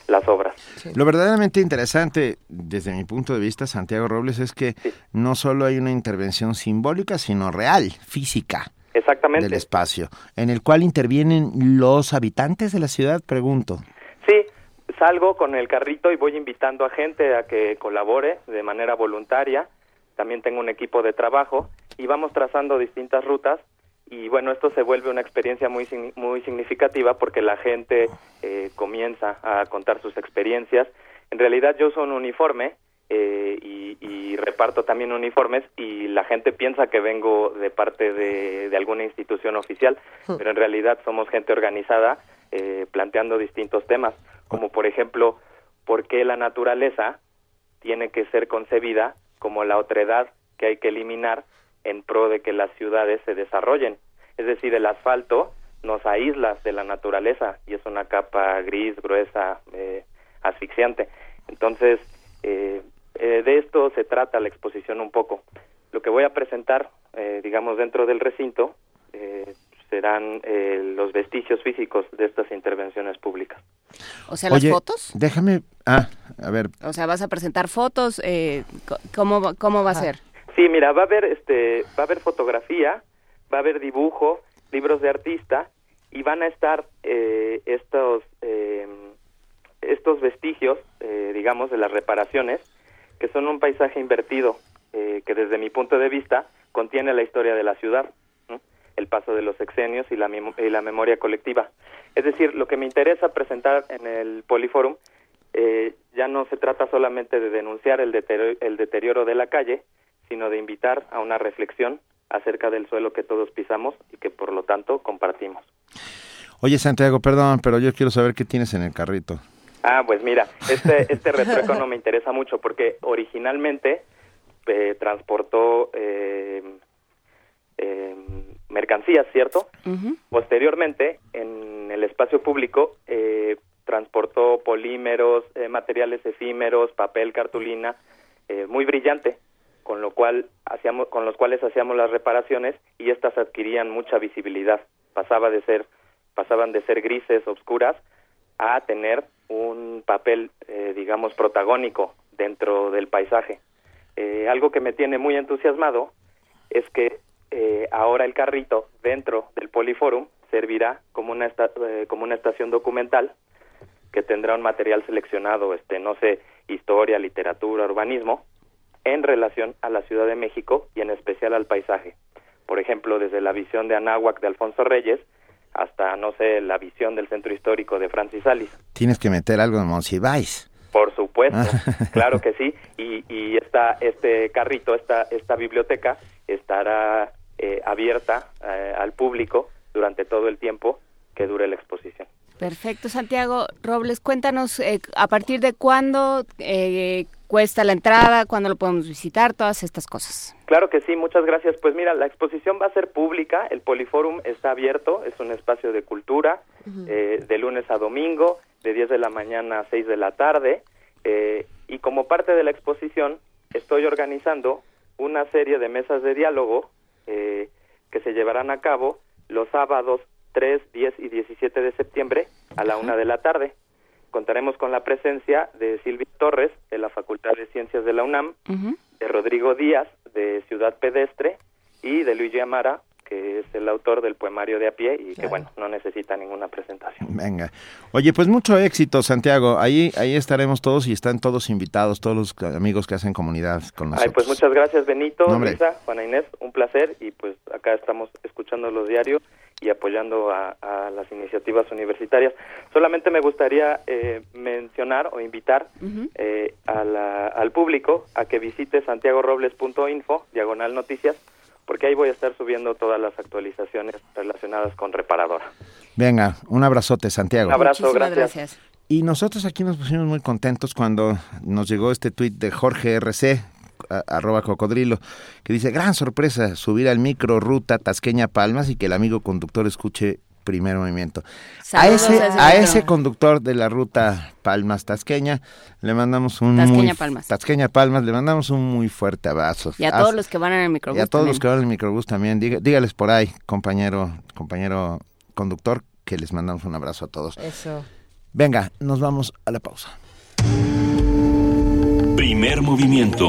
las obras. Lo verdaderamente interesante, desde mi punto de vista, Santiago Robles, es que no solo hay una intervención simbólica, sino real, física Exactamente. del espacio, en el cual intervienen los habitantes de la ciudad, pregunto. Sí, salgo con el carrito y voy invitando a gente a que colabore de manera voluntaria. También tengo un equipo de trabajo y vamos trazando distintas rutas y bueno, esto se vuelve una experiencia muy muy significativa porque la gente eh, comienza a contar sus experiencias. En realidad yo uso un uniforme eh, y, y reparto también uniformes y la gente piensa que vengo de parte de, de alguna institución oficial, pero en realidad somos gente organizada eh, planteando distintos temas, como por ejemplo, ¿por qué la naturaleza tiene que ser concebida como la otredad que hay que eliminar en pro de que las ciudades se desarrollen? Es decir, el asfalto nos aísla de la naturaleza y es una capa gris, gruesa, eh, asfixiante. Entonces, eh, eh, de esto se trata la exposición un poco. Lo que voy a presentar, eh, digamos, dentro del recinto, eh, serán eh, los vestigios físicos de estas intervenciones públicas. O sea, las Oye, fotos. Déjame, ah, a ver, O sea, vas a presentar fotos. Eh, ¿cómo, ¿Cómo va a ser? Sí, mira, va a haber este, va a haber fotografía, va a haber dibujo, libros de artista y van a estar eh, estos eh, estos vestigios, eh, digamos, de las reparaciones, que son un paisaje invertido eh, que desde mi punto de vista contiene la historia de la ciudad, el paso de los sexenios y la, y la memoria colectiva. Es decir, lo que me interesa presentar en el Poliforum eh, ya no se trata solamente de denunciar el deterioro, el deterioro de la calle, sino de invitar a una reflexión acerca del suelo que todos pisamos y que por lo tanto compartimos. Oye, Santiago, perdón, pero yo quiero saber qué tienes en el carrito. Ah, pues mira, este, este retruécano me interesa mucho porque originalmente eh, transportó eh, eh, mercancías, ¿cierto? Posteriormente, en el espacio público, eh, transportó polímeros, eh, materiales efímeros, papel, cartulina, eh, muy brillante, con lo cual hacíamos, con los cuales hacíamos las reparaciones y estas adquirían mucha visibilidad. Pasaba de ser, pasaban de ser grises, oscuras, a tener un papel, eh, digamos, protagónico dentro del paisaje. Eh, algo que me tiene muy entusiasmado es que eh, ahora el carrito dentro del Poliforum servirá como una esta- eh, como una estación documental que tendrá un material seleccionado, este, no sé, historia, literatura, urbanismo, en relación a la Ciudad de México y en especial al paisaje. Por ejemplo, desde la visión de Anáhuac de Alfonso Reyes hasta, no sé, la visión del centro histórico de Francis Salis. Tienes que meter algo de Monsiváis. Por supuesto, claro que sí. Y, y esta, este carrito, esta, esta biblioteca estará eh, abierta eh, al público durante todo el tiempo que dure la exposición. Perfecto, Santiago Robles, cuéntanos eh, a partir de cuándo eh, cuesta la entrada, cuándo lo podemos visitar, todas estas cosas. Claro que sí, muchas gracias. Pues mira, la exposición va a ser pública, el Poliforum está abierto, es un espacio de cultura, eh, de lunes a domingo, de 10 de la mañana a 6 de la tarde, eh, y como parte de la exposición estoy organizando una serie de mesas de diálogo eh, que se llevarán a cabo los sábados 3, 10 y 17 de septiembre a la una de la tarde. Contaremos con la presencia de Silvia Torres, de la Facultad de Ciencias de la UNAM, de Rodrigo Díaz, de Ciudad Pedestre, y de Luigi Amara, que es el autor del poemario de a pie y que, bueno, no necesita ninguna presentación. Venga. Oye, pues mucho éxito, Santiago. Ahí, ahí estaremos todos y están todos invitados, todos los amigos que hacen comunidad con Ay, nosotros. pues muchas gracias, Benito. Luisa, Juana Inés, un placer, y pues acá estamos escuchando los diarios y apoyando a, a las iniciativas universitarias. Solamente me gustaría eh, mencionar o invitar eh, a la- al público a que visite santiagorobles.info, diagonal noticias, porque ahí voy a estar subiendo todas las actualizaciones relacionadas con Reparadora. Venga, un abrazote, Santiago. Un abrazo, Muchísimas gracias. gracias. Y nosotros aquí nos pusimos muy contentos cuando nos llegó este tuit de Jorge RC, a- arroba cocodrilo, que dice, gran sorpresa, subir al micro ruta Tasqueña Palmas y que el amigo conductor escuche primer movimiento. A Saludos ese, a ese a amigo. ese conductor de la ruta Palmas Tasqueña le mandamos un Tasqueña muy, Palmas. Tasqueña Palmas, le mandamos un muy fuerte abrazo. Y a Haz- todos los que van en el microbús y a todos también. los que van en el microbús también. Diga- dígales por ahí, compañero, compañero conductor, que les mandamos un abrazo a todos. Eso. Venga, nos vamos a la pausa. Primer movimiento.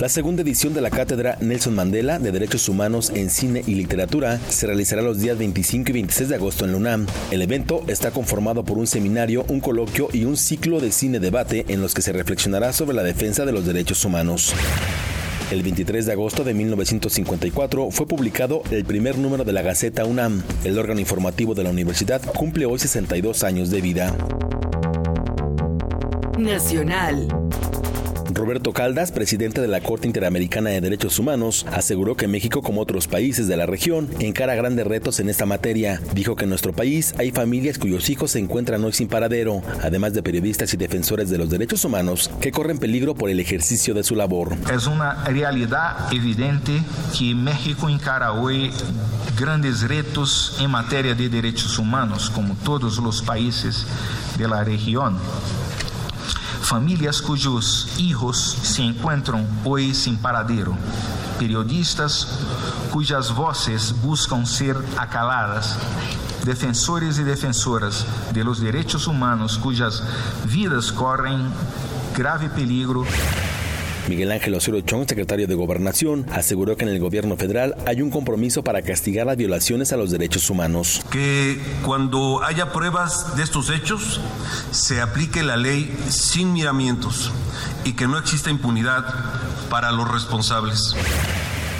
La segunda edición de la Cátedra Nelson Mandela de Derechos Humanos en Cine y Literatura se realizará los días 25 y 26 de agosto en la UNAM. El evento está conformado por un seminario, un coloquio y un ciclo de cine debate en los que se reflexionará sobre la defensa de los derechos humanos. El 23 de agosto de 1954 fue publicado el primer número de la Gaceta UNAM. El órgano informativo de la universidad cumple hoy 62 años de vida. Nacional. Roberto Caldas, presidente de la Corte Interamericana de Derechos Humanos, aseguró que México, como otros países de la región, encara grandes retos en esta materia. Dijo que en nuestro país hay familias cuyos hijos se encuentran hoy sin paradero, además de periodistas y defensores de los derechos humanos que corren peligro por el ejercicio de su labor. Es una realidad evidente que México encara hoy grandes retos en materia de derechos humanos, como todos los países de la región. Familias cuyos hijos se encuentran hoy sin paradero, periodistas cuyas voces buscan ser acaladas, defensores y defensoras de los derechos humanos cuyas vidas corren grave peligro Miguel Ángel Osorio Chong, secretario de Gobernación, aseguró que en el gobierno federal hay un compromiso para castigar las violaciones a los derechos humanos. que cuando haya pruebas de estos hechos se aplique la ley sin miramientos y que no exista impunidad para los responsables.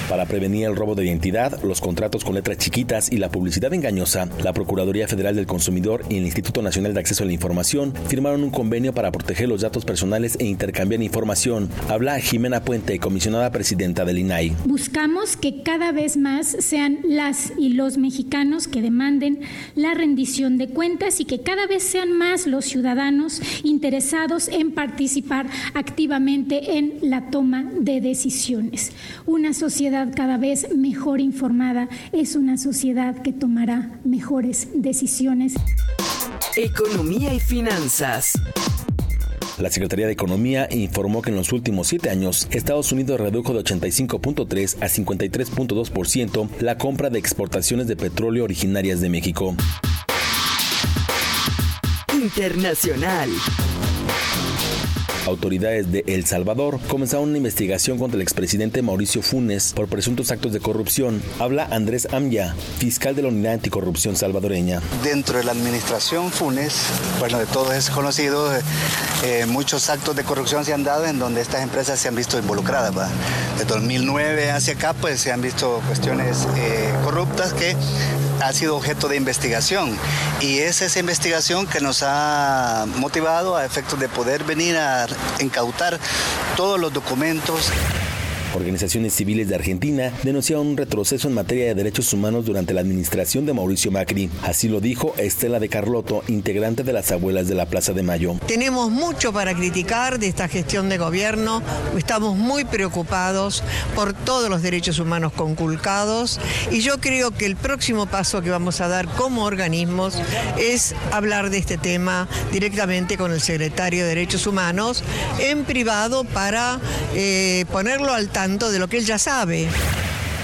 Para prevenir el robo de identidad, los contratos con letras chiquitas y la publicidad engañosa, la Procuraduría Federal del Consumidor y el Instituto Nacional de Acceso a la Información firmaron un convenio para proteger los datos personales e intercambiar información. Habla Jimena Puente, comisionada presidenta del INAI. Buscamos que cada vez más sean las y los mexicanos que demanden la rendición de cuentas y que cada vez sean más los ciudadanos interesados en participar activamente en la toma de decisiones. Una sociedad cada vez mejor informada es una sociedad que tomará mejores decisiones. Economía y finanzas. La Secretaría de Economía informó que en los últimos siete años Estados Unidos redujo de 85.3 a 53.2% la compra de exportaciones de petróleo originarias de México. Internacional. Autoridades de El Salvador comenzaron una investigación contra el expresidente Mauricio Funes por presuntos actos de corrupción. Habla Andrés Amya, fiscal de la Unidad Anticorrupción salvadoreña. Dentro de la administración Funes, bueno, de todos es conocido, eh, muchos actos de corrupción se han dado en donde estas empresas se han visto involucradas. ¿va? De 2009 hacia acá, pues se han visto cuestiones eh, corruptas que ha sido objeto de investigación. Y es esa investigación que nos ha motivado a efectos de poder venir a incautar todos los documentos Organizaciones civiles de Argentina denunciaron un retroceso en materia de derechos humanos durante la administración de Mauricio Macri. Así lo dijo Estela de Carlotto, integrante de las abuelas de la Plaza de Mayo. Tenemos mucho para criticar de esta gestión de gobierno. Estamos muy preocupados por todos los derechos humanos conculcados y yo creo que el próximo paso que vamos a dar como organismos es hablar de este tema directamente con el secretario de Derechos Humanos en privado para eh, ponerlo al tanto de lo que él ya sabe.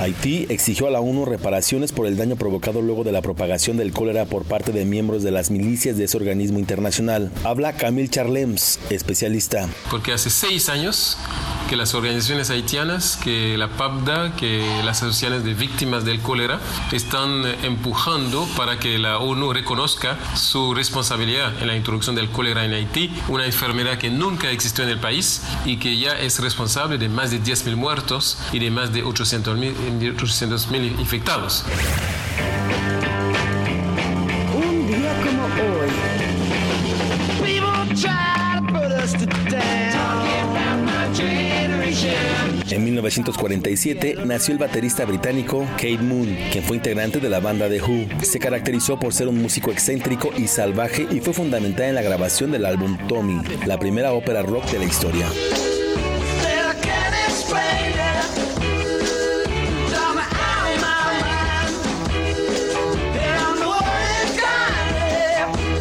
Haití exigió a la ONU reparaciones por el daño provocado luego de la propagación del cólera por parte de miembros de las milicias de ese organismo internacional. Habla Camille Charlems, especialista. Porque hace seis años que las organizaciones haitianas, que la PAPDA, que las asociaciones de víctimas del cólera están empujando para que la ONU reconozca su responsabilidad en la introducción del cólera en Haití, una enfermedad que nunca existió en el país y que ya es responsable de más de 10.000 muertos y de más de 800.000 800.000 infectados. Un día como hoy. En 1947 nació el baterista británico Kate Moon, quien fue integrante de la banda The Who. Se caracterizó por ser un músico excéntrico y salvaje y fue fundamental en la grabación del álbum Tommy, la primera ópera rock de la historia.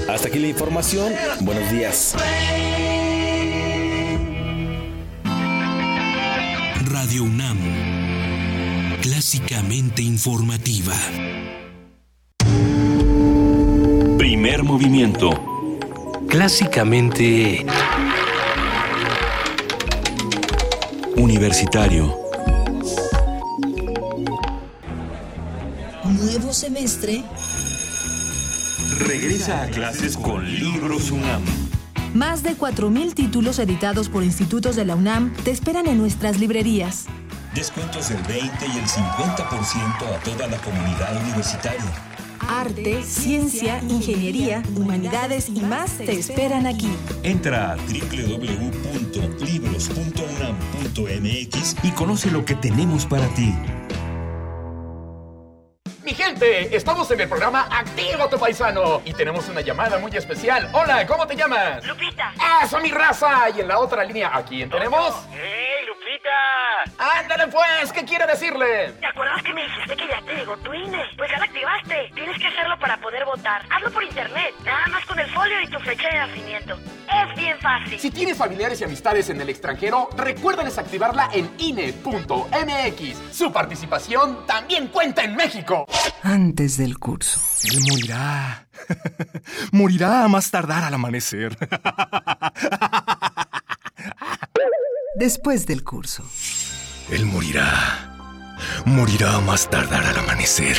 Hasta aquí la información. Buenos días. Radio UNAM. Clásicamente informativa. Primer movimiento. Clásicamente... Universitario. Nuevo semestre. Regresa a clases con Libros UNAM. Más de 4.000 títulos editados por institutos de la UNAM te esperan en nuestras librerías. Descuentos del 20 y el 50% a toda la comunidad universitaria. Arte, ciencia, ingeniería, humanidades y más te esperan aquí. Entra a www.libros.unam.mx y conoce lo que tenemos para ti. Gente, estamos en el programa Activa tu Paisano y tenemos una llamada muy especial. Hola, ¿cómo te llamas? Lupita. ¡Eso, mi raza! Y en la otra línea, ¿a quién tenemos? ¡Hey, Lupita! ¡Ándale pues! ¿Qué quiere decirle? ¿Te acuerdas que me dijiste que ya te llegó tu INE? Pues ya la activaste. Tienes que hacerlo para poder votar. Hazlo por internet. Nada más con el folio y tu fecha de nacimiento. Es bien fácil. Si tienes familiares y amistades en el extranjero, recuérdales activarla en INE.mx. Su participación también cuenta en México. Antes del curso. Él morirá. morirá a más tardar al amanecer. Después del curso. Él morirá. Morirá a más tardar al amanecer.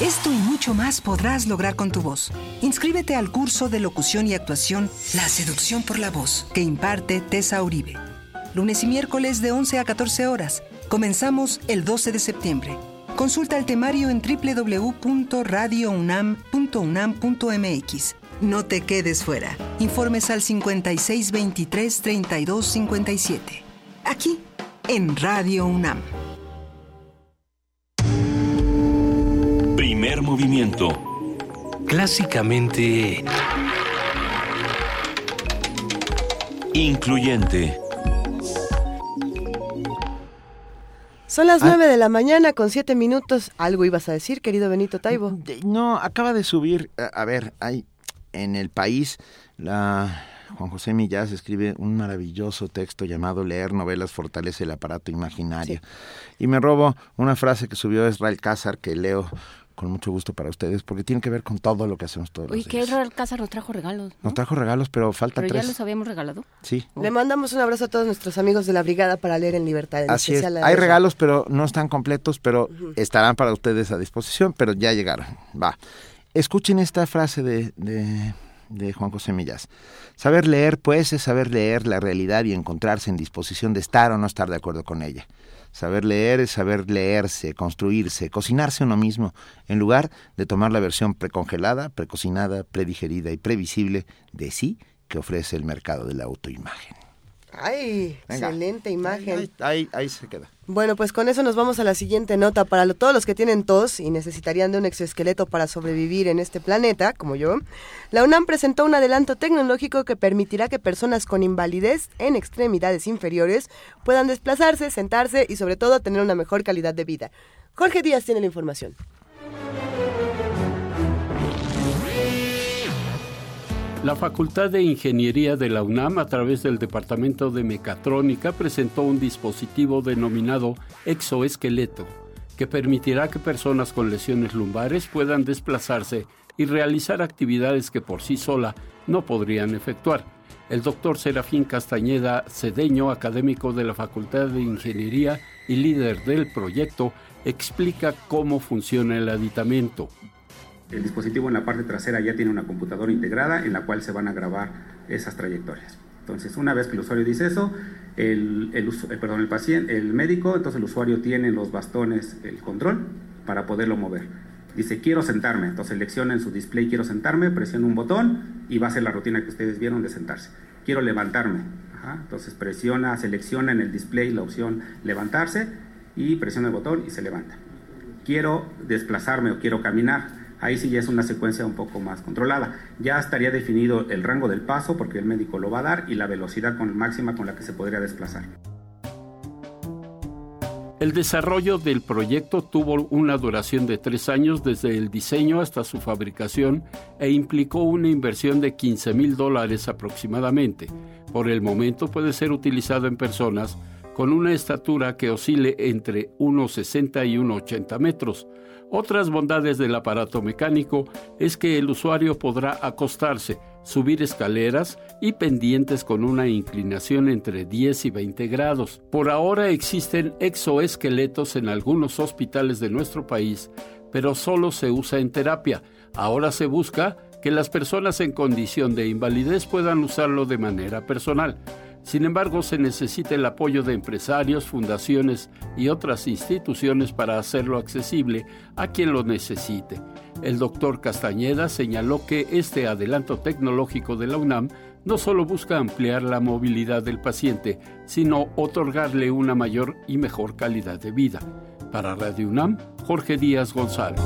Esto y mucho más podrás lograr con tu voz. Inscríbete al curso de locución y actuación La seducción por la voz que imparte Tessa Uribe. lunes y miércoles de 11 a 14 horas. Comenzamos el 12 de septiembre. Consulta el temario en www.radiounam.unam.mx. No te quedes fuera. Informes al 5623-3257. Aquí, en Radio UNAM. Primer movimiento. Clásicamente... Incluyente. Son las nueve de la mañana con siete minutos. Algo ibas a decir, querido Benito Taibo. No, acaba de subir, a, a ver, hay en el país la Juan José Millás escribe un maravilloso texto llamado Leer novelas fortalece el aparato imaginario. Y me robo una frase que subió Israel Cázar que leo con mucho gusto para ustedes porque tiene que ver con todo lo que hacemos todos Oye, los que días. Israel Cázar nos trajo regalos. Nos trajo regalos, pero faltan Pero ya tres. los habíamos regalado. Sí. Le mandamos un abrazo a todos nuestros amigos de la brigada para leer en libertad. en Así es. especial Hay Rosa. regalos, pero no están completos, pero estarán para ustedes a disposición, pero ya llegaron. Va. Escuchen esta frase de, de, Juan José Millás. Saber leer, pues, es saber leer la realidad y encontrarse en disposición de estar o no estar de acuerdo con ella. Saber leer es saber leerse, construirse, cocinarse uno mismo, en lugar de tomar la versión precongelada, precocinada, predigerida y previsible de sí que ofrece el mercado de la autoimagen. Ay, Venga. excelente imagen. Ahí, ahí se queda. Bueno, pues con eso nos vamos a la siguiente nota. Para lo- todos los que tienen tos y necesitarían de un exoesqueleto para sobrevivir en este planeta, como yo, la UNAM presentó un adelanto tecnológico que permitirá que personas con invalidez en extremidades inferiores puedan desplazarse, sentarse y sobre todo tener una mejor calidad de vida. Jorge Díaz tiene la información. La Facultad de Ingeniería de la UNAM, a través del Departamento de Mecatrónica, presentó un dispositivo denominado exoesqueleto, que permitirá que personas con lesiones lumbares puedan desplazarse y realizar actividades que por sí sola no podrían efectuar. El doctor Serafín Castañeda Cedeño, académico de la Facultad de Ingeniería y líder del proyecto, explica cómo funciona el aditamento. El dispositivo en la parte trasera ya tiene una computadora integrada en la cual se van a grabar esas trayectorias. Entonces, una vez que el usuario dice eso, el, eh, perdón, el paciente, el médico, entonces el usuario tiene en los bastones el control para poderlo mover. Dice, quiero sentarme. Entonces selecciona en su display, quiero sentarme, presiona un botón y va a ser la rutina que ustedes vieron de sentarse. Quiero levantarme. Entonces presiona, selecciona en el display la opción levantarse y presiona el botón y se levanta. Quiero desplazarme o quiero caminar. Ahí sí ya es una secuencia un poco más controlada. Ya estaría definido el rango del paso porque el médico lo va a dar y la velocidad con, máxima con la que se podría desplazar. El desarrollo del proyecto tuvo una duración de tres años desde el diseño hasta su fabricación e implicó una inversión de 15 mil dólares aproximadamente. Por el momento puede ser utilizado en personas con una estatura que oscile entre 1,60 y 1,80 metros. Otras bondades del aparato mecánico es que el usuario podrá acostarse, subir escaleras y pendientes con una inclinación entre 10 y 20 grados. Por ahora existen exoesqueletos en algunos hospitales de nuestro país, pero solo se usa en terapia. Ahora se busca que las personas en condición de invalidez puedan usarlo de manera personal. Sin embargo, se necesita el apoyo de empresarios, fundaciones y otras instituciones para hacerlo accesible a quien lo necesite. El doctor Castañeda señaló que este adelanto tecnológico de la UNAM no solo busca ampliar la movilidad del paciente, sino otorgarle una mayor y mejor calidad de vida. Para Radio UNAM, Jorge Díaz González.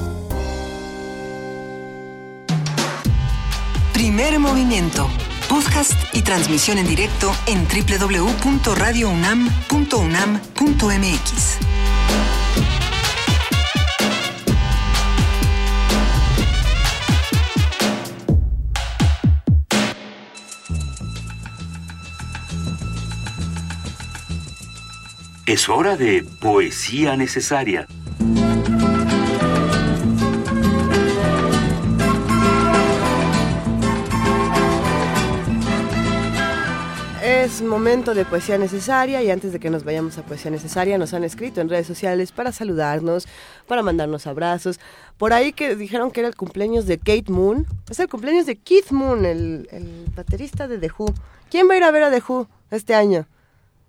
Primer movimiento. Podcast y transmisión en directo en www.radiounam.unam.mx. Es hora de poesía necesaria. Es momento de poesía necesaria y antes de que nos vayamos a poesía necesaria nos han escrito en redes sociales para saludarnos, para mandarnos abrazos. Por ahí que dijeron que era el cumpleaños de Kate Moon. Es el cumpleaños de Keith Moon, el, el baterista de The Who. ¿Quién va a ir a ver a The Who este año?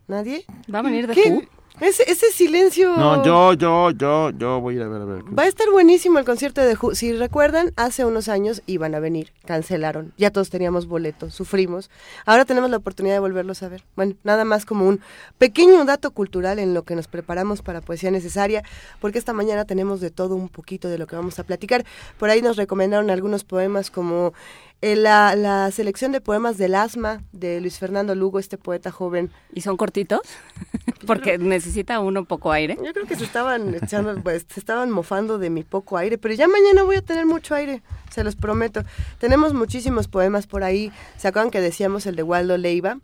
¿Nadie? ¿Va a venir ¿Qué? Who? Ese, ese silencio. No, yo, yo, yo, yo voy a ir a ver, a ver. Va a estar buenísimo el concierto de Who. Si recuerdan, hace unos años iban a venir, cancelaron. Ya todos teníamos boletos, sufrimos. Ahora tenemos la oportunidad de volverlos a ver. Bueno, nada más como un pequeño dato cultural en lo que nos preparamos para Poesía Necesaria, porque esta mañana tenemos de todo un poquito de lo que vamos a platicar. Por ahí nos recomendaron algunos poemas como eh, la, la selección de poemas del asma de Luis Fernando Lugo, este poeta joven. ¿Y son cortitos? Porque necesita uno poco aire. Yo creo que se estaban echando, pues, se estaban mofando de mi poco aire, pero ya mañana voy a tener mucho aire, se los prometo. Tenemos muchísimos poemas por ahí. ¿Se acuerdan que decíamos el de Waldo Leiva?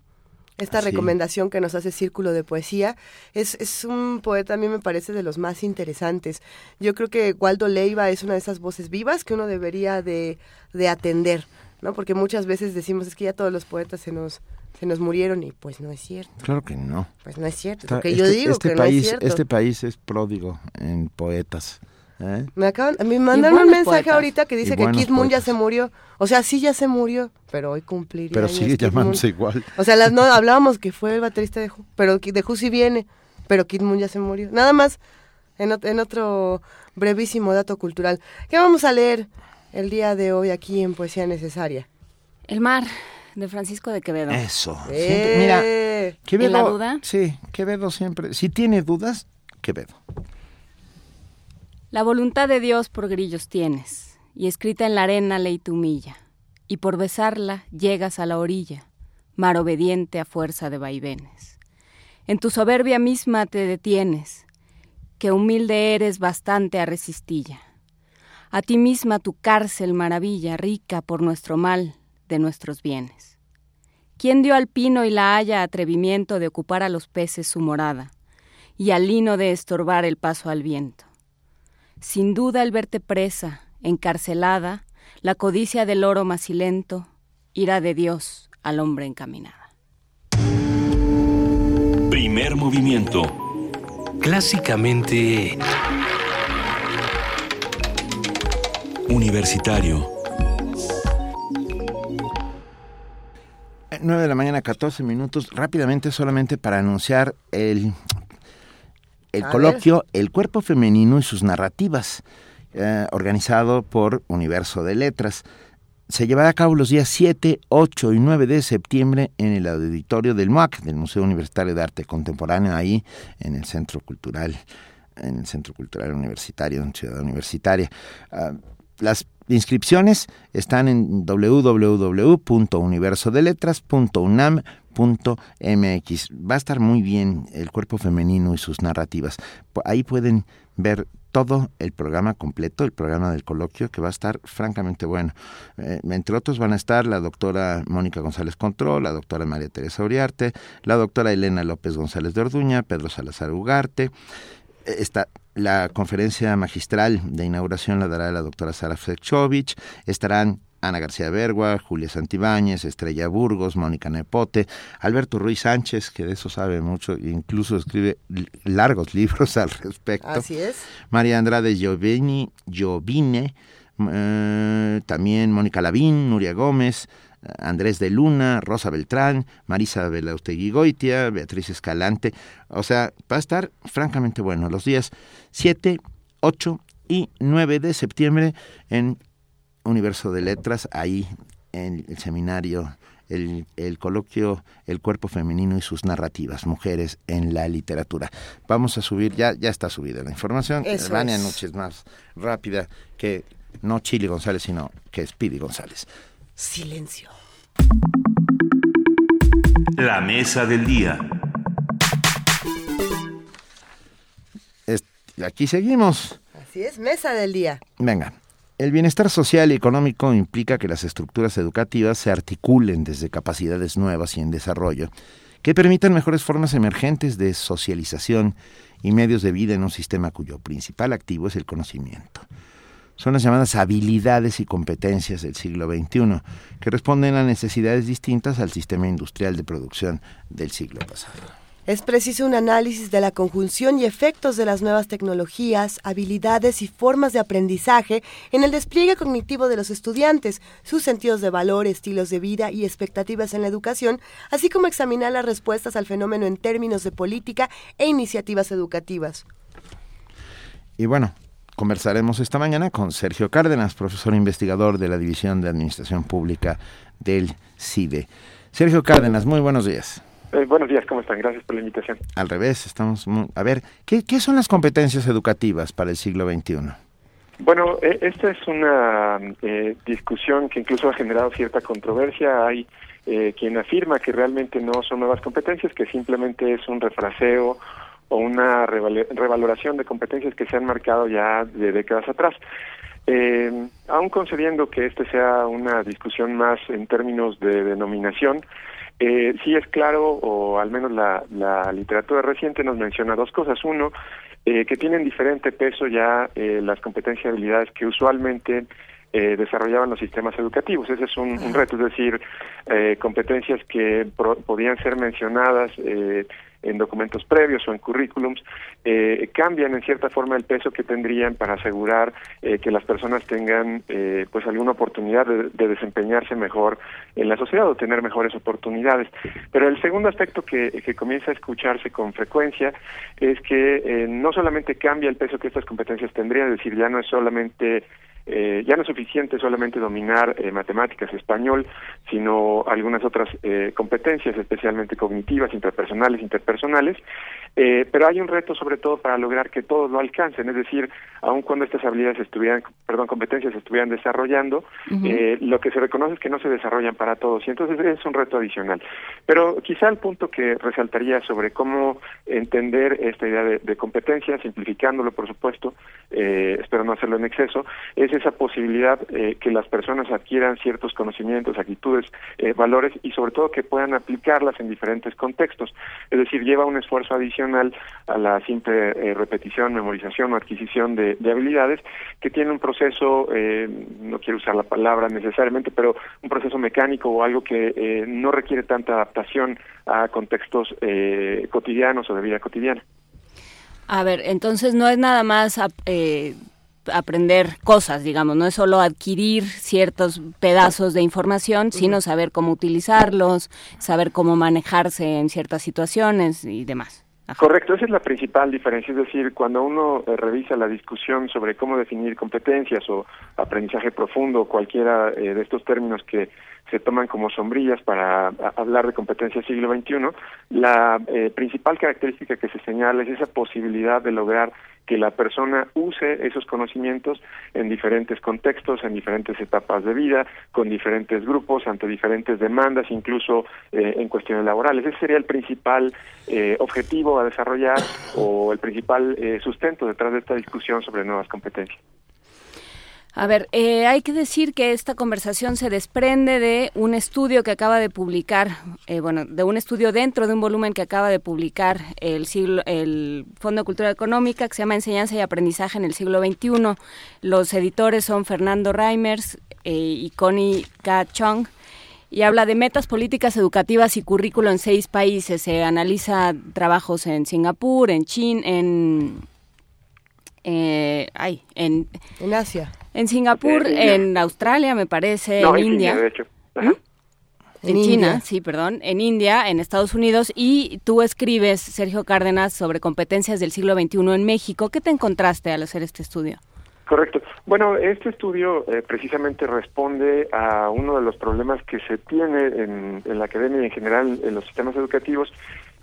Esta Sí. recomendación que nos hace Círculo de Poesía es, es un poeta, a mí me parece, de los más interesantes. Yo creo que Waldo Leiva es una de esas voces vivas que uno debería de, de atender, ¿no? Porque muchas veces decimos, es que ya todos los poetas se nos, se nos murieron y pues no es cierto. Claro que no. Pues no es cierto, es Está- lo que yo este- digo, este que país, no es cierto. Este país es pródigo en poetas. ¿eh? Me acaban, me mandaron un mensaje poetas. ahorita que dice que Kid Moon ya se murió. O sea, sí ya se murió, pero hoy cumpliría. Pero sigue llamándose igual. O sea, las, no hablábamos que fue el baterista de Who, pero de Who sí viene, pero Kid Moon ya se murió. Nada más, en, en otro brevísimo dato cultural. ¿Qué vamos a leer el día de hoy aquí en Poesía Necesaria? El mar, de Francisco de Quevedo. Eso. ¡Eh! Siempre- mira, Quevedo, ¿En la duda? Sí, Quevedo siempre. Si tiene dudas, Quevedo. La voluntad de Dios por grillos tienes, y escrita en la arena ley tu milla, y por besarla llegas a la orilla, mar obediente a fuerza de vaivenes. En tu soberbia misma te detienes, que humilde eres bastante a resistilla. A ti misma tu cárcel maravilla, rica por nuestro mal de nuestros bienes. ¿Quién dio al pino y la haya atrevimiento de ocupar a los peces su morada, y al lino de estorbar el paso al viento? Sin duda el verte presa, encarcelada, la codicia del oro macilento, ira de Dios al hombre encaminada. Primer movimiento. Clásicamente Universitario. 9 de la mañana, 14 minutos. Rápidamente, solamente para anunciar el, el A coloquio El cuerpo femenino y sus narrativas, eh, organizado por Universo de Letras. Se llevará a cabo los días 7, 8 y 9 de septiembre en el auditorio del MUAC, del Museo Universitario de Arte Contemporáneo, ahí en el Centro Cultural, en el Centro Cultural Universitario, en Ciudad Universitaria. Ah, las inscripciones están en www.universodeletras.unam.mx. Va a estar muy bien el cuerpo femenino y sus narrativas. Ahí pueden ver todo el programa completo, el programa del coloquio, que va a estar francamente bueno. Eh, entre otros van a estar la doctora Mónica González Control, la doctora María Teresa Uriarte, la doctora Elena López González de Orduña, Pedro Salazar Ugarte, está la conferencia magistral de inauguración la dará la doctora Sara Fechovich, estarán Ana García Bergua, Julia Santibáñez, Estrella Burgos, Mónica Nepote, Alberto Ruiz Sánchez, que de eso sabe mucho, incluso escribe largos libros al respecto. Así es. María Andrade Giovini, Giovine, eh, también Mónica Lavín, Nuria Gómez, Andrés de Luna, Rosa Beltrán, Marisa Belaustegui Goitia, Beatriz Escalante. O sea, va a estar francamente bueno los días 7, 8 y 9 de septiembre en Universo de Letras, ahí en el seminario, el, el coloquio El cuerpo femenino y sus narrativas, mujeres en la literatura. Vamos a subir, ya, ya está subida la información. Vania más rápida que no Chili González, sino que Speedy González. Silencio. La mesa del día. Aquí seguimos. Así es, mesa del día. Venga, el bienestar social y económico implica que las estructuras educativas se articulen desde capacidades nuevas y en desarrollo, que permitan mejores formas emergentes de socialización y medios de vida en un sistema cuyo principal activo es el conocimiento. Son las llamadas habilidades y competencias del siglo XXI, que responden a necesidades distintas al sistema industrial de producción del siglo pasado. Es preciso un análisis de la conjunción y efectos de las nuevas tecnologías, habilidades y formas de aprendizaje en el despliegue cognitivo de los estudiantes, sus sentidos de valor, estilos de vida y expectativas en la educación, así como examinar las respuestas al fenómeno en términos de política e iniciativas educativas. Y bueno, conversaremos esta mañana con Sergio Cárdenas, profesor investigador de la División de Administración Pública del CIDE. Sergio Cárdenas, muy buenos días. Eh, buenos días, ¿cómo están? Gracias por la invitación. Al revés, estamos... A ver, ¿qué, son las competencias educativas para el siglo XXI? Bueno, eh, esta es una eh, discusión que incluso ha generado cierta controversia. Hay quien afirma que realmente no son nuevas competencias, que simplemente es un refraseo o una revaloración de competencias que se han marcado ya de décadas atrás. Eh, aún concediendo que este sea una discusión más en términos de denominación, eh, sí es claro, o al menos la, literatura reciente nos menciona dos cosas. Uno, eh, que tienen diferente peso ya eh, las competencias y habilidades que usualmente eh, desarrollaban los sistemas educativos. Ese es un, reto, es decir, eh, competencias que podían ser mencionadas eh, en documentos previos o en currículums, eh, cambian en cierta forma el peso que tendrían para asegurar eh, que las personas tengan eh, pues alguna oportunidad de, desempeñarse mejor en la sociedad o tener mejores oportunidades. Pero el segundo aspecto que, que comienza a escucharse con frecuencia es que no solamente cambia el peso que estas competencias tendrían, es decir, ya no es solamente eh, ya no es suficiente solamente dominar eh, matemáticas, español, sino algunas otras eh, competencias, especialmente cognitivas, interpersonales, interpersonales, eh, pero hay un reto sobre todo para lograr que todos lo alcancen, es decir, aun cuando estas habilidades estuvieran, perdón, competencias estuvieran desarrollando, eh, lo que se reconoce es que no se desarrollan para todos. Y entonces es un reto adicional. Pero quizá el punto que resaltaría sobre cómo entender esta idea de, de competencia, simplificándolo por supuesto, eh, espero no hacerlo en exceso, es esa posibilidad eh, que las personas adquieran ciertos conocimientos, actitudes, eh, valores y sobre todo que puedan aplicarlas en diferentes contextos. Es decir, lleva un esfuerzo adicional a la simple eh, repetición, memorización o adquisición de, habilidades que tiene un proceso, no quiero usar la palabra necesariamente, pero un proceso mecánico o algo que no requiere tanta adaptación a contextos cotidianos o de vida cotidiana. A ver, entonces no es nada más aprender cosas, digamos, no es solo adquirir ciertos pedazos de información, sino saber cómo utilizarlos, saber cómo manejarse en ciertas situaciones y demás. Correcto, esa es la principal diferencia, es decir, cuando uno eh, revisa la discusión sobre cómo definir competencias o aprendizaje profundo, cualquiera eh, de estos términos que se toman como sombrillas para hablar de competencias siglo XXI, la eh, principal característica que se señala es esa posibilidad de lograr que la persona use esos conocimientos en diferentes contextos, en diferentes etapas de vida, con diferentes grupos, ante diferentes demandas, incluso eh, en cuestiones laborales. Ese sería el principal eh, objetivo a desarrollar o el principal eh, sustento detrás de esta discusión sobre nuevas competencias. A ver, eh, hay que decir que esta conversación se desprende de un estudio que acaba de publicar, eh, bueno, de un estudio dentro de un volumen que acaba de publicar el, siglo, el Fondo de Cultura Económica que se llama Enseñanza y Aprendizaje en el siglo XXI. Los editores son Fernando Reimers eh, y Connie K. Chong y habla de metas políticas educativas y currículo en seis países. Se analiza trabajos en Singapur, en China, en eh, ay, en, en Asia. En Singapur, en Australia, me parece, en, India. de hecho. ¿Mm? En, China, sí, perdón, en India, en Estados Unidos, y tú escribes, Sergio Cárdenas, sobre competencias del siglo XXI en México. ¿Qué te encontraste al hacer este estudio? Correcto. Bueno, este estudio eh, precisamente responde a uno de los problemas que se tiene en, en la academia y en general en los sistemas educativos,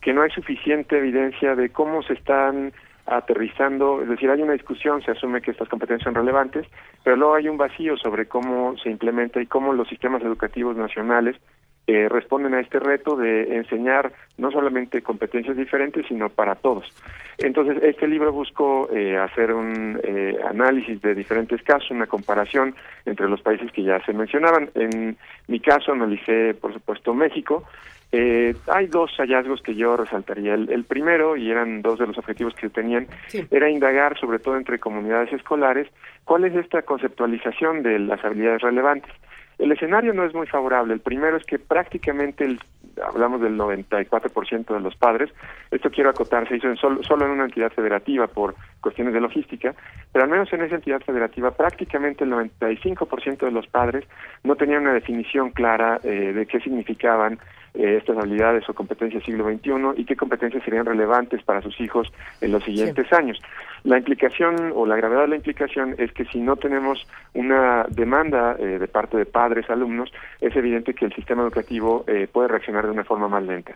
que no hay suficiente evidencia de cómo se están aterrizando, es decir, hay una discusión, se asume que estas competencias son relevantes, pero luego hay un vacío sobre cómo se implementa y cómo los sistemas educativos nacionales eh, responden a este reto de enseñar no solamente competencias diferentes, sino para todos. Entonces, este libro buscó eh, hacer un eh, análisis de diferentes casos, una comparación entre los países que ya se mencionaban. En mi caso, analicé, por supuesto, México, eh, hay dos hallazgos que yo resaltaría. El, primero, y eran dos de los objetivos que tenían, era indagar, sobre todo entre comunidades escolares, cuál es esta conceptualización de las habilidades relevantes. El escenario no es muy favorable. El primero es que prácticamente el hablamos del 94% de los padres. Esto quiero acotar, se hizo en solo, solo en una entidad federativa por cuestiones de logística, pero al menos en esa entidad federativa prácticamente el 95% de los padres no tenían una definición clara eh, de qué significaban eh, estas habilidades o competencias siglo XXI y qué competencias serían relevantes para sus hijos en los siguientes años. La implicación o la gravedad de la implicación es que si no tenemos una demanda eh, de parte de padres, alumnos, es evidente que el sistema educativo eh, puede reaccionar de una forma más lenta.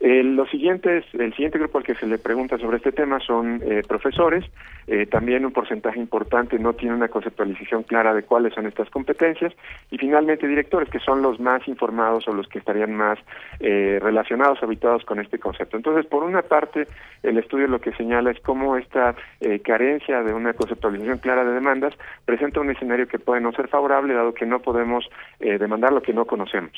Eh, los siguientes, el siguiente grupo al que se le pregunta sobre este tema son eh, profesores. Eh, también un porcentaje importante no tiene una conceptualización clara de cuáles son estas competencias. Y finalmente directores, que son los más informados o los que estarían más eh, relacionados, habituados con este concepto. Entonces, por una parte, el estudio lo que señala es cómo esta eh, carencia de una conceptualización clara de demandas presenta un escenario que puede no ser favorable, dado que no podemos eh, demandar lo que no conocemos.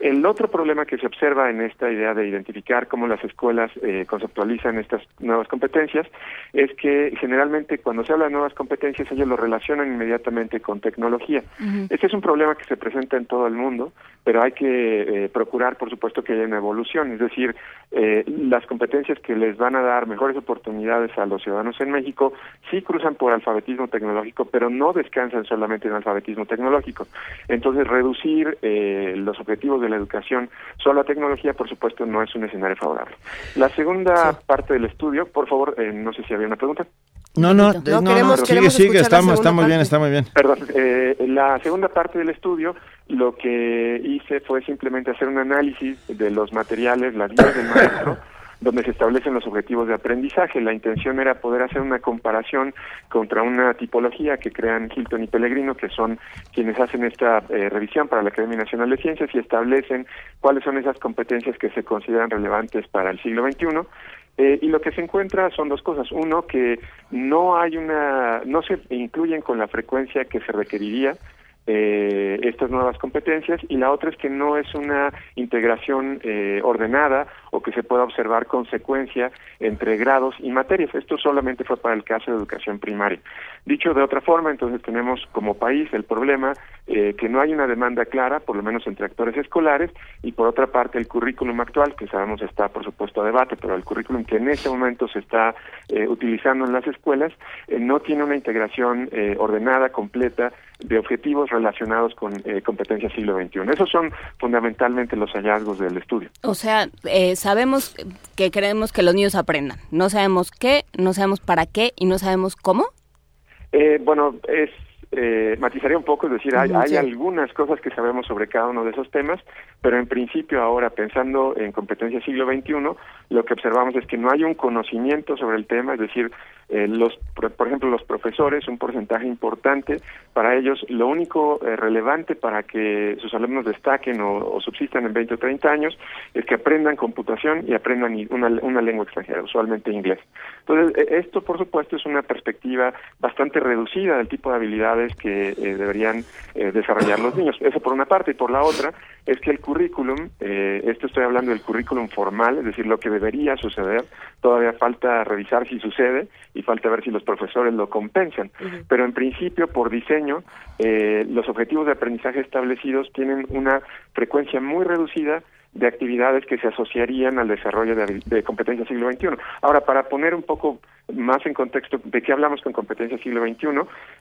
El otro problema que se observa en esta idea de identificar cómo las escuelas eh, conceptualizan estas nuevas competencias es que generalmente cuando se habla de nuevas competencias ellos lo relacionan inmediatamente con tecnología. Este es un problema que se presenta en todo el mundo, pero hay que eh, procurar, por supuesto, que haya una evolución, es decir, eh, las competencias que les van a dar mejores oportunidades a los ciudadanos en México sí cruzan por alfabetismo tecnológico, pero no descansan solamente en alfabetismo tecnológico. Entonces, reducir eh, los objetivos de la educación solo a tecnología, por supuesto, no es un escenario favorable. La segunda parte del estudio, por favor, eh, no sé si había una pregunta. No, no, no, no, no, sigue, sigue, estamos, está muy bien, está muy bien. Perdón, eh, la segunda parte del estudio lo que hice fue simplemente hacer un análisis de los materiales, las guías del maestro, donde se establecen los objetivos de aprendizaje. La intención era poder hacer una comparación contra una tipología que crean Hilton y Pellegrino, que son quienes hacen esta eh, revisión para la Academia Nacional de Ciencias y establecen cuáles son esas competencias que se consideran relevantes para el siglo XXI. Eh, y lo que se encuentra son dos cosas. Uno, que no hay una, no se incluyen con la frecuencia que se requeriría eh, estas nuevas competencias y la otra es que no es una integración eh, ordenada o que se pueda observar consecuencia entre grados y materias. Esto solamente fue para el caso de educación primaria. Dicho de otra forma, entonces tenemos como país el problema eh, que no hay una demanda clara, por lo menos entre actores escolares, y por otra parte el currículum actual, que sabemos está por supuesto a debate, pero el currículum que en este momento se está eh, utilizando en las escuelas eh, no tiene una integración eh, ordenada, completa, de objetivos relacionados con eh, competencias siglo XXI. Esos son fundamentalmente los hallazgos del estudio. O sea, eh, sabemos que queremos que los niños aprendan. No sabemos qué, no sabemos para qué y no sabemos cómo. Eh, bueno, es eh, matizaría un poco, es decir, hay, algunas cosas que sabemos sobre cada uno de esos temas, pero en principio ahora, pensando en competencia siglo XXI, lo que observamos es que no hay un conocimiento sobre el tema, es decir, eh, los, por, por ejemplo, los profesores, un porcentaje importante, para ellos lo único eh, relevante para que sus alumnos destaquen o, o subsistan en 20 o 30 años es que aprendan computación y aprendan una, una lengua extranjera, usualmente inglés. Entonces, eh, esto, por supuesto, es una perspectiva bastante reducida del tipo de habilidades que eh, deberían eh, desarrollar los niños. Eso por una parte. Y por la otra, es que el currículum, eh, esto estoy hablando del currículum formal, es decir, lo que debería suceder, todavía falta revisar si sucede y falta ver si los profesores lo compensan. Pero en principio, por diseño, eh, los objetivos de aprendizaje establecidos tienen una frecuencia muy reducida de actividades que se asociarían al desarrollo de, de competencias siglo XXI. Ahora, para poner un poco más en contexto de qué hablamos con competencias siglo XXI,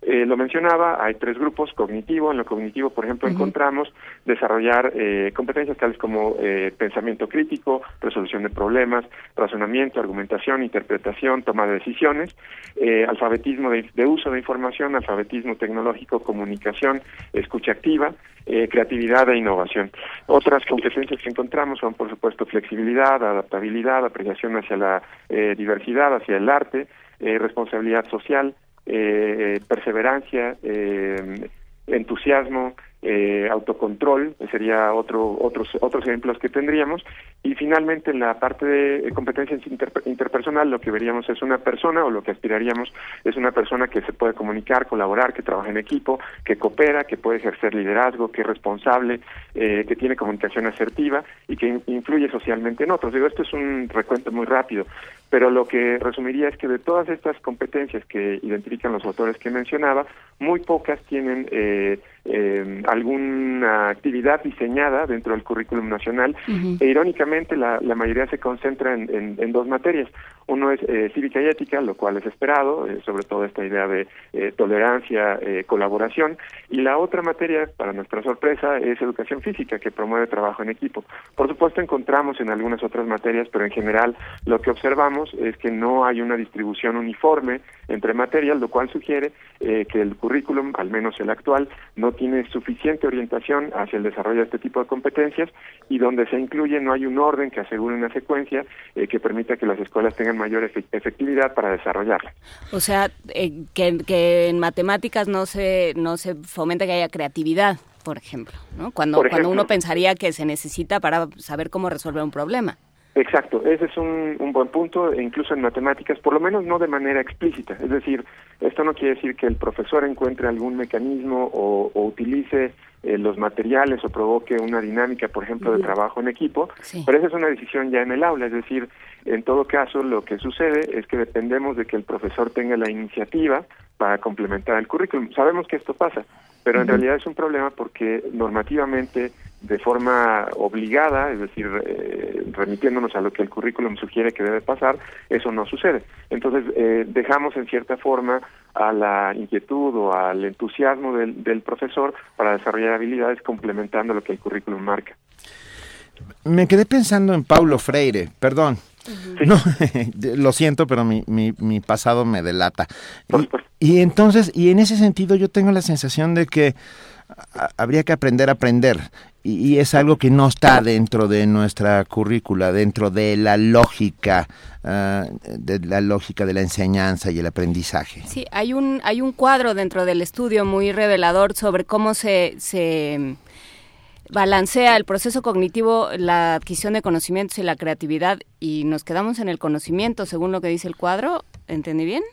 eh, lo mencionaba, hay tres grupos, cognitivo, en lo cognitivo, por ejemplo, encontramos desarrollar eh, competencias tales como eh, pensamiento crítico, resolución de problemas, razonamiento, argumentación, interpretación, toma de decisiones, eh, alfabetismo de, de uso de información, alfabetismo tecnológico, comunicación, escucha activa, eh, creatividad e innovación. Otras competencias que encontramos son, por supuesto, flexibilidad, adaptabilidad, apreciación hacia la eh, diversidad, hacia el arte, eh, responsabilidad social, eh, perseverancia, eh, entusiasmo, eh, autocontrol, sería otro, otros, otros ejemplos que tendríamos. Y finalmente, en la parte de eh, competencias inter- interpersonal, lo que veríamos es una persona, o lo que aspiraríamos es una persona que se puede comunicar, colaborar, que trabaja en equipo, que coopera, que puede ejercer liderazgo, que es responsable, eh, que tiene comunicación asertiva y que in- influye socialmente en otros. Digo, esto es un recuento muy rápido, pero lo que resumiría es que de todas estas competencias que identifican los autores que mencionaba, muy pocas tienen eh, eh, alguna actividad diseñada dentro del currículum nacional e irónicamente la, la mayoría se concentra en, en, dos materias. Uno es eh, cívica y ética, lo cual es esperado, eh, sobre todo esta idea de eh, tolerancia, eh, colaboración, y la otra materia, para nuestra sorpresa, es educación física, que promueve trabajo en equipo. Por supuesto, encontramos en algunas otras materias, pero en general lo que observamos es que no hay una distribución uniforme entre materias, lo cual sugiere que el currículum, al menos el actual, no tiene suficiente orientación hacia el desarrollo de este tipo de competencias y donde se incluye no hay un orden que asegure una secuencia que permita que las escuelas tengan mayor efectividad para desarrollarla. O sea, eh, que, en matemáticas no se, no se fomenta que haya creatividad, por ejemplo, ¿no? Cuando, cuando uno pensaría que se necesita para saber cómo resolver un problema. Exacto, ese es un, un, buen punto, e incluso en matemáticas, por lo menos no de manera explícita. Es decir, esto no quiere decir que el profesor encuentre algún mecanismo o, utilice eh, los materiales o provoque una dinámica, por ejemplo, de trabajo en equipo, pero esa es una decisión ya en el aula. Es decir, en todo caso, lo que sucede es que dependemos de que el profesor tenga la iniciativa para complementar el currículum. Sabemos que esto pasa, pero en realidad es un problema porque normativamente de forma obligada, es decir, eh, remitiéndonos a lo que el currículum sugiere que debe pasar, eso no sucede. Entonces, eh, dejamos en cierta forma a la inquietud o al entusiasmo del, del profesor para desarrollar habilidades complementando lo que el currículum marca. Me quedé pensando en Paulo Freire, perdón. No, lo siento, pero mi, mi, mi pasado me delata. Y, y, entonces, y en ese sentido yo tengo la sensación de que habría que aprender a aprender y, es algo que no está dentro de nuestra currícula, dentro de la lógica, ah, de la lógica de la enseñanza y el aprendizaje. Sí, hay un hay un cuadro dentro del estudio muy revelador sobre cómo se se balancea el proceso cognitivo, la adquisición de conocimientos y la creatividad y nos quedamos en el conocimiento, según lo que dice el cuadro. ¿Entendí bien?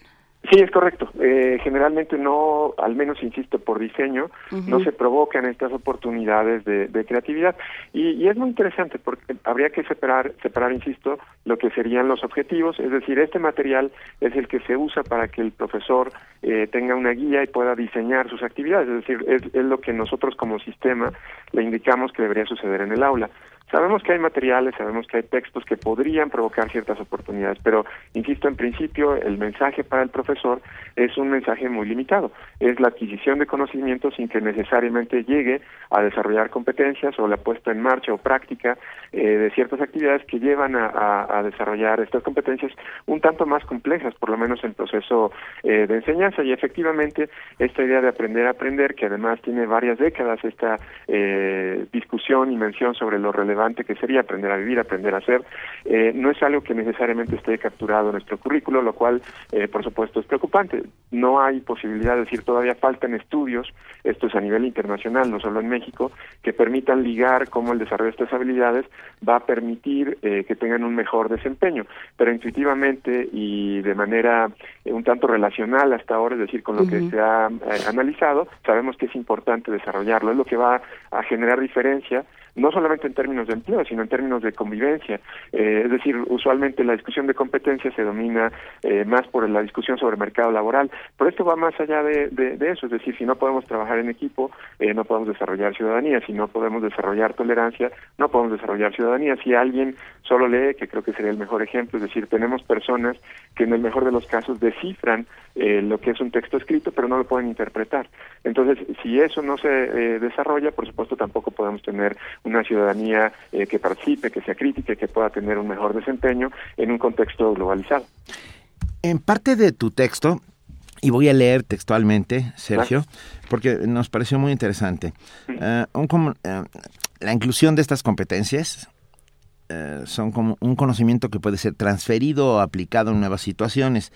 Sí, es correcto. Eh, generalmente no, al menos insisto, por diseño, no se provocan estas oportunidades de, creatividad. Y, es muy interesante porque habría que separar, separar, insisto, lo que serían los objetivos. Es decir, este material es el que se usa para que el profesor eh, tenga una guía y pueda diseñar sus actividades. Es decir, es, es lo que nosotros como sistema le indicamos que debería suceder en el aula. Sabemos que hay materiales, sabemos que hay textos que podrían provocar ciertas oportunidades, pero insisto, en principio el mensaje para el profesor es un mensaje muy limitado. Es la adquisición de conocimientos sin que necesariamente llegue a desarrollar competencias o la puesta en marcha o práctica eh, de ciertas actividades que llevan a, desarrollar estas competencias un tanto más complejas, por lo menos en proceso eh, de enseñanza. Y efectivamente, esta idea de aprender a aprender, que además tiene varias décadas esta eh, discusión y mención sobre lo relevante que sería aprender a vivir, aprender a ser, eh, no es algo que necesariamente esté capturado en nuestro currículo, lo cual, eh, por supuesto, es preocupante. No hay posibilidad de decir, todavía faltan estudios, esto es a nivel internacional, no solo en México, que permitan ligar cómo el desarrollo de estas habilidades va a permitir eh, que tengan un mejor desempeño. Pero intuitivamente y de manera un tanto relacional hasta ahora, es decir, con lo que se ha analizado, sabemos que es importante desarrollarlo. Es lo que va a generar diferencia no solamente en términos de empleo, sino en términos de convivencia. Eh, es decir, usualmente la discusión de competencia se domina eh, más por la discusión sobre mercado laboral, pero esto va más allá de, de, eso, es decir, si no podemos trabajar en equipo, eh, no podemos desarrollar ciudadanía, si no podemos desarrollar tolerancia, no podemos desarrollar ciudadanía. Si alguien solo lee, que creo que sería el mejor ejemplo, es decir, tenemos personas que en el mejor de los casos descifran lo que es un texto escrito, pero no lo pueden interpretar. Entonces, si eso no se desarrolla, por supuesto tampoco podemos tener una ciudadanía eh, que participe, que sea crítica, que pueda tener un mejor desempeño en un contexto globalizado. En parte de tu texto, y voy a leer textualmente, Sergio, porque nos pareció muy interesante, eh, eh, la inclusión de estas competencias son como un conocimiento que puede ser transferido o aplicado en nuevas situaciones,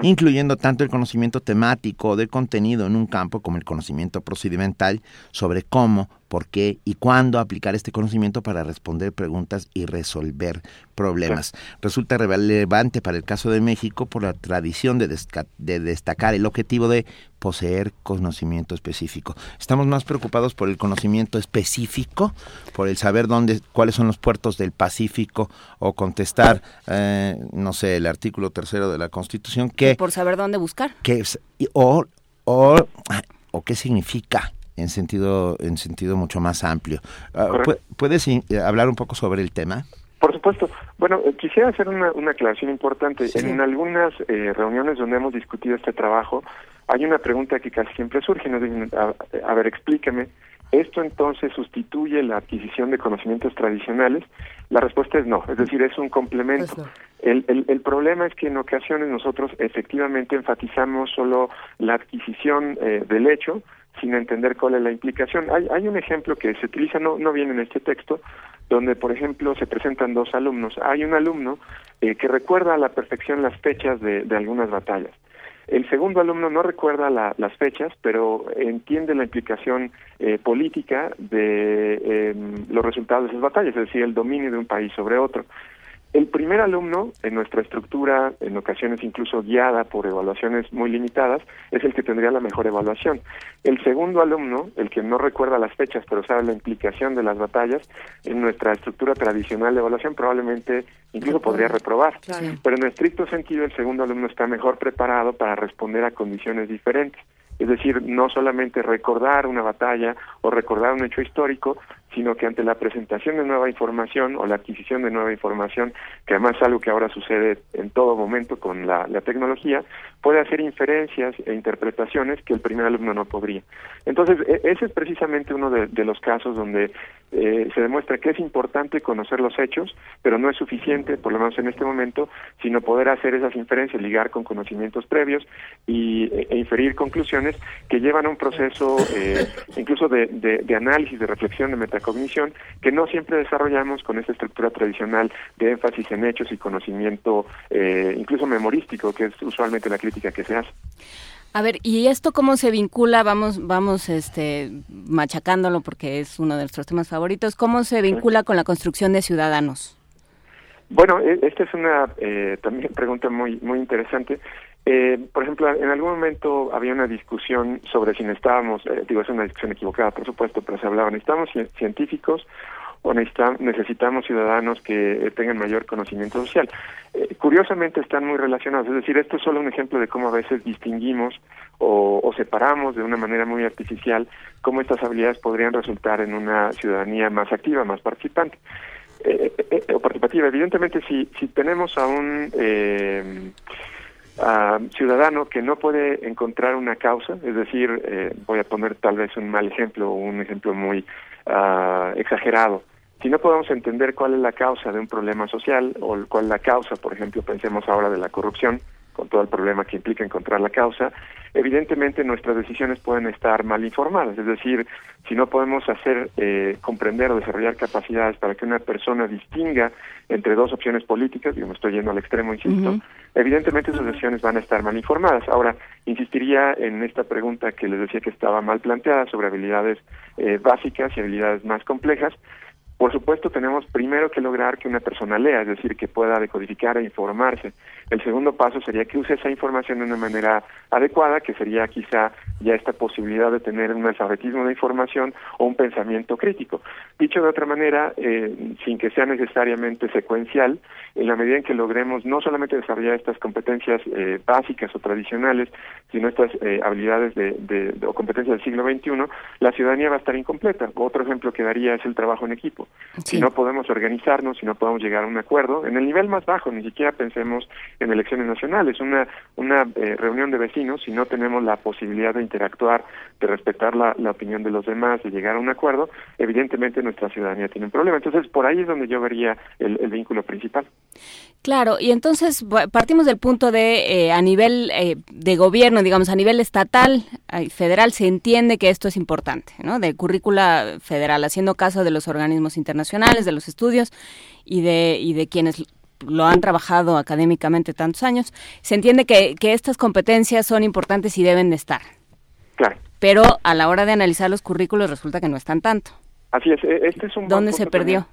incluyendo tanto el conocimiento temático de contenido en un campo como el conocimiento procedimental sobre cómo por qué y cuándo aplicar este conocimiento para responder preguntas y resolver problemas. Resulta relevante para el caso de México por la tradición de, de destacar el objetivo de poseer conocimiento específico. Estamos más preocupados por el conocimiento específico, por el saber dónde, cuáles son los puertos del Pacífico o contestar, eh, no sé, el artículo tercero de la Constitución, que por saber dónde buscar, que o o o qué significa en sentido, en sentido mucho más amplio. Ah, ¿Puedes eh, hablar un poco sobre el tema? Por supuesto. Bueno, eh, quisiera hacer una, una aclaración importante. En algunas eh, reuniones donde hemos discutido este trabajo, hay una pregunta que casi siempre surge. Nos dicen, a, ver, explíqueme, ¿esto entonces sustituye la adquisición de conocimientos tradicionales? La respuesta es no, es decir, es un complemento. Pues el, el, el, problema es que en ocasiones nosotros efectivamente enfatizamos solo la adquisición eh, del hecho sin entender cuál es la implicación. Hay, hay un ejemplo que se utiliza, no, no viene en este texto, donde, por ejemplo, se presentan dos alumnos. Hay un alumno eh, que recuerda a la perfección las fechas de, de algunas batallas. El segundo alumno no recuerda las fechas, pero entiende la implicación eh, política de em, los resultados de esas batallas, es decir, el dominio de un país sobre otro. El primer alumno, en nuestra estructura, en ocasiones incluso guiada por evaluaciones muy limitadas, es el que tendría la mejor evaluación. El segundo alumno, el que no recuerda las fechas pero sabe la implicación de las batallas, en nuestra estructura tradicional de evaluación probablemente incluso podría reprobar. Pero en estricto sentido, el segundo alumno está mejor preparado para responder a condiciones diferentes. Es decir, no solamente recordar una batalla o recordar un hecho histórico, sino que ante la presentación de nueva información o la adquisición de nueva información, que además es algo que ahora sucede en todo momento con la, tecnología, puede hacer inferencias e interpretaciones que el primer alumno no podría. Entonces, e, ese es precisamente uno de, los casos donde eh, se demuestra que es importante conocer los hechos, pero no es suficiente, por lo menos en este momento, sino poder hacer esas inferencias, ligar con conocimientos previos y, e, e inferir conclusiones que llevan a un proceso eh, incluso de, de, análisis, de reflexión, de metacognición cognición que no siempre desarrollamos con esta estructura tradicional de énfasis en hechos y conocimiento eh, incluso memorístico, que es usualmente la crítica que se hace. A ver, ¿y esto cómo se vincula? Vamos, vamos, este, machacándolo porque es uno de nuestros temas favoritos. ¿Cómo se vincula con la construcción de ciudadanos? Bueno, e, esta es una eh, también pregunta muy muy interesante. Eh, por ejemplo, en algún momento había una discusión sobre si necesitábamos, eh, digo, es una discusión equivocada, por supuesto, pero se hablaba, necesitamos científicos o necesitamos ciudadanos que eh, tengan mayor conocimiento social. Eh, curiosamente están muy relacionados, es decir, esto es solo un ejemplo de cómo a veces distinguimos o, o separamos de una manera muy artificial cómo estas habilidades podrían resultar en una ciudadanía más activa, más participante. Eh, o participativa. Evidentemente, si, si tenemos a un eh, ciudadano que no puede encontrar una causa, es decir, eh, voy a poner tal vez un mal ejemplo o un ejemplo muy uh, exagerado. Si no podemos entender cuál es la causa de un problema social o cuál es la causa, por ejemplo, pensemos ahora de la corrupción, con todo el problema que implica encontrar la causa, evidentemente nuestras decisiones pueden estar mal informadas. Es decir, si no podemos hacer eh, comprender o desarrollar capacidades para que una persona distinga entre dos opciones políticas, yo me estoy yendo al extremo, insisto, evidentemente sus decisiones van a estar mal informadas. Ahora, insistiría en esta pregunta que les decía que estaba mal planteada sobre habilidades eh, básicas y habilidades más complejas. Por supuesto, tenemos primero que lograr que una persona lea, es decir, que pueda decodificar e informarse. El segundo paso sería que use esa información de una manera adecuada, que sería quizá ya esta posibilidad de tener un alfabetismo de información o un pensamiento crítico. Dicho de otra manera, eh, sin que sea necesariamente secuencial, en la medida en que logremos no solamente desarrollar estas competencias eh, básicas o tradicionales, sino estas eh, habilidades de, o competencias del siglo XXI, la ciudadanía va a estar incompleta. Otro ejemplo que daría es el trabajo en equipo. Si no podemos organizarnos, si no podemos llegar a un acuerdo, en el nivel más bajo, ni siquiera pensemos en elecciones nacionales, una, una eh, reunión de vecinos, si no tenemos la posibilidad de interactuar, de respetar la, opinión de los demás, de llegar a un acuerdo, evidentemente nuestra ciudadanía tiene un problema. Entonces, por ahí es donde yo vería el, vínculo principal. Claro, y entonces partimos del punto de, eh, a nivel eh, de gobierno, digamos, a nivel estatal, federal, se entiende que esto es importante, ¿no? De currícula federal, haciendo caso de los organismos internacionales, de los estudios y de, y de quienes lo han trabajado académicamente tantos años, se entiende que, que estas competencias son importantes y deben de estar. Claro. Pero a la hora de analizar los currículos resulta que no están tanto. Así es, e, este es un ¿Dónde se perdió?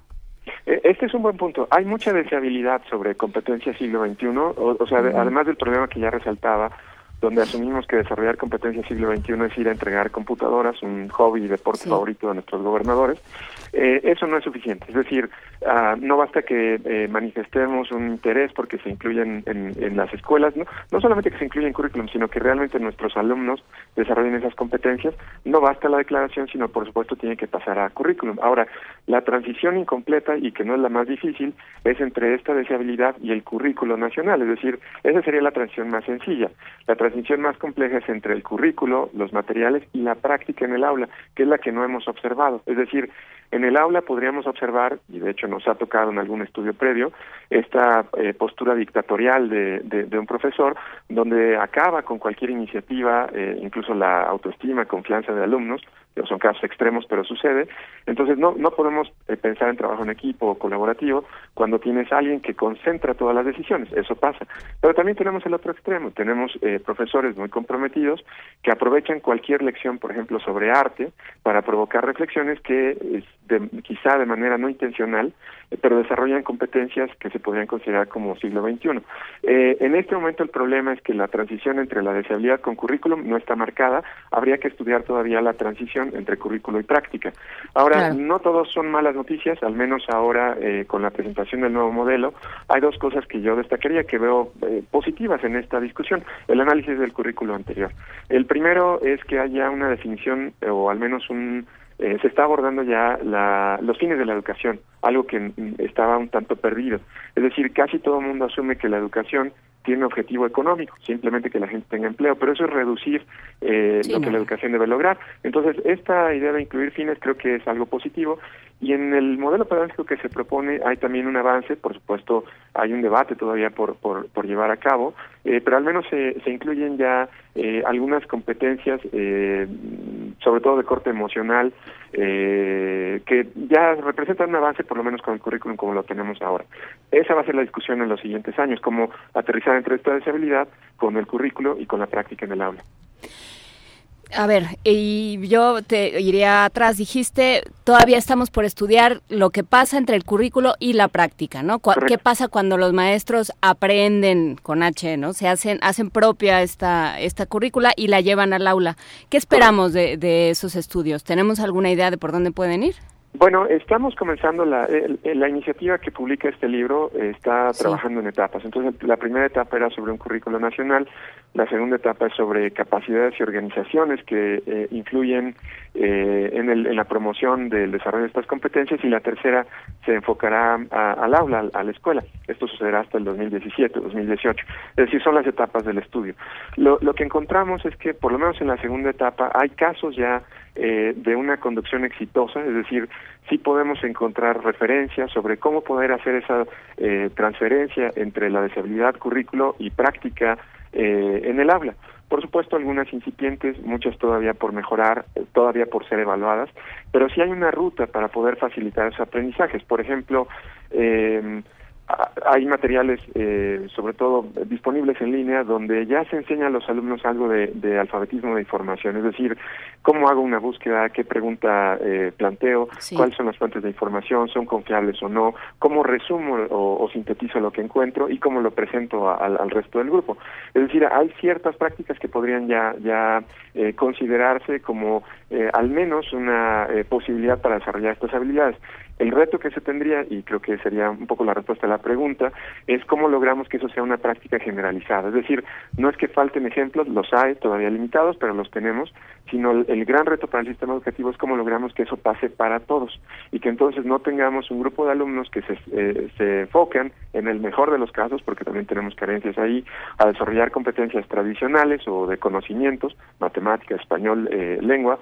E, este es un buen punto. Hay mucha deseabilidad sobre competencias siglo XXI, o, sea, además del problema que ya resaltaba, donde asumimos que desarrollar competencias siglo XXI es ir a entregar computadoras, un hobby y deporte favorito de nuestros gobernadores. Eh, eso no es suficiente, es decir, ah, no basta que eh, manifestemos un interés porque se incluyen en, las escuelas, ¿no? no solamente que se incluya en currículum, sino que realmente nuestros alumnos desarrollen esas competencias, no basta la declaración, sino por supuesto tiene que pasar a currículum. Ahora, la transición incompleta y que no es la más difícil es entre esta deseabilidad y el currículo nacional, es decir, esa sería la transición más sencilla. La transición más compleja es entre el currículo, los materiales y la práctica en el aula, que es la que no hemos observado. Es decir, en el aula podríamos observar, y de hecho nos ha tocado en algún estudio previo, esta eh, postura dictatorial de, de, un profesor, donde acaba con cualquier iniciativa, eh, incluso la autoestima, confianza de alumnos, son casos extremos, pero sucede. Entonces, no, no podemos eh, pensar en trabajo en equipo o colaborativo cuando tienes a alguien que concentra todas las decisiones. Eso pasa. Pero también tenemos el otro extremo. Tenemos eh, profesores muy comprometidos que aprovechan cualquier lección, por ejemplo, sobre arte, para provocar reflexiones que quizá de manera no intencional, eh, pero desarrollan competencias que se podrían considerar como siglo XXI. en este momento el problema es que la transición entre la deseabilidad con currículum no está marcada. Habría que estudiar todavía la transición entre currículo y práctica. Ahora, no todos son malas noticias, al menos ahora eh, con la presentación del nuevo modelo, hay dos cosas que yo destacaría que veo eh, positivas en esta discusión. El análisis del currículo anterior. El primero es que haya una definición o al menos un eh, se está abordando ya la, los fines de la educación, algo que mm, estaba un tanto perdido. Es decir, casi todo el mundo asume que la educación tiene objetivo económico, simplemente que la gente tenga empleo, pero eso es reducir eh, lo que la educación debe lograr. Entonces, esta idea de incluir fines creo que es algo positivo y en el modelo pedagógico que se propone hay también un avance, por supuesto hay un debate todavía por, por, llevar a cabo, eh, pero al menos se, se incluyen ya eh, algunas competencias, eh, sobre todo de corte emocional, eh, que ya representan un avance por lo menos con el currículum como lo tenemos ahora. Esa va a ser la discusión en los siguientes años, cómo aterrizar entre esta deshabilidad con el currículo y con la práctica en el aula. A ver, y yo te iría atrás. Dijiste, todavía estamos por estudiar lo que pasa entre el currículo y la práctica, ¿no? ¿Qué pasa cuando los maestros aprenden con H, ¿no? Se hacen, hacen propia esta, esta currícula y la llevan al aula. ¿Qué esperamos de, de esos estudios? ¿Tenemos alguna idea de por dónde pueden ir? Bueno, estamos comenzando la, la iniciativa que publica este libro, está trabajando en etapas. Entonces, la primera etapa era sobre un currículo nacional, la segunda etapa es sobre capacidades y organizaciones que eh, influyen eh, en, el, en la promoción del desarrollo de estas competencias y la tercera se enfocará al aula, a la escuela. Esto sucederá hasta el 2017, 2018. Es decir, son las etapas del estudio. Lo, lo que encontramos es que, por lo menos en la segunda etapa, hay casos ya eh, de una conducción exitosa, es decir, sí podemos encontrar referencias sobre cómo poder hacer esa eh, transferencia entre la deshabilidad currículo y práctica eh, en el habla. Por supuesto, algunas incipientes, muchas todavía por mejorar, todavía por ser evaluadas, pero sí hay una ruta para poder facilitar esos aprendizajes. Por ejemplo, eh, hay materiales, eh, sobre todo disponibles en línea, donde ya se enseña a los alumnos algo de, alfabetismo de información, es decir, cómo hago una búsqueda, qué pregunta eh, planteo, cuáles son las fuentes de información, son confiables o no, cómo resumo o, sintetizo lo que encuentro y cómo lo presento al resto del grupo. Es decir, hay ciertas prácticas que podrían ya, ya eh, considerarse como al menos una posibilidad para desarrollar estas habilidades. El reto que se tendría, y creo que sería un poco la respuesta a la pregunta, es cómo logramos que eso sea una práctica generalizada. Es decir, no es que falten ejemplos, los hay todavía limitados, pero los tenemos, sino el, gran reto para el sistema educativo es cómo logramos que eso pase para todos y que entonces no tengamos un grupo de alumnos que se, eh, se enfocan en el mejor de los casos, porque también tenemos carencias ahí, a desarrollar competencias tradicionales o de conocimientos, matemática, español, eh, lengua,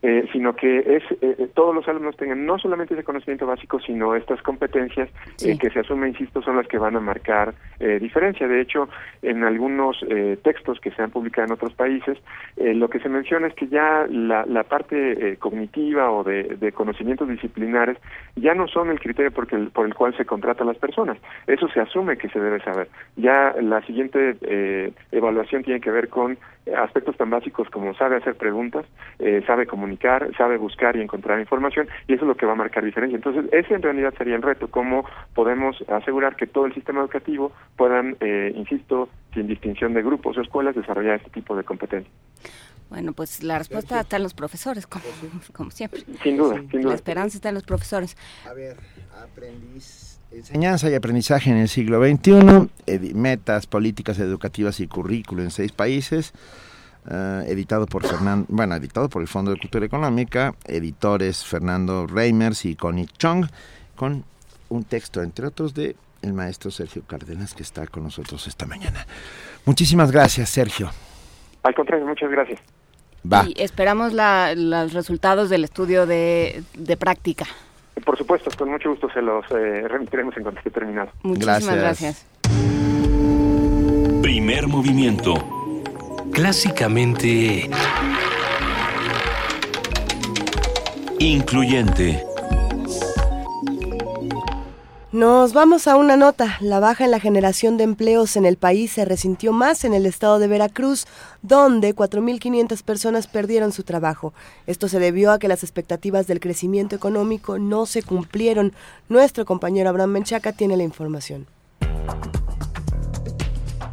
eh, sino que es eh, eh, todos los alumnos tengan no solamente ese conocimiento básico, sino estas competencias que se asume, insisto, son las que van a marcar diferencia. De hecho, en algunos textos que se han publicado en otros países, lo que se menciona es que ya la, la parte cognitiva o de, de, conocimientos disciplinares ya no son el criterio por el, por el cual se contrata a las personas. Eso se asume que se debe saber. Ya la siguiente evaluación tiene que ver con aspectos tan básicos como sabe hacer preguntas, sabe comunicar, sabe buscar y encontrar información y eso es lo que va a marcar diferencia. Entonces, ese en realidad sería el reto, cómo podemos asegurar que todo el sistema educativo puedan, eh, insisto, sin distinción de grupos o escuelas, desarrollar este tipo de competencias. Bueno, pues la respuesta está en los profesores, como, como siempre. Sin duda, sin duda. La esperanza está en los profesores. A ver, aprendiz. Enseñanza y aprendizaje en el siglo XXI, metas políticas educativas y currículo en seis países, uh, editado por Fernando, bueno, editado por el Fondo de Cultura Económica, editores Fernando Reimers y Connie Chong, con un texto, entre otros, de el maestro Sergio Cárdenas, que está con nosotros esta mañana. Muchísimas gracias, Sergio. Al contrario, muchas gracias. Va. Y esperamos la, los resultados del estudio de, de, práctica. Por supuesto, con mucho gusto se los eh, remitiremos en cuanto esté terminado. Muchísimas gracias. gracias. Primer movimiento. Clásicamente... Incluyente. Nos vamos a una nota. La baja en la generación de empleos en el país se resintió más en el estado de Veracruz, donde 4.500 personas perdieron su trabajo. Esto se debió a que las expectativas del crecimiento económico no se cumplieron. Nuestro compañero Abraham Menchaca tiene la información.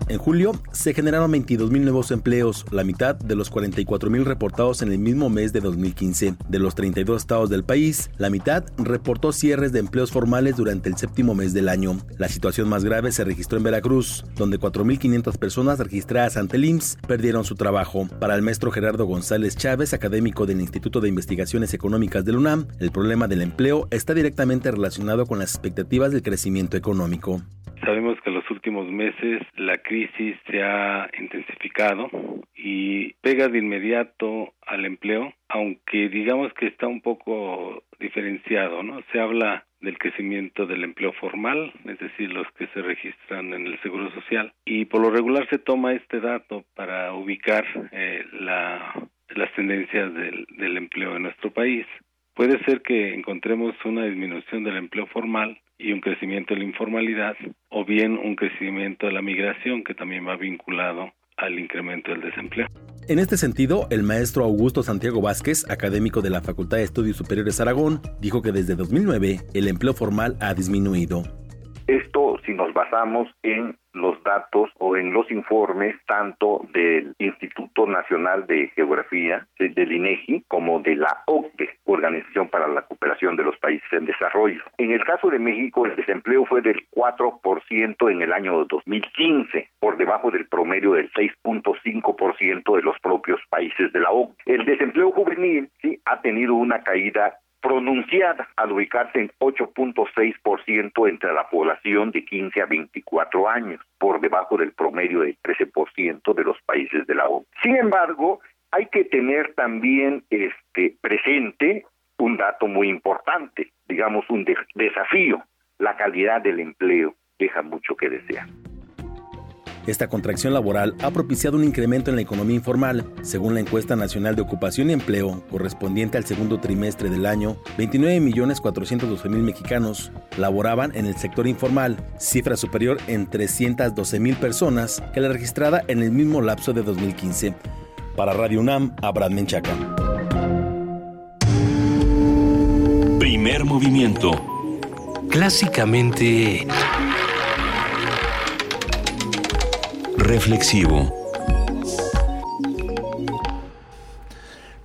En julio se generaron 22.000 nuevos empleos, la mitad de los 44.000 reportados en el mismo mes de 2015. De los 32 estados del país, la mitad reportó cierres de empleos formales durante el séptimo mes del año. La situación más grave se registró en Veracruz, donde 4.500 personas registradas ante el IMSS perdieron su trabajo. Para el maestro Gerardo González Chávez, académico del Instituto de Investigaciones Económicas del UNAM, el problema del empleo está directamente relacionado con las expectativas del crecimiento económico. Sabemos que en los últimos meses la crisis se ha intensificado y pega de inmediato al empleo, aunque digamos que está un poco diferenciado, ¿no? Se habla del crecimiento del empleo formal, es decir, los que se registran en el Seguro Social, y por lo regular se toma este dato para ubicar eh, la, las tendencias del, del empleo en nuestro país. Puede ser que encontremos una disminución del empleo formal y un crecimiento de la informalidad o bien un crecimiento de la migración que también va vinculado al incremento del desempleo. En este sentido, el maestro Augusto Santiago Vázquez, académico de la Facultad de Estudios Superiores Aragón, dijo que desde 2009 el empleo formal ha disminuido. Esto si nos basamos en los datos o en los informes tanto del Instituto Nacional de Geografía, del INEGI, como de la OCDE, Organización para la Cooperación de los Países en Desarrollo. En el caso de México, el desempleo fue del 4% en el año 2015, por debajo del promedio del 6.5% de los propios países de la OCDE. El desempleo juvenil sí ha tenido una caída pronunciada al ubicarse en 8.6% entre la población de 15 a 24 años, por debajo del promedio del 13% de los países de la ONU. Sin embargo, hay que tener también este presente un dato muy importante, digamos un de desafío, la calidad del empleo deja mucho que desear. Esta contracción laboral ha propiciado un incremento en la economía informal. Según la encuesta nacional de ocupación y empleo, correspondiente al segundo trimestre del año, 29.412.000 mexicanos laboraban en el sector informal, cifra superior en 312.000 personas que la registrada en el mismo lapso de 2015. Para Radio UNAM, Abraham Menchaca. Primer movimiento. Clásicamente... Reflexivo.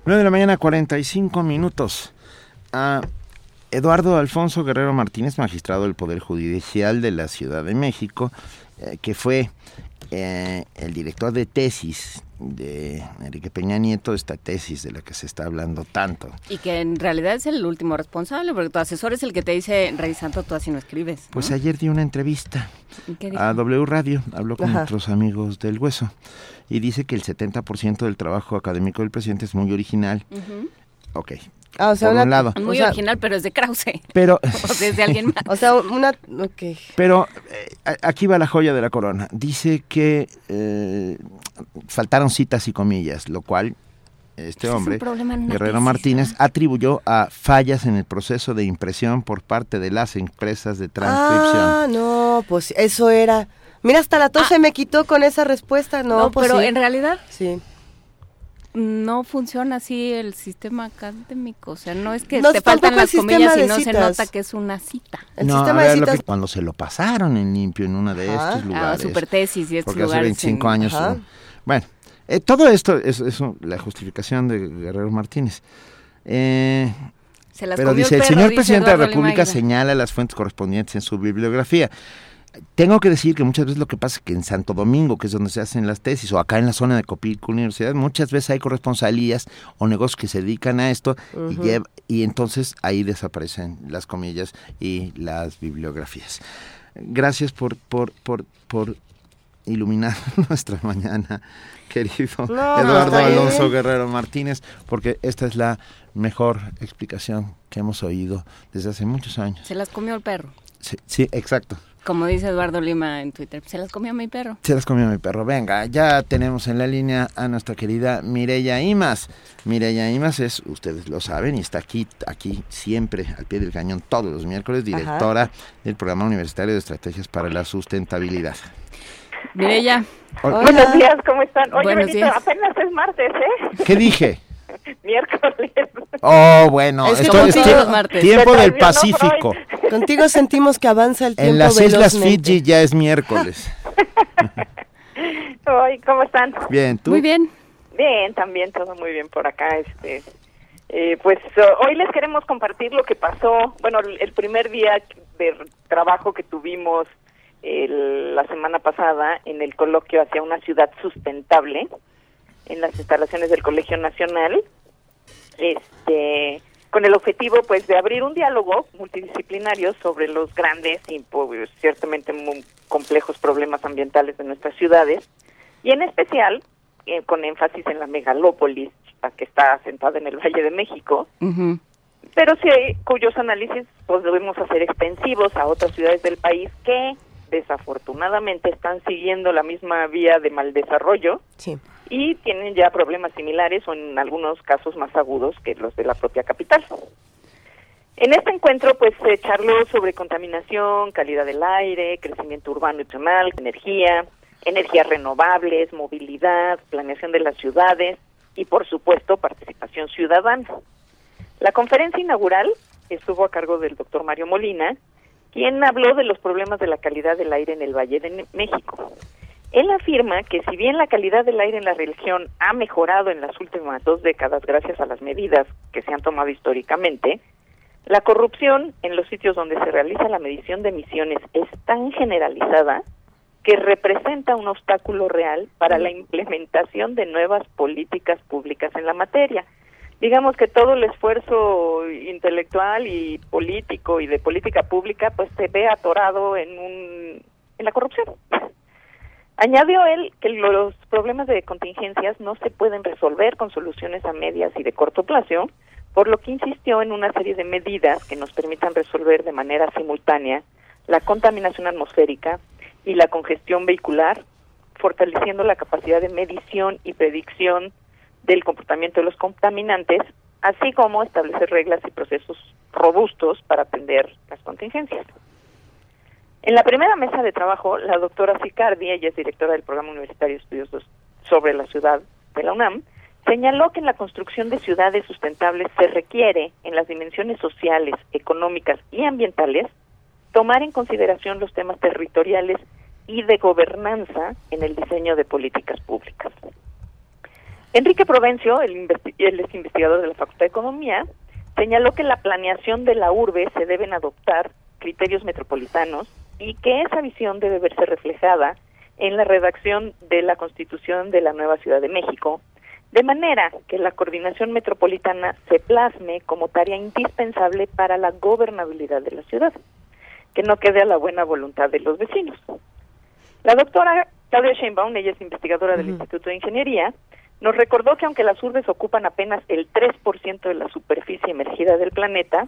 9 de la mañana, 45 minutos. Ah, Eduardo Alfonso Guerrero Martínez, magistrado del Poder Judicial de la Ciudad de México, eh, que fue eh, el director de tesis de Enrique Peña Nieto, esta tesis de la que se está hablando tanto. Y que en realidad es el último responsable, porque tu asesor es el que te dice, revisando tú así no escribes. ¿no? Pues ayer di una entrevista a W Radio, habló con Ajá. otros amigos del Hueso, y dice que el 70% del trabajo académico del presidente es muy original. Ujú. Ok, Ah, o sea, por una- un lado. Muy O sea- original, pero es de Krause. Pero- o sea, es de alguien más. O sea, una... Ok. Pero eh, aquí va la joya de la corona. Dice que eh, faltaron citas y comillas, lo cual este Ese es un hombre, Guerrero tesis, Martínez, atribuyó a fallas en el proceso de impresión por parte de las empresas de transcripción. Ah, no, pues eso era... Mira, hasta la tos se me quitó con esa respuesta. No, No, pues pero sí. en realidad Sí. No funciona así el sistema académico. O sea, no es que No, te faltan el las comillas sistema y de no se citas. nota que es una cita. no, a ver, lo que- cuando se lo pasaron en limpio en uno de Ajá. estos Ah, lugares. supertesis y estos porque hace lugares 25 en- años. Ajá. Bueno, Eh, todo esto es, es la justificación de Guerrero Martínez. Eh, pero dice, el, señor presidente de la República señala las fuentes correspondientes en su bibliografía. Tengo que decir que muchas veces lo que pasa es que en Santo Domingo, que es donde se hacen las tesis, o acá en la zona de Copilco Universidad, muchas veces hay corresponsalías o negocios que se dedican a esto y, y entonces ahí desaparecen las comillas y las bibliografías. Gracias por, por, por, por iluminar nuestra mañana, querido Eduardo Alonso Guerrero Martínez, porque esta es la mejor explicación que hemos oído desde hace muchos años. Se las comió el perro. Sí, exacto. Como dice Eduardo Lima en Twitter, se las comió mi perro. Se las comió mi perro. Venga, ya tenemos en la línea a nuestra querida Mireya Imas. Mireya Imas es, ustedes lo saben, y está aquí, aquí siempre al pie del cañón todos los miércoles, directora del Programa Universitario de Estrategias para la Sustentabilidad. Mireya. Buenos días, ¿cómo están? Oye, Benito, apenas es martes, ¿eh? ¿Qué dije? Miércoles. Oh, bueno, esto es tiempo del Pacífico. Contigo sentimos que avanza el tiempo En las Islas Fiji ya es miércoles. Hoy, ¿cómo están? Bien, ¿tú? Muy bien. Bien, también todo muy bien por acá. Este, eh, pues hoy les queremos compartir lo que pasó, bueno, el primer día de trabajo que tuvimos la semana pasada en el coloquio hacia una ciudad sustentable en las instalaciones del Colegio Nacional, este, con el objetivo pues de abrir un diálogo multidisciplinario sobre los grandes y pues, ciertamente muy complejos problemas ambientales de nuestras ciudades y en especial eh, con énfasis en la megalópolis que está asentada en el Valle de México, pero sí cuyos análisis pues debemos hacer extensivos a otras ciudades del país que desafortunadamente están siguiendo la misma vía de mal desarrollo y tienen ya problemas similares o en algunos casos más agudos que los de la propia capital. En este encuentro, pues se charló sobre contaminación, calidad del aire, crecimiento urbano y regional, energía, energías renovables, movilidad, planeación de las ciudades y, por supuesto, participación ciudadana. La conferencia inaugural estuvo a cargo del doctor Mario Molina, quien habló de los problemas de la calidad del aire en el Valle de México. Él afirma que si bien la calidad del aire en la región ha mejorado en las últimas dos décadas gracias a las medidas que se han tomado históricamente, la corrupción en los sitios donde se realiza la medición de emisiones es tan generalizada que representa un obstáculo real para la implementación de nuevas políticas públicas en la materia digamos que todo el esfuerzo intelectual y político y de política pública pues se ve atorado en un en la corrupción. Añadió él que los problemas de contingencias no se pueden resolver con soluciones a medias y de corto plazo, por lo que insistió en una serie de medidas que nos permitan resolver de manera simultánea la contaminación atmosférica y la congestión vehicular, fortaleciendo la capacidad de medición y predicción del comportamiento de los contaminantes, así como establecer reglas y procesos robustos para atender las contingencias. En la primera mesa de trabajo, la doctora Sicardi, ella es directora del Programa Universitario de Estudios sobre la Ciudad de la UNAM, señaló que en la construcción de ciudades sustentables se requiere, en las dimensiones sociales, económicas y ambientales, tomar en consideración los temas territoriales y de gobernanza en el diseño de políticas públicas. Enrique Provencio, el, él es investigador de la Facultad de Economía, señaló que la planeación de la urbe se deben adoptar criterios metropolitanos y que esa visión debe verse reflejada en la redacción de la Constitución de la nueva Ciudad de México, de manera que la coordinación metropolitana se plasme como tarea indispensable para la gobernabilidad de la ciudad, que no quede a la buena voluntad de los vecinos. La doctora Claudia Sheinbaum, ella es investigadora del Instituto de Ingeniería, nos recordó que aunque las urbes ocupan apenas el 3% de la superficie emergida del planeta,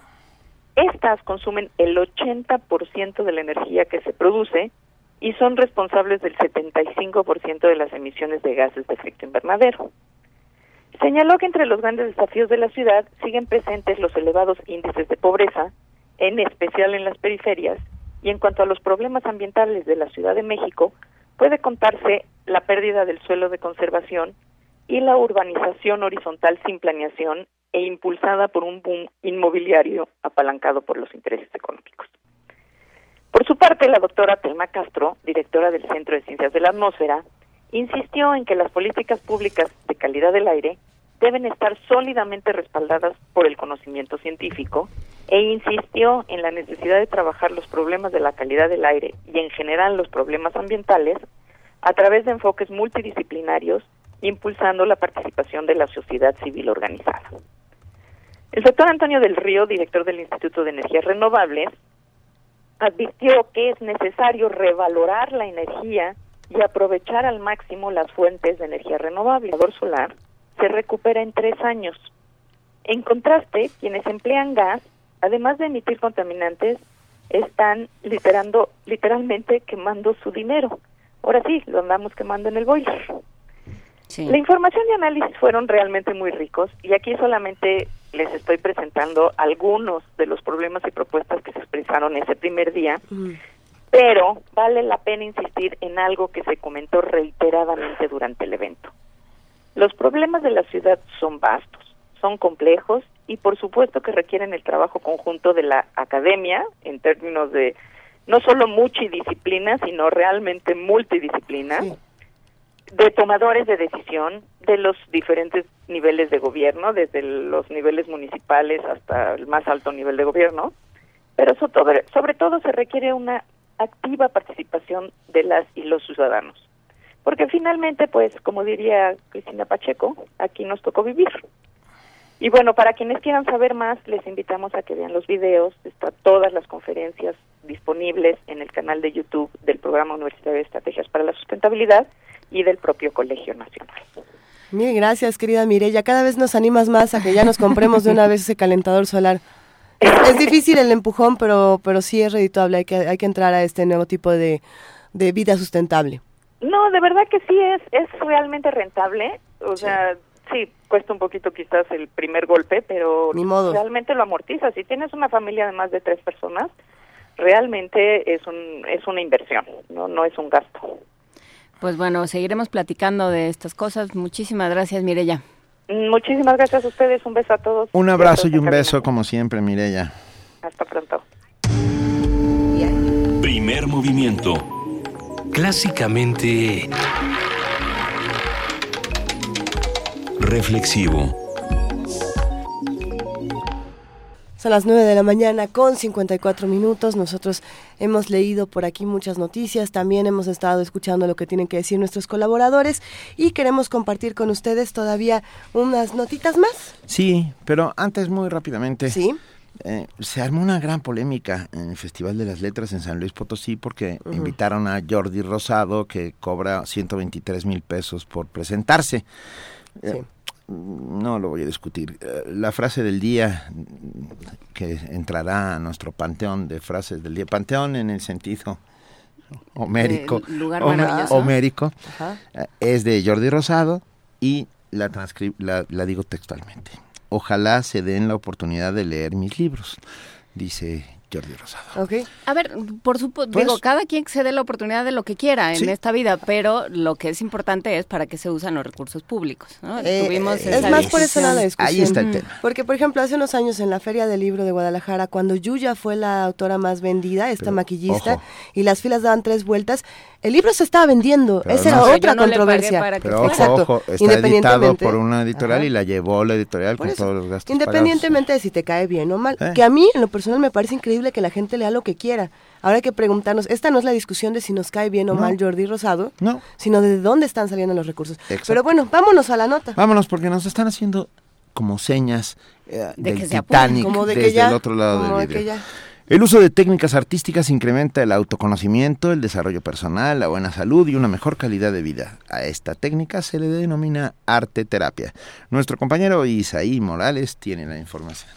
estas consumen el 80% de la energía que se produce y son responsables del 75% de las emisiones de gases de efecto invernadero. Señaló que entre los grandes desafíos de la ciudad siguen presentes los elevados índices de pobreza, en especial en las periferias, y en cuanto a los problemas ambientales de la Ciudad de México, puede contarse la pérdida del suelo de conservación y la urbanización horizontal sin planeación e impulsada por un boom inmobiliario apalancado por los intereses económicos. Por su parte, la doctora Telma Castro, directora del Centro de Ciencias de la Atmósfera, insistió en que las políticas públicas de calidad del aire deben estar sólidamente respaldadas por el conocimiento científico e insistió en la necesidad de trabajar los problemas de la calidad del aire y en general los problemas ambientales a través de enfoques multidisciplinarios, impulsando la participación de la sociedad civil organizada. El doctor Antonio del Río, director del Instituto de Energías Renovables, advirtió que es necesario revalorar la energía y aprovechar al máximo las fuentes de energía renovable. El solar se recupera en tres años. En contraste, quienes emplean gas, además de emitir contaminantes, están literando, literalmente quemando su dinero. Ahora sí, lo andamos quemando en el boiler. La información y análisis fueron realmente muy ricos y aquí solamente les estoy presentando algunos de los problemas y propuestas que se expresaron ese primer día, pero vale la pena insistir en algo que se comentó reiteradamente durante el evento. Los problemas de la ciudad son vastos, son complejos y por supuesto que requieren el trabajo conjunto de la academia en términos de no solo multidisciplina, sino realmente multidisciplina, de tomadores de decisión de los diferentes niveles de gobierno, desde los niveles municipales hasta el más alto nivel de gobierno, pero sobre, sobre todo se requiere una activa participación de las y los ciudadanos. Porque finalmente, pues, como diría Cristina Pacheco, aquí nos tocó vivir. Y bueno, para quienes quieran saber más, les invitamos a que vean los videos, están todas las conferencias disponibles en el canal de YouTube del Programa Universitario de Estrategias para la Sustentabilidad y del propio Colegio Nacional. Mil gracias, querida Mirella. Cada vez nos animas más a que ya nos compremos de una vez ese calentador solar. Es, difícil el empujón, pero, pero sí es redituable. Hay que, hay que entrar a este nuevo tipo de, de vida sustentable. No, de verdad que sí es, es realmente rentable. O sea, sí, cuesta un poquito quizás el primer golpe, pero realmente lo amortiza. Si tienes una familia de más de tres personas, realmente es, un, es una inversión, no, no es un gasto. Pues bueno, seguiremos platicando de estas cosas. Muchísimas gracias, Mirella. Muchísimas gracias a ustedes. Un beso a todos. Un abrazo y un beso, como siempre, Mirella. Hasta pronto. Primer movimiento clásicamente reflexivo. Son las 9 de la mañana con 54 minutos. Nosotros hemos leído por aquí muchas noticias, también hemos estado escuchando lo que tienen que decir nuestros colaboradores y queremos compartir con ustedes todavía unas notitas más. Sí, pero antes muy rápidamente. Sí. Eh, se armó una gran polémica en el Festival de las Letras en San Luis Potosí porque invitaron a Jordi Rosado que cobra 123 mil pesos por presentarse. Eh, no lo voy a discutir. Eh, la frase del día que entrará a nuestro panteón de frases del día, panteón en el sentido homérico, homérico es de Jordi Rosado y la, la, la digo textualmente. Ojalá se den la oportunidad de leer mis libros, dice Jordi Rosado. Okay. A ver, por supuesto, pues digo, cada quien se dé la oportunidad de lo que quiera en esta vida, pero lo que es importante es para qué se usan los recursos públicos. Eh, es más por eso la discusión. Ahí está el tema. Porque, por ejemplo, hace unos años en la Feria del Libro de Guadalajara, cuando Yuya fue la autora más vendida, esta maquillista, y las filas daban tres vueltas, el libro se estaba vendiendo. Esa era otra controversia. Pero ojo, ojo, está editado por una editorial y la llevó la editorial con todos los gastos Independientemente de si te cae bien o mal. Eh. Que a mí, en lo personal, me parece increíble que la gente lea lo que quiera. Ahora hay que preguntarnos, esta no es la discusión de si nos cae bien o mal Jordi Rosado, sino de dónde están saliendo los recursos. Pero bueno, vámonos a la nota. Vámonos, porque nos están haciendo como señas eh, de del Titanic desde el otro lado del vidrio. El uso de técnicas artísticas incrementa el autoconocimiento, el desarrollo personal, la buena salud y una mejor calidad de vida. A esta técnica se le denomina arte terapia. Nuestro compañero Isaí Morales tiene la información.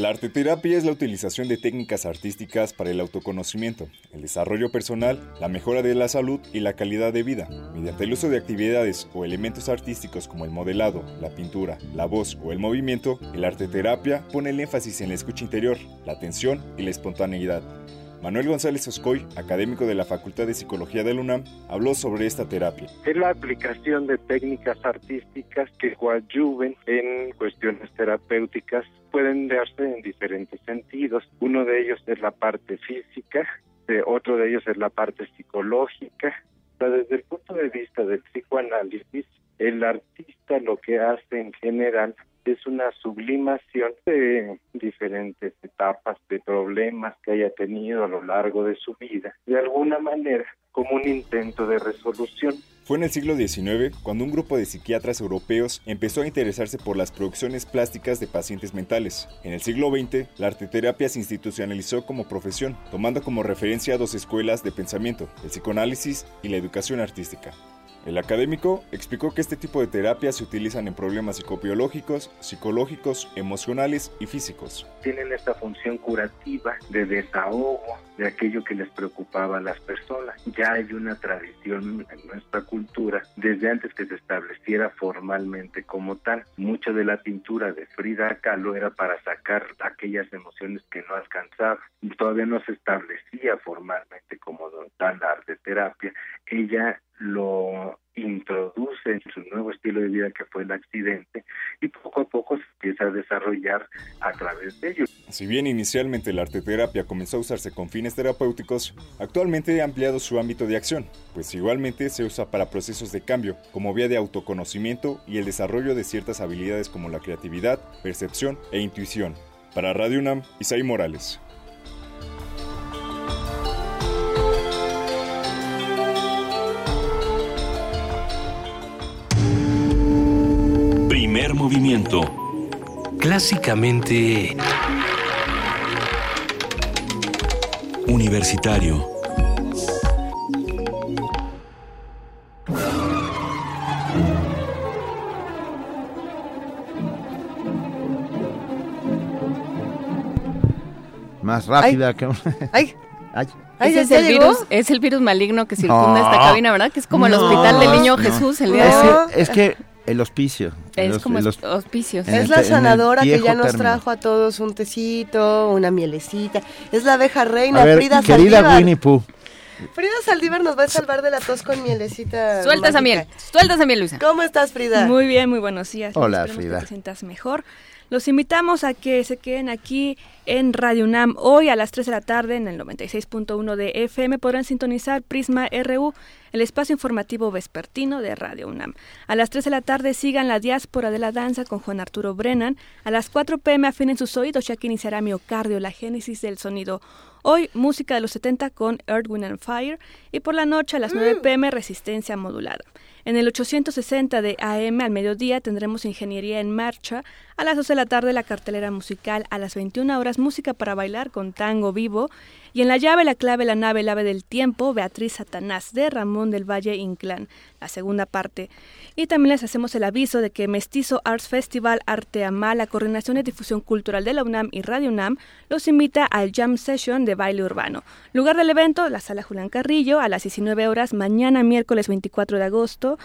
La arteterapia es la utilización de técnicas artísticas para el autoconocimiento, el desarrollo personal, la mejora de la salud y la calidad de vida. Mediante el uso de actividades o elementos artísticos como el modelado, la pintura, la voz o el movimiento, el arteterapia pone el énfasis en la escucha interior, la atención y la espontaneidad. Manuel González Oscoy, académico de la Facultad de Psicología de la UNAM, habló sobre esta terapia. Es la aplicación de técnicas artísticas que coadyuven en cuestiones terapéuticas pueden darse en diferentes sentidos. Uno de ellos es la parte física, otro de ellos es la parte psicológica. desde el punto de vista del psicoanálisis, el artista lo que hace en general es una sublimación de diferentes etapas de problemas que haya tenido a lo largo de su vida, de alguna manera como un intento de resolución. Fue en el siglo XIX cuando un grupo de psiquiatras europeos empezó a interesarse por las producciones plásticas de pacientes mentales. En el siglo XX, la arteterapia se institucionalizó como profesión, tomando como referencia dos escuelas de pensamiento, el psicoanálisis y la educación artística. El académico explicó que este tipo de terapias se utilizan en problemas psicobiológicos, psicológicos, emocionales y físicos. Tienen esta función curativa de desahogo de aquello que les preocupaba a las personas. Ya hay una tradición en nuestra cultura desde antes que se estableciera formalmente como tal. Mucha de la pintura de Frida Kahlo era para sacar aquellas emociones que no alcanzaba. Todavía no se establecía formalmente como tal arte terapia. Ella lo introduce en su nuevo estilo de vida que fue el accidente y poco a poco se empieza a desarrollar a través de ello. Si bien inicialmente la arteterapia comenzó a usarse con fines terapéuticos, actualmente ha ampliado su ámbito de acción, pues igualmente se usa para procesos de cambio, como vía de autoconocimiento y el desarrollo de ciertas habilidades como la creatividad, percepción e intuición. Para Radio UNAM, Isaí Morales. Primer movimiento. Clásicamente... Universitario. Más rápida que un... ¡Ay! Ay. Ese es, ¿ya el llegó? virus, es el virus maligno que circunda No. esta cabina, ¿verdad? Que es como el No, hospital del niño no. Jesús el día de hoy. Es que el hospicio. Es como el hos- hospicios. Es la sanadora que ya nos término. trajo a todos un tecito, una mielecita. Es la abeja reina, A ver, Frida querida Saldívar. Winnie Pooh. Frida Saldívar nos va a salvar de la tos con mielecita. Suelta esa miel, suelta esa miel, Luisa. ¿Cómo estás, Frida? Muy bien, muy buenos días. Hola, Esperemos Frida. Que te sientas mejor. Los invitamos a que se queden aquí en Radio UNAM hoy a las 3 de la tarde en el 96.1 de FM. Podrán sintonizar Prisma RU, el espacio informativo vespertino de Radio UNAM. A las 3 de la tarde sigan la diáspora de la danza con Juan Arturo Brennan. A las 4 pm afinen sus oídos ya que iniciará Miocardio, la génesis del sonido. Hoy, música de los 70 con Earth, Wind and Fire. Y por la noche a las 9 pm, resistencia modulada. En el 860 de AM al mediodía tendremos Ingeniería en Marcha. A las 12 de la tarde la cartelera musical. A las 21 horas música para bailar con tango vivo. Y en la llave, la clave, la nave, el ave del tiempo, Beatriz Satanás de Ramón del Valle Inclán. La segunda parte. Y también les hacemos el aviso de que Mestizo Arts Festival Arte Ama, la Coordinación de Difusión Cultural de la UNAM y Radio UNAM, los invita al Jam Session de baile urbano. Lugar del evento, la Sala Julián Carrillo, a las 19 horas, mañana miércoles 24 de agosto.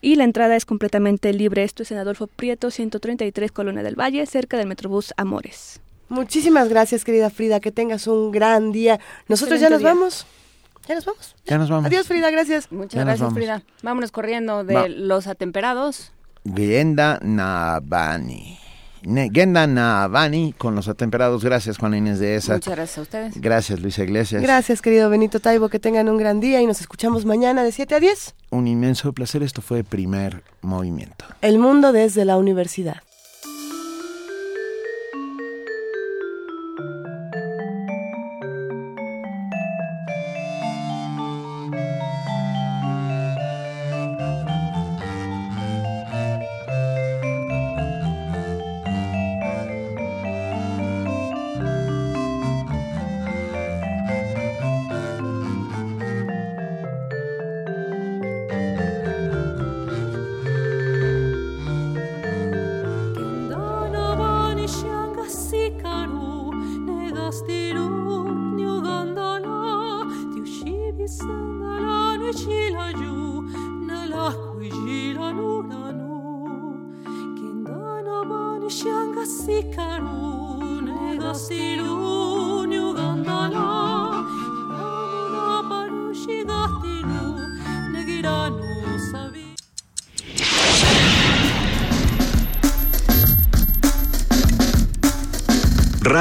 Y la entrada es completamente libre. Esto es en Adolfo Prieto, 133, Colonia del Valle, cerca del Metrobús Amores. Muchísimas gracias, querida Frida. Que tengas un gran día. Nosotros ya nos día. vamos. Ya nos vamos. Ya nos vamos. Adiós, Frida. Gracias. Muchas Ya gracias. Frida. Vámonos corriendo de Va. los atemperados. Genda Navani. Genda Navani con los atemperados. Gracias, Juana Inés de esa. Muchas gracias a ustedes. Gracias, Luisa Iglesias. Gracias, querido Benito Taibo. Que tengan un gran día y nos escuchamos mañana de 7 a 10. Un inmenso placer. Esto fue Primer Movimiento. El mundo desde la universidad.